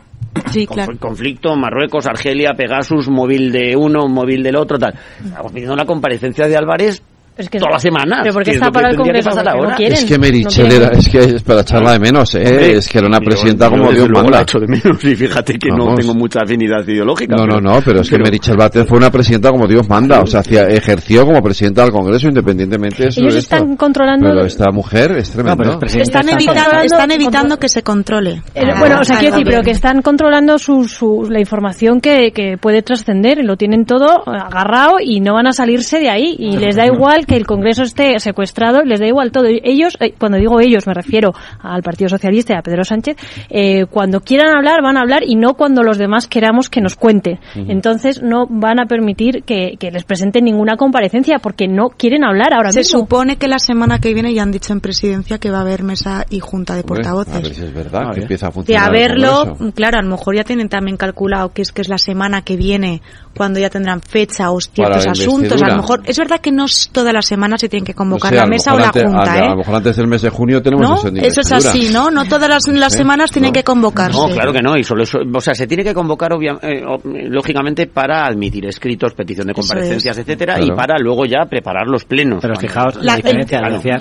Sí, claro. Conflicto Marruecos, Argelia, Pegasus, móvil de uno, móvil del otro, tal. Estamos pidiendo la comparecencia de Álvarez Es que- todas las semanas. ¿Pero por qué que es está para el que Congreso? pasar Porque no ahora. quieren. Es que Merichel era, es que es para echarla de menos, ¿eh? Hombre, es que era una yo- presidenta yo como Dios manda. de menos y fíjate que no tengo mucha afinidad ideológica. No, no, pero- no, pero es que Merichel Batet fue una presidenta como Dios manda, o sea, hacía, ejerció como presidenta del Congreso independientemente de eso. Ellos esto. están controlando- Pero esta mujer es tremenda. Están está evitando, están evitando que se controle. Eh, Ah, bueno, o sea, quiero decir, pero que están controlando su, su- la información que, que puede trascender, y lo tienen todo agarrado y no van a salirse de ahí. Y les da igual que el Congreso esté secuestrado, les da igual todo. Ellos, eh, cuando digo ellos, me refiero al Partido Socialista y a Pedro Sánchez, eh, cuando quieran hablar, van a hablar y no cuando los demás queramos que nos cuente. Entonces, no van a permitir que, que les presenten ninguna comparecencia porque no quieren hablar ahora Se mismo. supone que la semana que viene ya han dicho en presidencia que va a haber mesa y junta de portavoces. A ver si es verdad que empieza a de funcionar. el haberlo, claro, a lo mejor ya tienen también calculado que es que es la semana que viene cuando ya tendrán fecha o ciertos asuntos. A lo mejor es verdad que no es todas las semanas se tienen que convocar sé, a la mesa o la antes- junta, a, ¿eh? a lo mejor antes del mes de junio tenemos ¿No? eso es así, ¿no? No todas las, las Sí. semanas tienen No. que convocarse. No, claro que no, y solo eso, o sea, se tiene que convocar obvia- eh, o- lógicamente para admitir escritos, petición de comparecencias, es. etcétera, Claro. y para luego ya preparar los plenos. Pero fijaos la, La- diferencia, el- decía,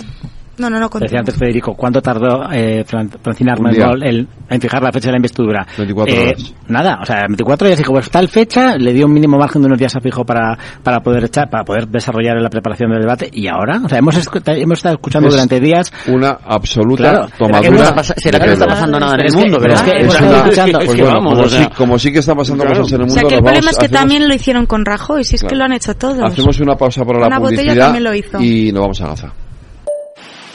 No, no, no, decía antes Federico, ¿cuánto tardó eh, Fran- Francina. Armengol en fijar la fecha de la investidura? 24 Eh, horas. Nada, o sea, 24 días dijo, pues tal fecha, le dio un mínimo margen de unos días a fijo para, para poder echar, para poder desarrollar la preparación del debate, y ahora, o sea, hemos, hemos estado escuchando Es durante días Una absoluta Claro. ¿Será que tomadura. está será que no está pasando nada en el que- mundo, pero es que- Es hemos una- estado escuchando- pues es que bueno, como, o sea, sí, como sí que están pasando claro. cosas en el O mundo, sea, que el problema vamos- es que hacemos- también lo hicieron con Rajoy, si es que Claro. lo han hecho todos. Hacemos una pausa para la Una botella publicidad también lo hizo. y nos vamos a Gaza.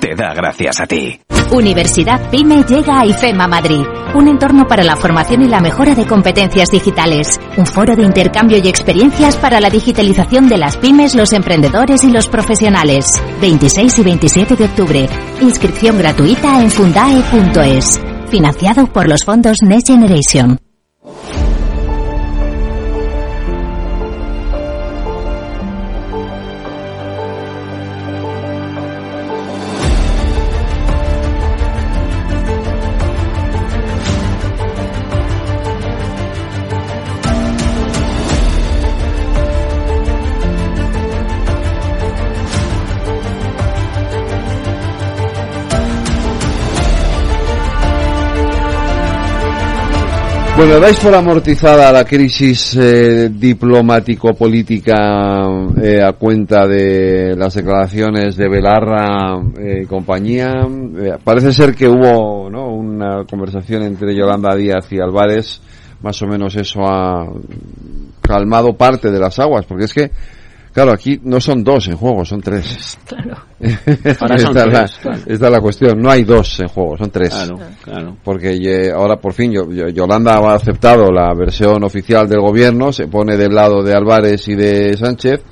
te da gracias a ti. Universidad PyME llega a IFEMA Madrid, un entorno para la formación y la mejora de competencias digitales, un foro de intercambio y experiencias para la digitalización de las pymes, los emprendedores y los profesionales. 26 y 27 de octubre. Inscripción gratuita en fundae.es. Financiado por los fondos Next Generation. Bueno, dais por amortizada la crisis eh, diplomático-política eh, a cuenta de las declaraciones de Belarra y compañía. Eh, parece ser que hubo ¿no? una conversación entre Yolanda Díaz y Álvarez. Más o menos eso ha calmado parte de las aguas, porque es que Claro, aquí no son dos en juego, son tres. Claro. esta, es la, esta, es la, cuestión. No hay dos en juego, son tres. Claro, claro. Porque ahora por fin Yolanda ha aceptado la versión oficial del gobierno, se pone del lado de Álvarez y de Sánchez,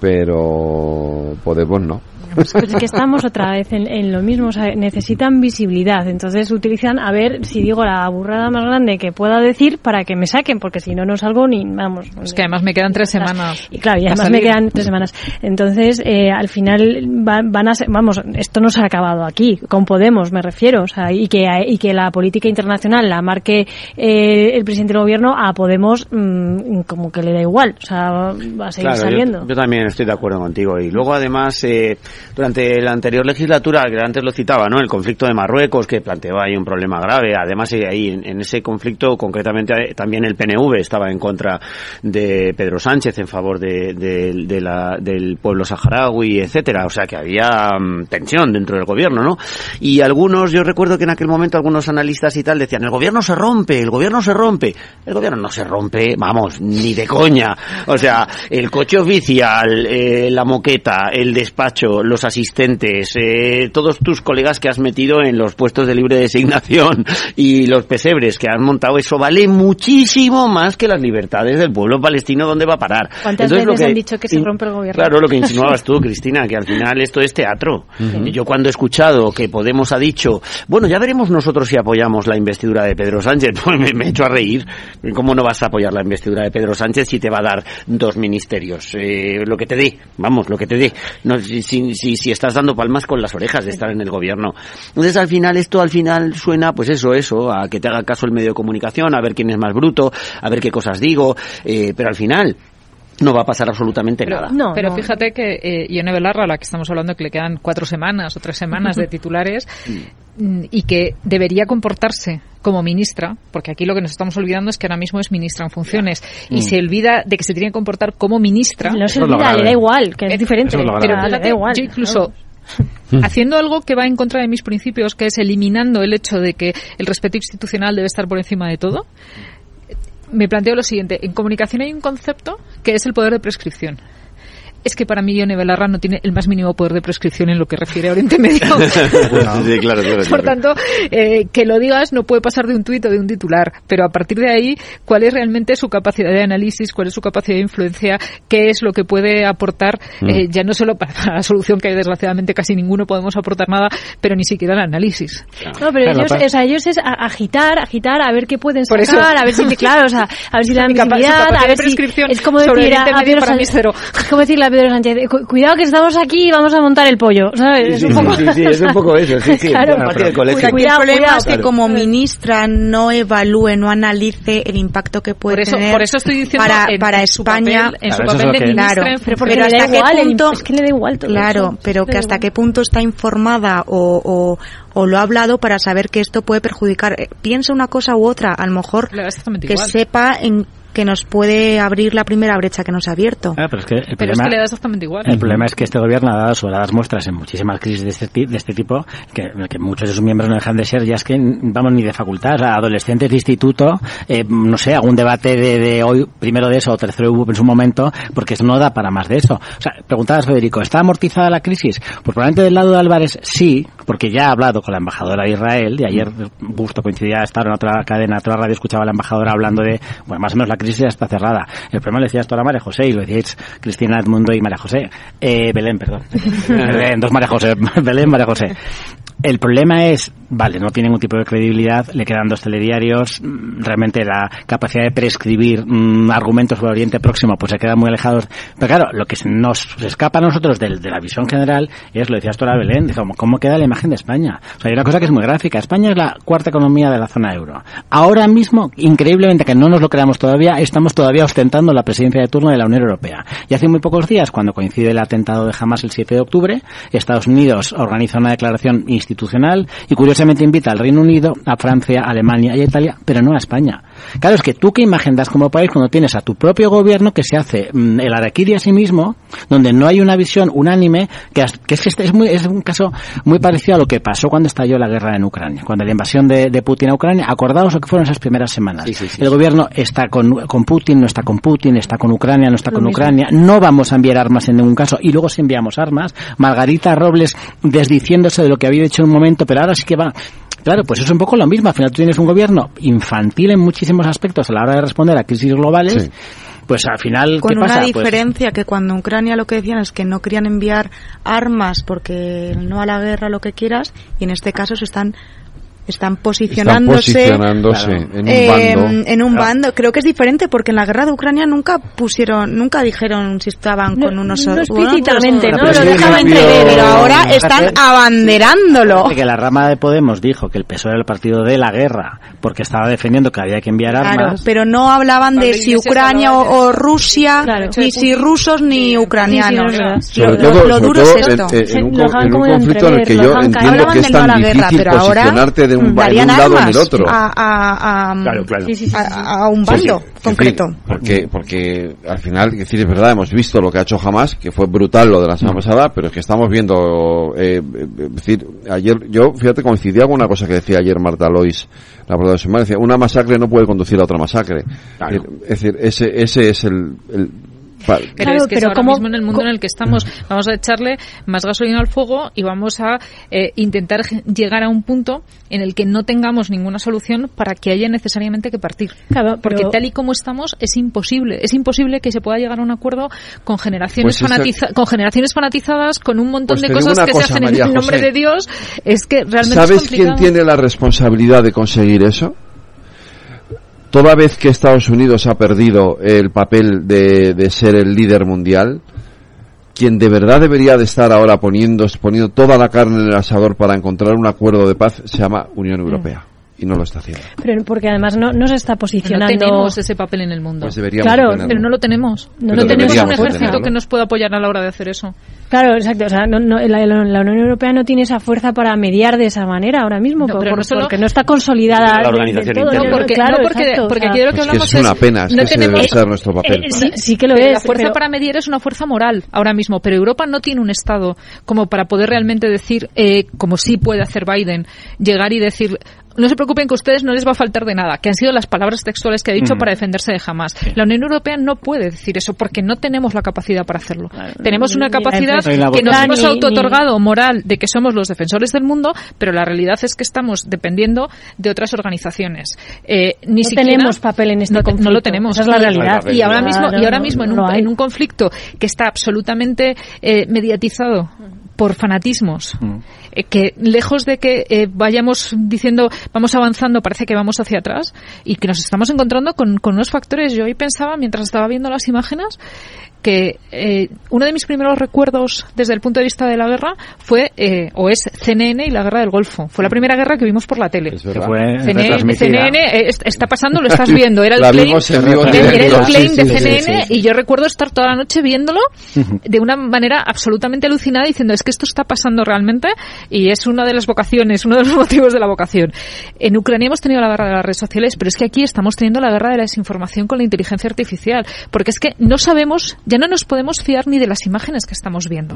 pero Podemos no. Pues es que estamos otra vez en, lo mismo, o sea, necesitan visibilidad, entonces utilizan a ver si digo la burrada más grande que pueda decir para que me saquen, porque si no, no salgo ni, vamos. Es que además me quedan tres semanas. Y claro, y además me quedan tres semanas. Entonces, eh, al final van a ser, vamos, esto no se ha acabado aquí, con Podemos me refiero, o sea, y que, y que la política internacional la marque eh, el presidente del gobierno a Podemos mm, como que le da igual, o sea, va a seguir saliendo. Yo, yo, también estoy de acuerdo contigo y luego además eh, durante la anterior legislatura, que antes lo citaba, ¿no? El conflicto de Marruecos, que planteó ahí un problema grave. Además, eh, ahí en, ese conflicto, concretamente, eh, también el PNV estaba en contra de Pedro Sánchez en favor de, del pueblo saharaui, etcétera. O sea, que había um, tensión dentro del gobierno, ¿no? Y algunos, yo recuerdo que en aquel momento algunos analistas y tal decían, el gobierno se rompe, el gobierno se rompe. El gobierno no se rompe, vamos, ni de coña. O sea, el coche oficial, eh, la moqueta, el despacho, los asistentes, eh, todos tus colegas que has metido en los puestos de libre designación y los pesebres que has montado, eso vale muchísimo más que las libertades del pueblo palestino donde va a parar. ¿Cuántas veces han dicho que se rompe el gobierno? Claro, lo que insinuabas tú, Cristina, que al final esto es teatro. Yo cuando he escuchado que Podemos ha dicho, bueno, ya veremos nosotros si apoyamos la investidura de Pedro Sánchez, pues me, he hecho a reír. ¿Cómo no vas a apoyar la investidura de Pedro Sánchez si te va a dar dos ministerios? Eh, lo que te dé, vamos, lo que te dé. No, si, si, si estás dando palmas con las orejas de estar en el gobierno. Entonces al final esto al final suena pues eso, eso, a que te haga caso el medio de comunicación, a ver quién es más bruto, a ver qué cosas digo, eh, pero al final no va a pasar absolutamente nada. No, pero fíjate que eh, Ione Belarra, a la que estamos hablando, que le quedan cuatro semanas o tres semanas de titulares, mm, y que debería comportarse como ministra, porque aquí lo que nos estamos olvidando es que ahora mismo es ministra en funciones, y mm. se olvida de que se tiene que comportar como ministra. No se olvida, le da igual, que es, diferente. pero le da igual. Yo incluso haciendo algo que va en contra de mis principios, que es eliminando el hecho de que el respeto institucional debe estar por encima de todo, me planteo lo siguiente. En comunicación hay un concepto que es el poder de prescripción. Es que para mí Ione Belarra no tiene el más mínimo poder de prescripción en lo que refiere a Oriente Medio. Sí, claro, claro, Por claro. tanto, eh, que lo digas no puede pasar de un tuit o de un titular, pero a partir de ahí, ¿cuál es realmente su capacidad de análisis? ¿Cuál es su capacidad de influencia? ¿Qué es lo que puede aportar? Mm. eh, ya no solo para la solución, que desgraciadamente casi ninguno podemos aportar nada, pero ni siquiera el análisis. No, pero ellos, o sea, ellos es a- agitar, agitar, a ver qué pueden sacar, a ver si, claro, o sea, a ver si visibilidad, capacidad a de ver si prescripción es como decir a, a para mí es como decirle a Pedro Sánchez, "Cu- cuidado que estamos aquí y vamos a montar el pollo, ¿sabes? Sí, Es un poco- sí, sí, es un poco eso, sí, sí. Claro. Colegio. Cuidado, el problema cuidado. es que Claro. como ministra no evalúe, no analice el impacto que puede Por eso- tener por eso estoy diciendo para, en- para en su España. papel- en su es papel lo de que- ministra Claro, en pero, hasta qué punto, es que le da igual todo claro, eso, pero que hasta igual. qué punto está informada o, o, o lo ha hablado para saber que esto puede perjudicar. Eh, Piensa una cosa u otra, a lo mejor que igual. sepa en que nos puede abrir la primera brecha que nos ha abierto. Ah, pero es que el Pero es problema, que le da exactamente igual. el problema es que este gobierno ha dado sobradas muestras en muchísimas crisis de este, de este tipo, que, que muchos de sus miembros no dejan de ser, ya es que, vamos, ni de facultad, o sea, adolescentes de instituto, eh, no sé, algún debate de, de hoy, primero de eso, o tercero hubo en su momento, porque eso no da para más de eso. O sea, preguntabas, Federico, ¿está amortizada la crisis? Pues probablemente del lado de Álvarez sí, porque ya ha hablado con la embajadora de Israel, y ayer justo coincidía estar en otra cadena, en otra radio, escuchaba a la embajadora hablando de, bueno, más o menos la crisis ya está cerrada. El problema lo decías tú ahora María José, y lo decíais Cristina Edmundo y María José. Eh, Belén, perdón. Belén, dos María José. Belén, María José. El problema es, vale, no tiene ningún tipo de credibilidad, le quedan dos telediarios, mm, realmente la capacidad de prescribir mm, argumentos sobre Oriente Próximo pues se quedan muy alejados. Pero claro, lo que nos escapa a nosotros del- de, la visión general es, lo decías tú ahora Belén, de cómo, cómo queda la imagen de España. O sea, hay una cosa que es muy gráfica. España es la cuarta economía de la zona euro. Ahora mismo, increíblemente, que no nos lo creamos todavía, estamos todavía ostentando la presidencia de turno de la Unión Europea. Y hace muy pocos días, cuando coincide el atentado de Hamas el 7 de octubre, Estados Unidos organiza una declaración institucional y curiosamente invita al Reino Unido, a Francia, a Alemania y a Italia, pero no a España. Claro, es que tú qué imagen das como país cuando tienes a tu propio gobierno que se hace mm, el araquiri a sí mismo, donde no hay una visión unánime, que, que es que este es, muy, es un caso muy parecido a lo que pasó cuando estalló la guerra en Ucrania, cuando la invasión de, de Putin a Ucrania, acordaos lo que fueron esas primeras semanas. el gobierno está con, con Putin, no está con Putin, está con Ucrania, no está Lo con mismo. Ucrania, no vamos a enviar armas en ningún caso, y luego si enviamos armas, Margarita Robles desdiciéndose de lo que había hecho en un momento, pero ahora sí que va Claro, pues es un poco lo mismo. Al final tú tienes un gobierno infantil en muchísimos aspectos a la hora de responder a crisis globales. Pues al final, Con ¿qué una pasa? Pues- diferencia que cuando en Ucrania lo que decían es que no querían enviar armas porque no a la guerra lo que quieras y en este caso se están están Están posicionándose, posicionándose en un eh, bando. en un Claro. bando. Creo que es diferente porque en la guerra de Ucrania nunca pusieron, nunca dijeron si estaban con unos no o- explícitamente, ¿no? Lo dejaba entrever, pero ahora están abanderándolo. Que la rama de Podemos dijo que el PSOE era el partido de la guerra porque estaba defendiendo que había que enviar Claro, armas. pero no hablaban de si Ucrania o, o Rusia, Claro. ni si rusos ni ucranianos. Sí, sí, Lo- Sobre lo, todo, lo sobre duro todo es esto. en, en- en un, Lo en un de conflicto en el que yo lo entiendo que es tan la guerra, difícil pero ahora posicionarte de un, en darían un lado o en el otro. A, a- a- Claro, claro. Sí, a- a un Sí, sí. bando En concreto. fin, porque, porque al final, es decir, es verdad, hemos visto lo que ha hecho Hamas, que fue brutal lo de la semana pasada, pero es que estamos viendo, eh, eh, es decir, ayer, yo, fíjate, coincidía con una cosa que decía ayer Marta Lois, la de decía, una masacre no puede conducir a otra masacre. Es decir, ese, ese es el, el pa- Pero Claro, es que es pero ahora ¿cómo- mismo en el mundo en el que estamos. Vamos a echarle más gasolina al fuego y vamos a eh, intentar llegar a un punto en el que no tengamos ninguna solución para que haya necesariamente que partir. Claro, Porque pero- tal y como estamos es imposible. Es imposible que se pueda llegar a un acuerdo con generaciones, Pues esta- con generaciones fanatizadas, con un montón Pues de cosas que cosa, se hacen María en el nombre José. de Dios. Es que realmente ¿Sabes es quién tiene la responsabilidad de conseguir eso? Toda vez que Estados Unidos ha perdido el papel de, de ser el líder mundial, quien de verdad debería de estar ahora poniendo, poniendo toda la carne en el asador para encontrar un acuerdo de paz se llama Unión Europea. Y no lo está haciendo. Pero porque además no, no se está No posicionando. tenemos ese papel en el mundo. Pues deberíamos claro, tenerlo. pero no lo tenemos. No No, tenemos un ejército tenerlo. que nos pueda apoyar a la hora de hacer eso. Claro, exacto. O sea, no, no, la, Unión Europea no tiene esa fuerza para mediar de esa manera ahora mismo, No, por- no solo- porque no está consolidada. La organización todo. interna. No, porque, claro, no porque, exacto, porque o sea, aquí de lo que Es que hablamos es una pena, es no que ese debe tenemos- ser nuestro papel. eh, sí, sí que lo Pero es. La fuerza pero- para mediar es una fuerza moral ahora mismo, pero Europa no tiene un Estado como para poder realmente decir, eh, como sí puede hacer Biden, llegar y decir no se preocupen que a ustedes no les va a faltar de nada, que han sido las palabras textuales que ha dicho para defenderse de Hamas. La Unión Europea no puede decir eso porque no tenemos la capacidad para hacerlo. tenemos una capacidad que nos hemos auto-otorgado moral de que somos los defensores del mundo, pero la realidad es que estamos dependiendo de otras organizaciones. Eh, ni No siquiera- tenemos papel en este no, te- no conflicto. lo tenemos. Esa es la realidad. Y ahora mismo, y ahora mismo en, un, en un conflicto que está absolutamente eh, mediatizado por fanatismos, eh, que lejos de que eh, vayamos diciendo vamos avanzando, parece que vamos hacia atrás y que nos estamos encontrando con, con unos factores. Yo hoy pensaba, mientras estaba viendo las imágenes, que eh, uno de mis primeros recuerdos desde el punto de vista de la guerra fue, eh, o es CNN y la guerra del Golfo. Fue la primera guerra que vimos por la tele. Que fue CNN. CNN, eh, est- está pasando, lo estás viendo. Era el La claim, era- el claim de sí, sí, CNN sí. y yo recuerdo estar toda la noche viéndolo de una manera absolutamente alucinada diciendo es que esto está pasando realmente y es una de las vocaciones, uno de los motivos de la vocación. En Ucrania hemos tenido la guerra de las redes sociales, pero es que aquí estamos teniendo la guerra de la desinformación con la inteligencia artificial, porque es que no sabemos, ya no nos podemos fiar ni de las imágenes que estamos viendo.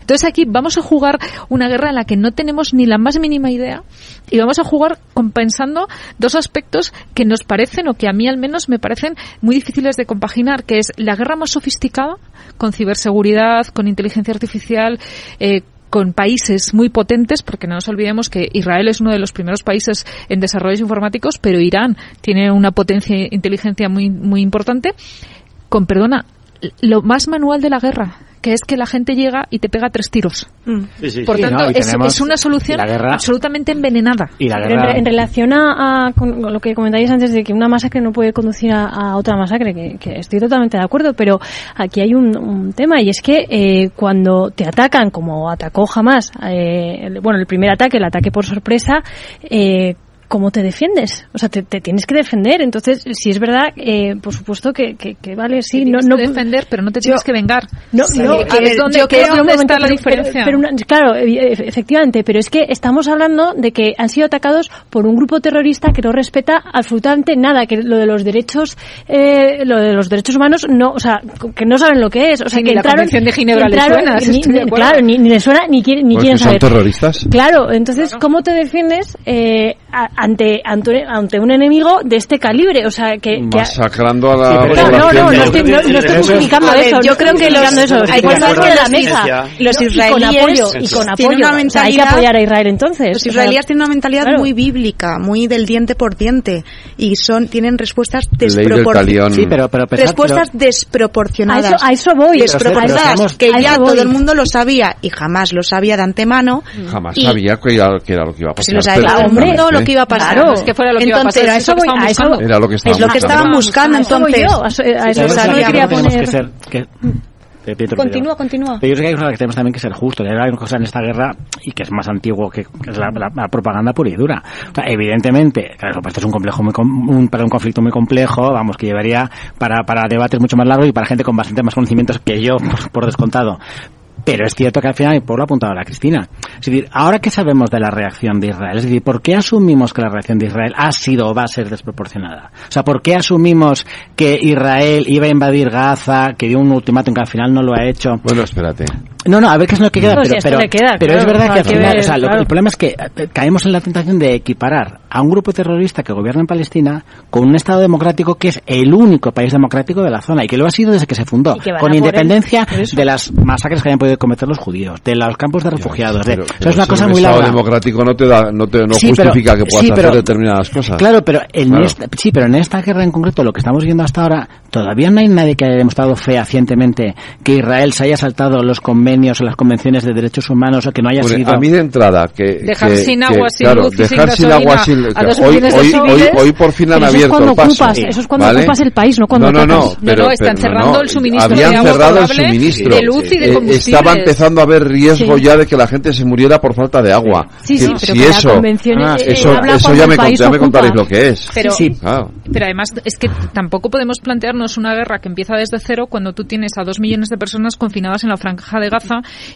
Entonces aquí vamos a jugar una guerra en la que no tenemos ni la más mínima idea y vamos a jugar compensando dos aspectos que nos parecen o que a mí al menos me parecen muy difíciles de compaginar, que es la guerra más sofisticada con ciberseguridad, con inteligencia artificial, eh, con países muy potentes, porque no nos olvidemos que Israel es uno de los primeros países en desarrollos informáticos, pero Irán tiene una potencia de inteligencia muy, muy importante, con, perdona, lo más manual de la guerra, que es que la gente llega y te pega tres tiros. Sí, sí, Por sí, tanto, es, una solución guerra- absolutamente envenenada. Y la en, guerra... en relación a, a con lo que comentáis antes de que una masacre no puede conducir a, a otra masacre, que, que estoy totalmente de acuerdo, pero aquí hay un, un tema y es que eh, cuando te atacan, como atacó jamás, el- bueno, el primer ataque, el ataque por sorpresa, eh, ¿Cómo te defiendes? O sea, te, te tienes que defender. Entonces, si es verdad, eh, por supuesto que, que, que vale, sí, Te no, tienes no que defender, pero no te tienes que vengar. no, Sí, no, que es ver, donde, yo que es creo- momento, está la pero- diferencia. pero una- claro, e- e- efectivamente, pero es que estamos hablando de que han sido atacados por un grupo terrorista que no respeta absolutamente nada, que lo de los derechos, eh, lo de los derechos humanos, no, o sea, que no saben lo que es, o sea, Sí, que ni la entraron, Convención de Ginebra les entraron- suena, si ni- claro, ni, ni les suena ni, quieren- ni Pues quieren que son saber. terroristas. Claro, entonces, ¿cómo te defiendes eh, a- ante, ante, ante un enemigo de este calibre? O sea, que... que Masacrando a la Sí, no, no, no estoy, no, no estoy justificando eso. yo no creo que los- eso. hay que poner en la mesa. Los Y con israelíes apoyo, y con tienen apoyo. una O sea, hay que mentalidad- apoyar a Israel entonces. Los O sea, israelíes tienen una mentalidad claro. muy bíblica, muy del diente por diente y son tienen respuestas desproporcionadas. talión. Sí, pero, pero pensad, respuestas pero- desproporcionadas. A eso- a eso voy. Desproporcionadas, Pero que ya todo el mundo lo sabía y jamás lo sabía de antemano. Jamás sabía que era, lo que iba a pasar. Si Hombre, lo que iba a pasar. Claro. Es que fuera lo que iba a Entonces, pasar, a es eso lo que voy, estaban a eso buscando. Era lo que Es lo que estaban buscando. buscando A eso entonces. yo, a eso- Sí, que tenemos poner... que ser... que- pido Continúa, continúa. Pero yo creo que hay una cosa que tenemos también que ser justos. Hay una cosa en esta guerra y que es más antiguo que, que es la, la- la propaganda pura y dura. O sea, evidentemente, claro, esto es un complejo muy com- un, para un conflicto muy complejo, vamos, que llevaría para, para debates mucho más largos y para gente con bastante más conocimientos que yo, por, por descontado. Pero es cierto que al final, y por lo ha apuntado la Cristina, es decir, ahora que sabemos de la reacción de Israel, es decir, ¿por qué asumimos que la reacción de Israel ha sido o va a ser desproporcionada? O sea, ¿por qué asumimos que Israel iba a invadir Gaza, que dio un ultimátum que al final no lo ha hecho? Bueno, espérate. No, no, a ver qué es lo que queda, No, pero, si pero, le queda, pero es claro, verdad que hay al que final, ver, o sea, lo- claro. el problema es que eh, caemos en la tentación de equiparar a un grupo terrorista que gobierna en Palestina con un Estado democrático que es el único país democrático de la zona y que lo ha sido desde que se fundó, que con independencia eso. de las masacres que hayan podido cometer los judíos, de los campos de refugiados. de, Pero- o sea, pero es una si cosa un muy Estado larga. democrático no te da, no te, no Sí, pero- justifica que puedas sí, pero- hacer determinadas cosas. Claro, pero en Claro. esta, sí, pero en esta guerra en concreto, lo que estamos viendo hasta ahora, todavía no hay nadie que haya demostrado fehacientemente que Israel se haya saltado los convenios o las convenciones de derechos humanos o que no haya Bueno, sido. a mí de entrada que Dejar que- sin que, agua, sin claro, luz y sin dejar sin agua sin a dos hoy, millones de hoy, hoy, civiles. hoy por fin han Pero eso es abierto cuando el paso ocupas, eso es cuando ¿vale? ocupas el país, no cuando no, no, no, pero, no, están pero cerrando no, el suministro habían de agua cerrado el suministro de luz y de Eh, combustibles. estaba empezando a haber riesgo Sí. ya de que la gente se muriera por falta de agua Sí, sí, Que pero si que la eso ah, eh, eso, eso ya me, ya me contaréis lo que es Pero- Claro. Pero además es que tampoco podemos plantearnos plantearnos una guerra que empieza desde cero cuando tú tienes a dos millones de personas confinadas en la franja de Gaza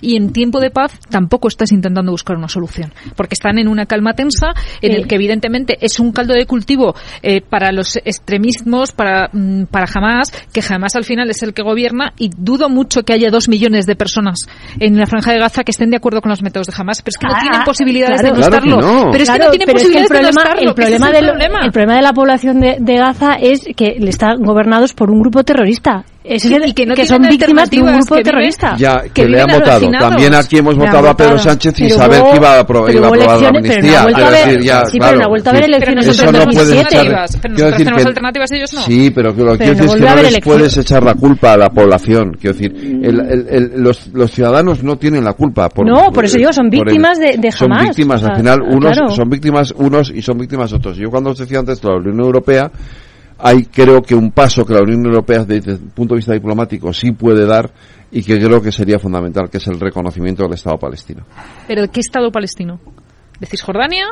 y en tiempo de paz tampoco estás intentando buscar una solución, porque están en una calma tensa en el que evidentemente es un caldo de cultivo eh, para los extremismos, para, mm, para Hamas, que Hamas al final es el que gobierna y dudo mucho que haya dos millones de personas en la franja de Gaza que estén de acuerdo con los métodos de Hamas, pero es que no Ah, tienen posibilidades claro. de no Claro. Pero es que no tienen pero es que el posibilidades de no problema, estarlo. el problema, es el del- problema. el problema de la población de, de Gaza es que le están gobernados por un grupo terrorista. Es Sí, el- y que no son tienen víctimas de un alternativas, grupo que terrorista. Ya, que, que le han votado. También aquí hemos votado a Pedro. Sánchez sin Pero saber hubo- que iba a, apro- pero iba a aprobar la pero no amnistía. vuelto a Quiero haber- decir, ya, sí, pero claro, no ha vuelto a sí. elecciones Pero Eso nosotros no tenemos puedes echar. alternativas, pero nosotros decir tenemos que- alternativas, ellos no. Sí, pero que lo que Pero quiero no decir es que no les puedes echar la culpa a la población. Quiero decir, el- el- el- los, los ciudadanos no tienen la culpa. Por, No, por eso digo, son víctimas de- de Son Hamás. víctimas, al final, unos son víctimas unos y son víctimas otros. Yo cuando os decía antes que la Unión Europea, hay creo que un paso que la Unión Europea desde el punto de vista diplomático sí puede dar y que creo que sería fundamental, que es el reconocimiento del Estado palestino. ¿Pero de qué Estado palestino? ¿De Cisjordania?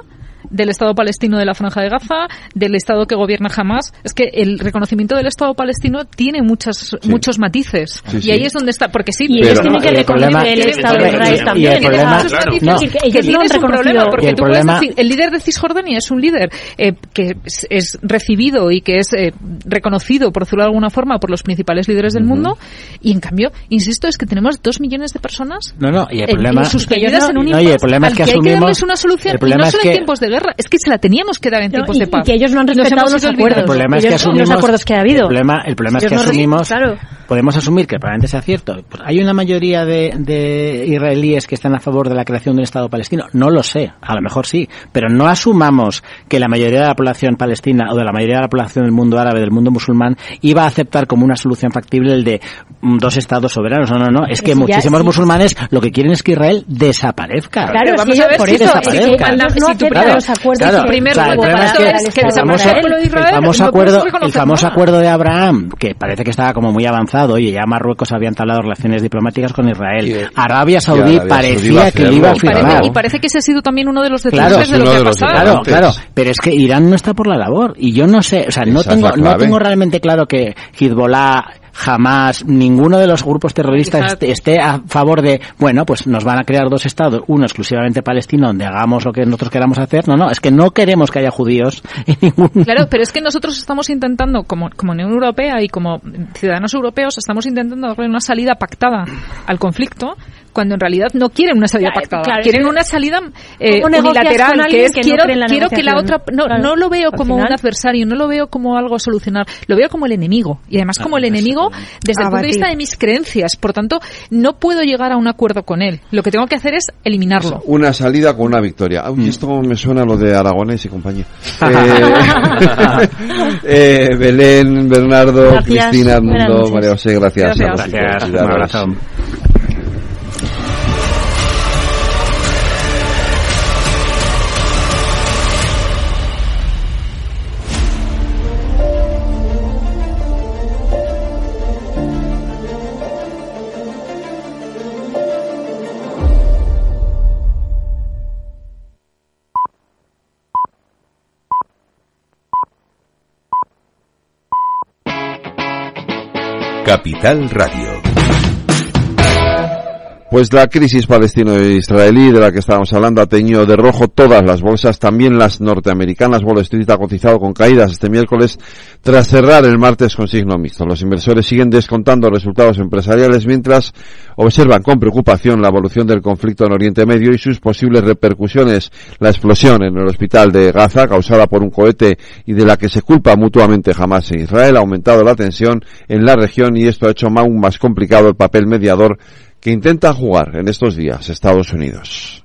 ¿Del Estado palestino de la Franja de Gaza? ¿Del Estado que gobierna Hamas? Es que el reconocimiento del Estado palestino tiene muchas, muchos matices. Sí, y sí. ahí es donde está. Porque sí, Y ellos tienen que el reconocer problema- el Estado de problema- Israel y el también. problema- Muchos claro. matices No. que- ellos no han un problema, porque Y el tú puedes problema- decir, el líder de Cisjordania es un líder eh, que es, es recibido y que es eh, reconocido, por decirlo de alguna forma, por los principales líderes del mundo, y en cambio, insisto, es que tenemos dos millones de personas No, no, y el eh, problema... suspendidas en un no, y el problema es al que hay que asumimos... darles una solución, el y problema no es solo que- en tiempos de guerra, es que se la teníamos que dar en No, tiempos y- de paz. y que ellos no han respetado los acuerdos. El problema es que los asumimos acuerdos que ha habido. El problema, el problema es que no asumimos, claro. podemos asumir que probablemente sea cierto. Hay una mayoría de, de israelíes que están a favor de la creación de un Estado palestino. No lo sé, a lo mejor sí, pero no asumamos que la mayoría de la población palestina o de la mayoría de la población del mundo árabe, del mundo musulmán, iba a aceptar como una solución factible el de mm, dos Estados soberanos. No, no, no. Es que ya- muchísimos sí. musulmanes lo que quieren es que Israel desaparezca. Claro, Pero es vamos que a ellos- ver por si eso, es que no si tú- los acuerdos claro, que- Primer o sea, el punto problema para es eso que es que el desaparezca famoso, el acuerdo, el famoso acuerdo de Abraham, que parece que estaba como muy avanzado y ya Marruecos había entablado relaciones diplomáticas con Israel. Arabia Saudí parecía que lo iba a hacerlo, Y parece, firmar. y parece que ese ha sido también uno de los Claro, detonantes de lo que ha pasado. Claro, claro, pero es que Irán no está por la labor y yo no sé, o sea, no tengo, no tengo realmente claro que Hezbollah jamás ninguno de los grupos terroristas esté, esté a favor de, bueno, pues nos van a crear dos estados, uno exclusivamente palestino donde hagamos lo que nosotros queramos hacer. No, no, es que no queremos que haya judíos en ningún Claro, pero es que nosotros estamos intentando, como, como Unión Europea y como ciudadanos europeos, estamos intentando darle una salida pactada al conflicto, cuando en realidad no quieren una salida Claro, pactada. claro, quieren es que- una salida eh, ¿Cómo negocias unilateral, que es quiero, quiero que la otra... No, Claro, no lo veo como un adversario, no lo veo como algo a solucionar, lo veo como el enemigo. Y además como el enemigo desde el punto de vista de mis creencias. Por tanto, no puedo llegar a un acuerdo con él. Lo que tengo que hacer es eliminarlo. Una salida con una victoria. Uy, esto me suena lo de Aragonés y compañía. Eh, eh, Belén, Bernardo, Gracias. Cristina, noches. María José, gracias. Gracias. Gracias, un abrazo. Capital Radio. Pues la crisis palestino-israelí de la que estábamos hablando ha teñido de rojo todas las bolsas, también las norteamericanas. Wall Street ha cotizado con caídas este miércoles tras cerrar el martes con signo mixto. Los inversores siguen descontando resultados empresariales mientras observan con preocupación la evolución del conflicto en Oriente Medio y sus posibles repercusiones. La explosión en el hospital de Gaza, causada por un cohete y de la que se culpa mutuamente Hamas e Israel, ha aumentado la tensión en la región y esto ha hecho aún más complicado el papel mediador que intenta jugar en estos días Estados Unidos.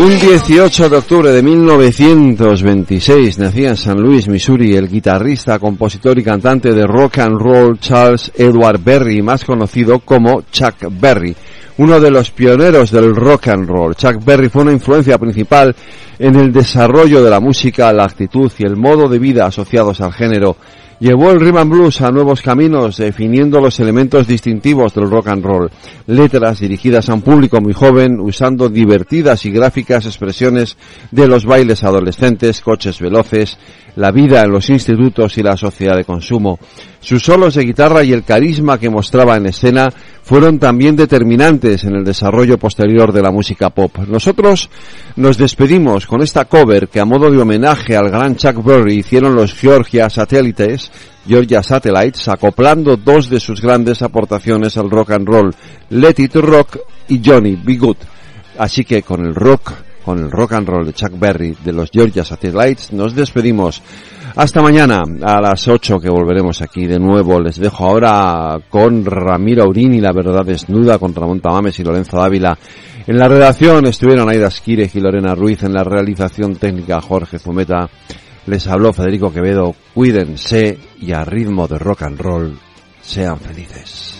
Un 18 de octubre de 1926 nacía en San Luis, Missouri, el guitarrista, compositor y cantante de rock and roll Charles Edward Berry, más conocido como Chuck Berry, uno de los pioneros del rock and roll. Chuck Berry fue una influencia principal en el desarrollo de la música, la actitud y el modo de vida asociados al género Llevó el rhythm and blues a nuevos caminos, definiendo los elementos distintivos del rock and roll. Letras dirigidas a un público muy joven, usando divertidas y gráficas expresiones de los bailes adolescentes, coches veloces, la vida en los institutos y la sociedad de consumo. Sus solos de guitarra y el carisma que mostraba en escena fueron también determinantes en el desarrollo posterior de la música pop. Nosotros nos despedimos con esta cover que a modo de homenaje al gran Chuck Berry hicieron los Georgia Satellites, Georgia Satellites, acoplando dos de sus grandes aportaciones al rock and roll, Let It Rock y Johnny Be Good. Así que con el rock, con el rock and roll de Chuck Berry de los Georgia Satellites nos despedimos. Hasta mañana a las 8 que volveremos aquí de nuevo. Les dejo ahora con Ramiro Aurini, La Verdad Desnuda, con Ramón Tamames y Lorenzo Dávila. En la redacción estuvieron Aida Esquírez y Lorena Ruiz, en la realización técnica Jorge Zumeta. Les habló Federico Quevedo. Cuídense y a ritmo de rock and roll sean felices.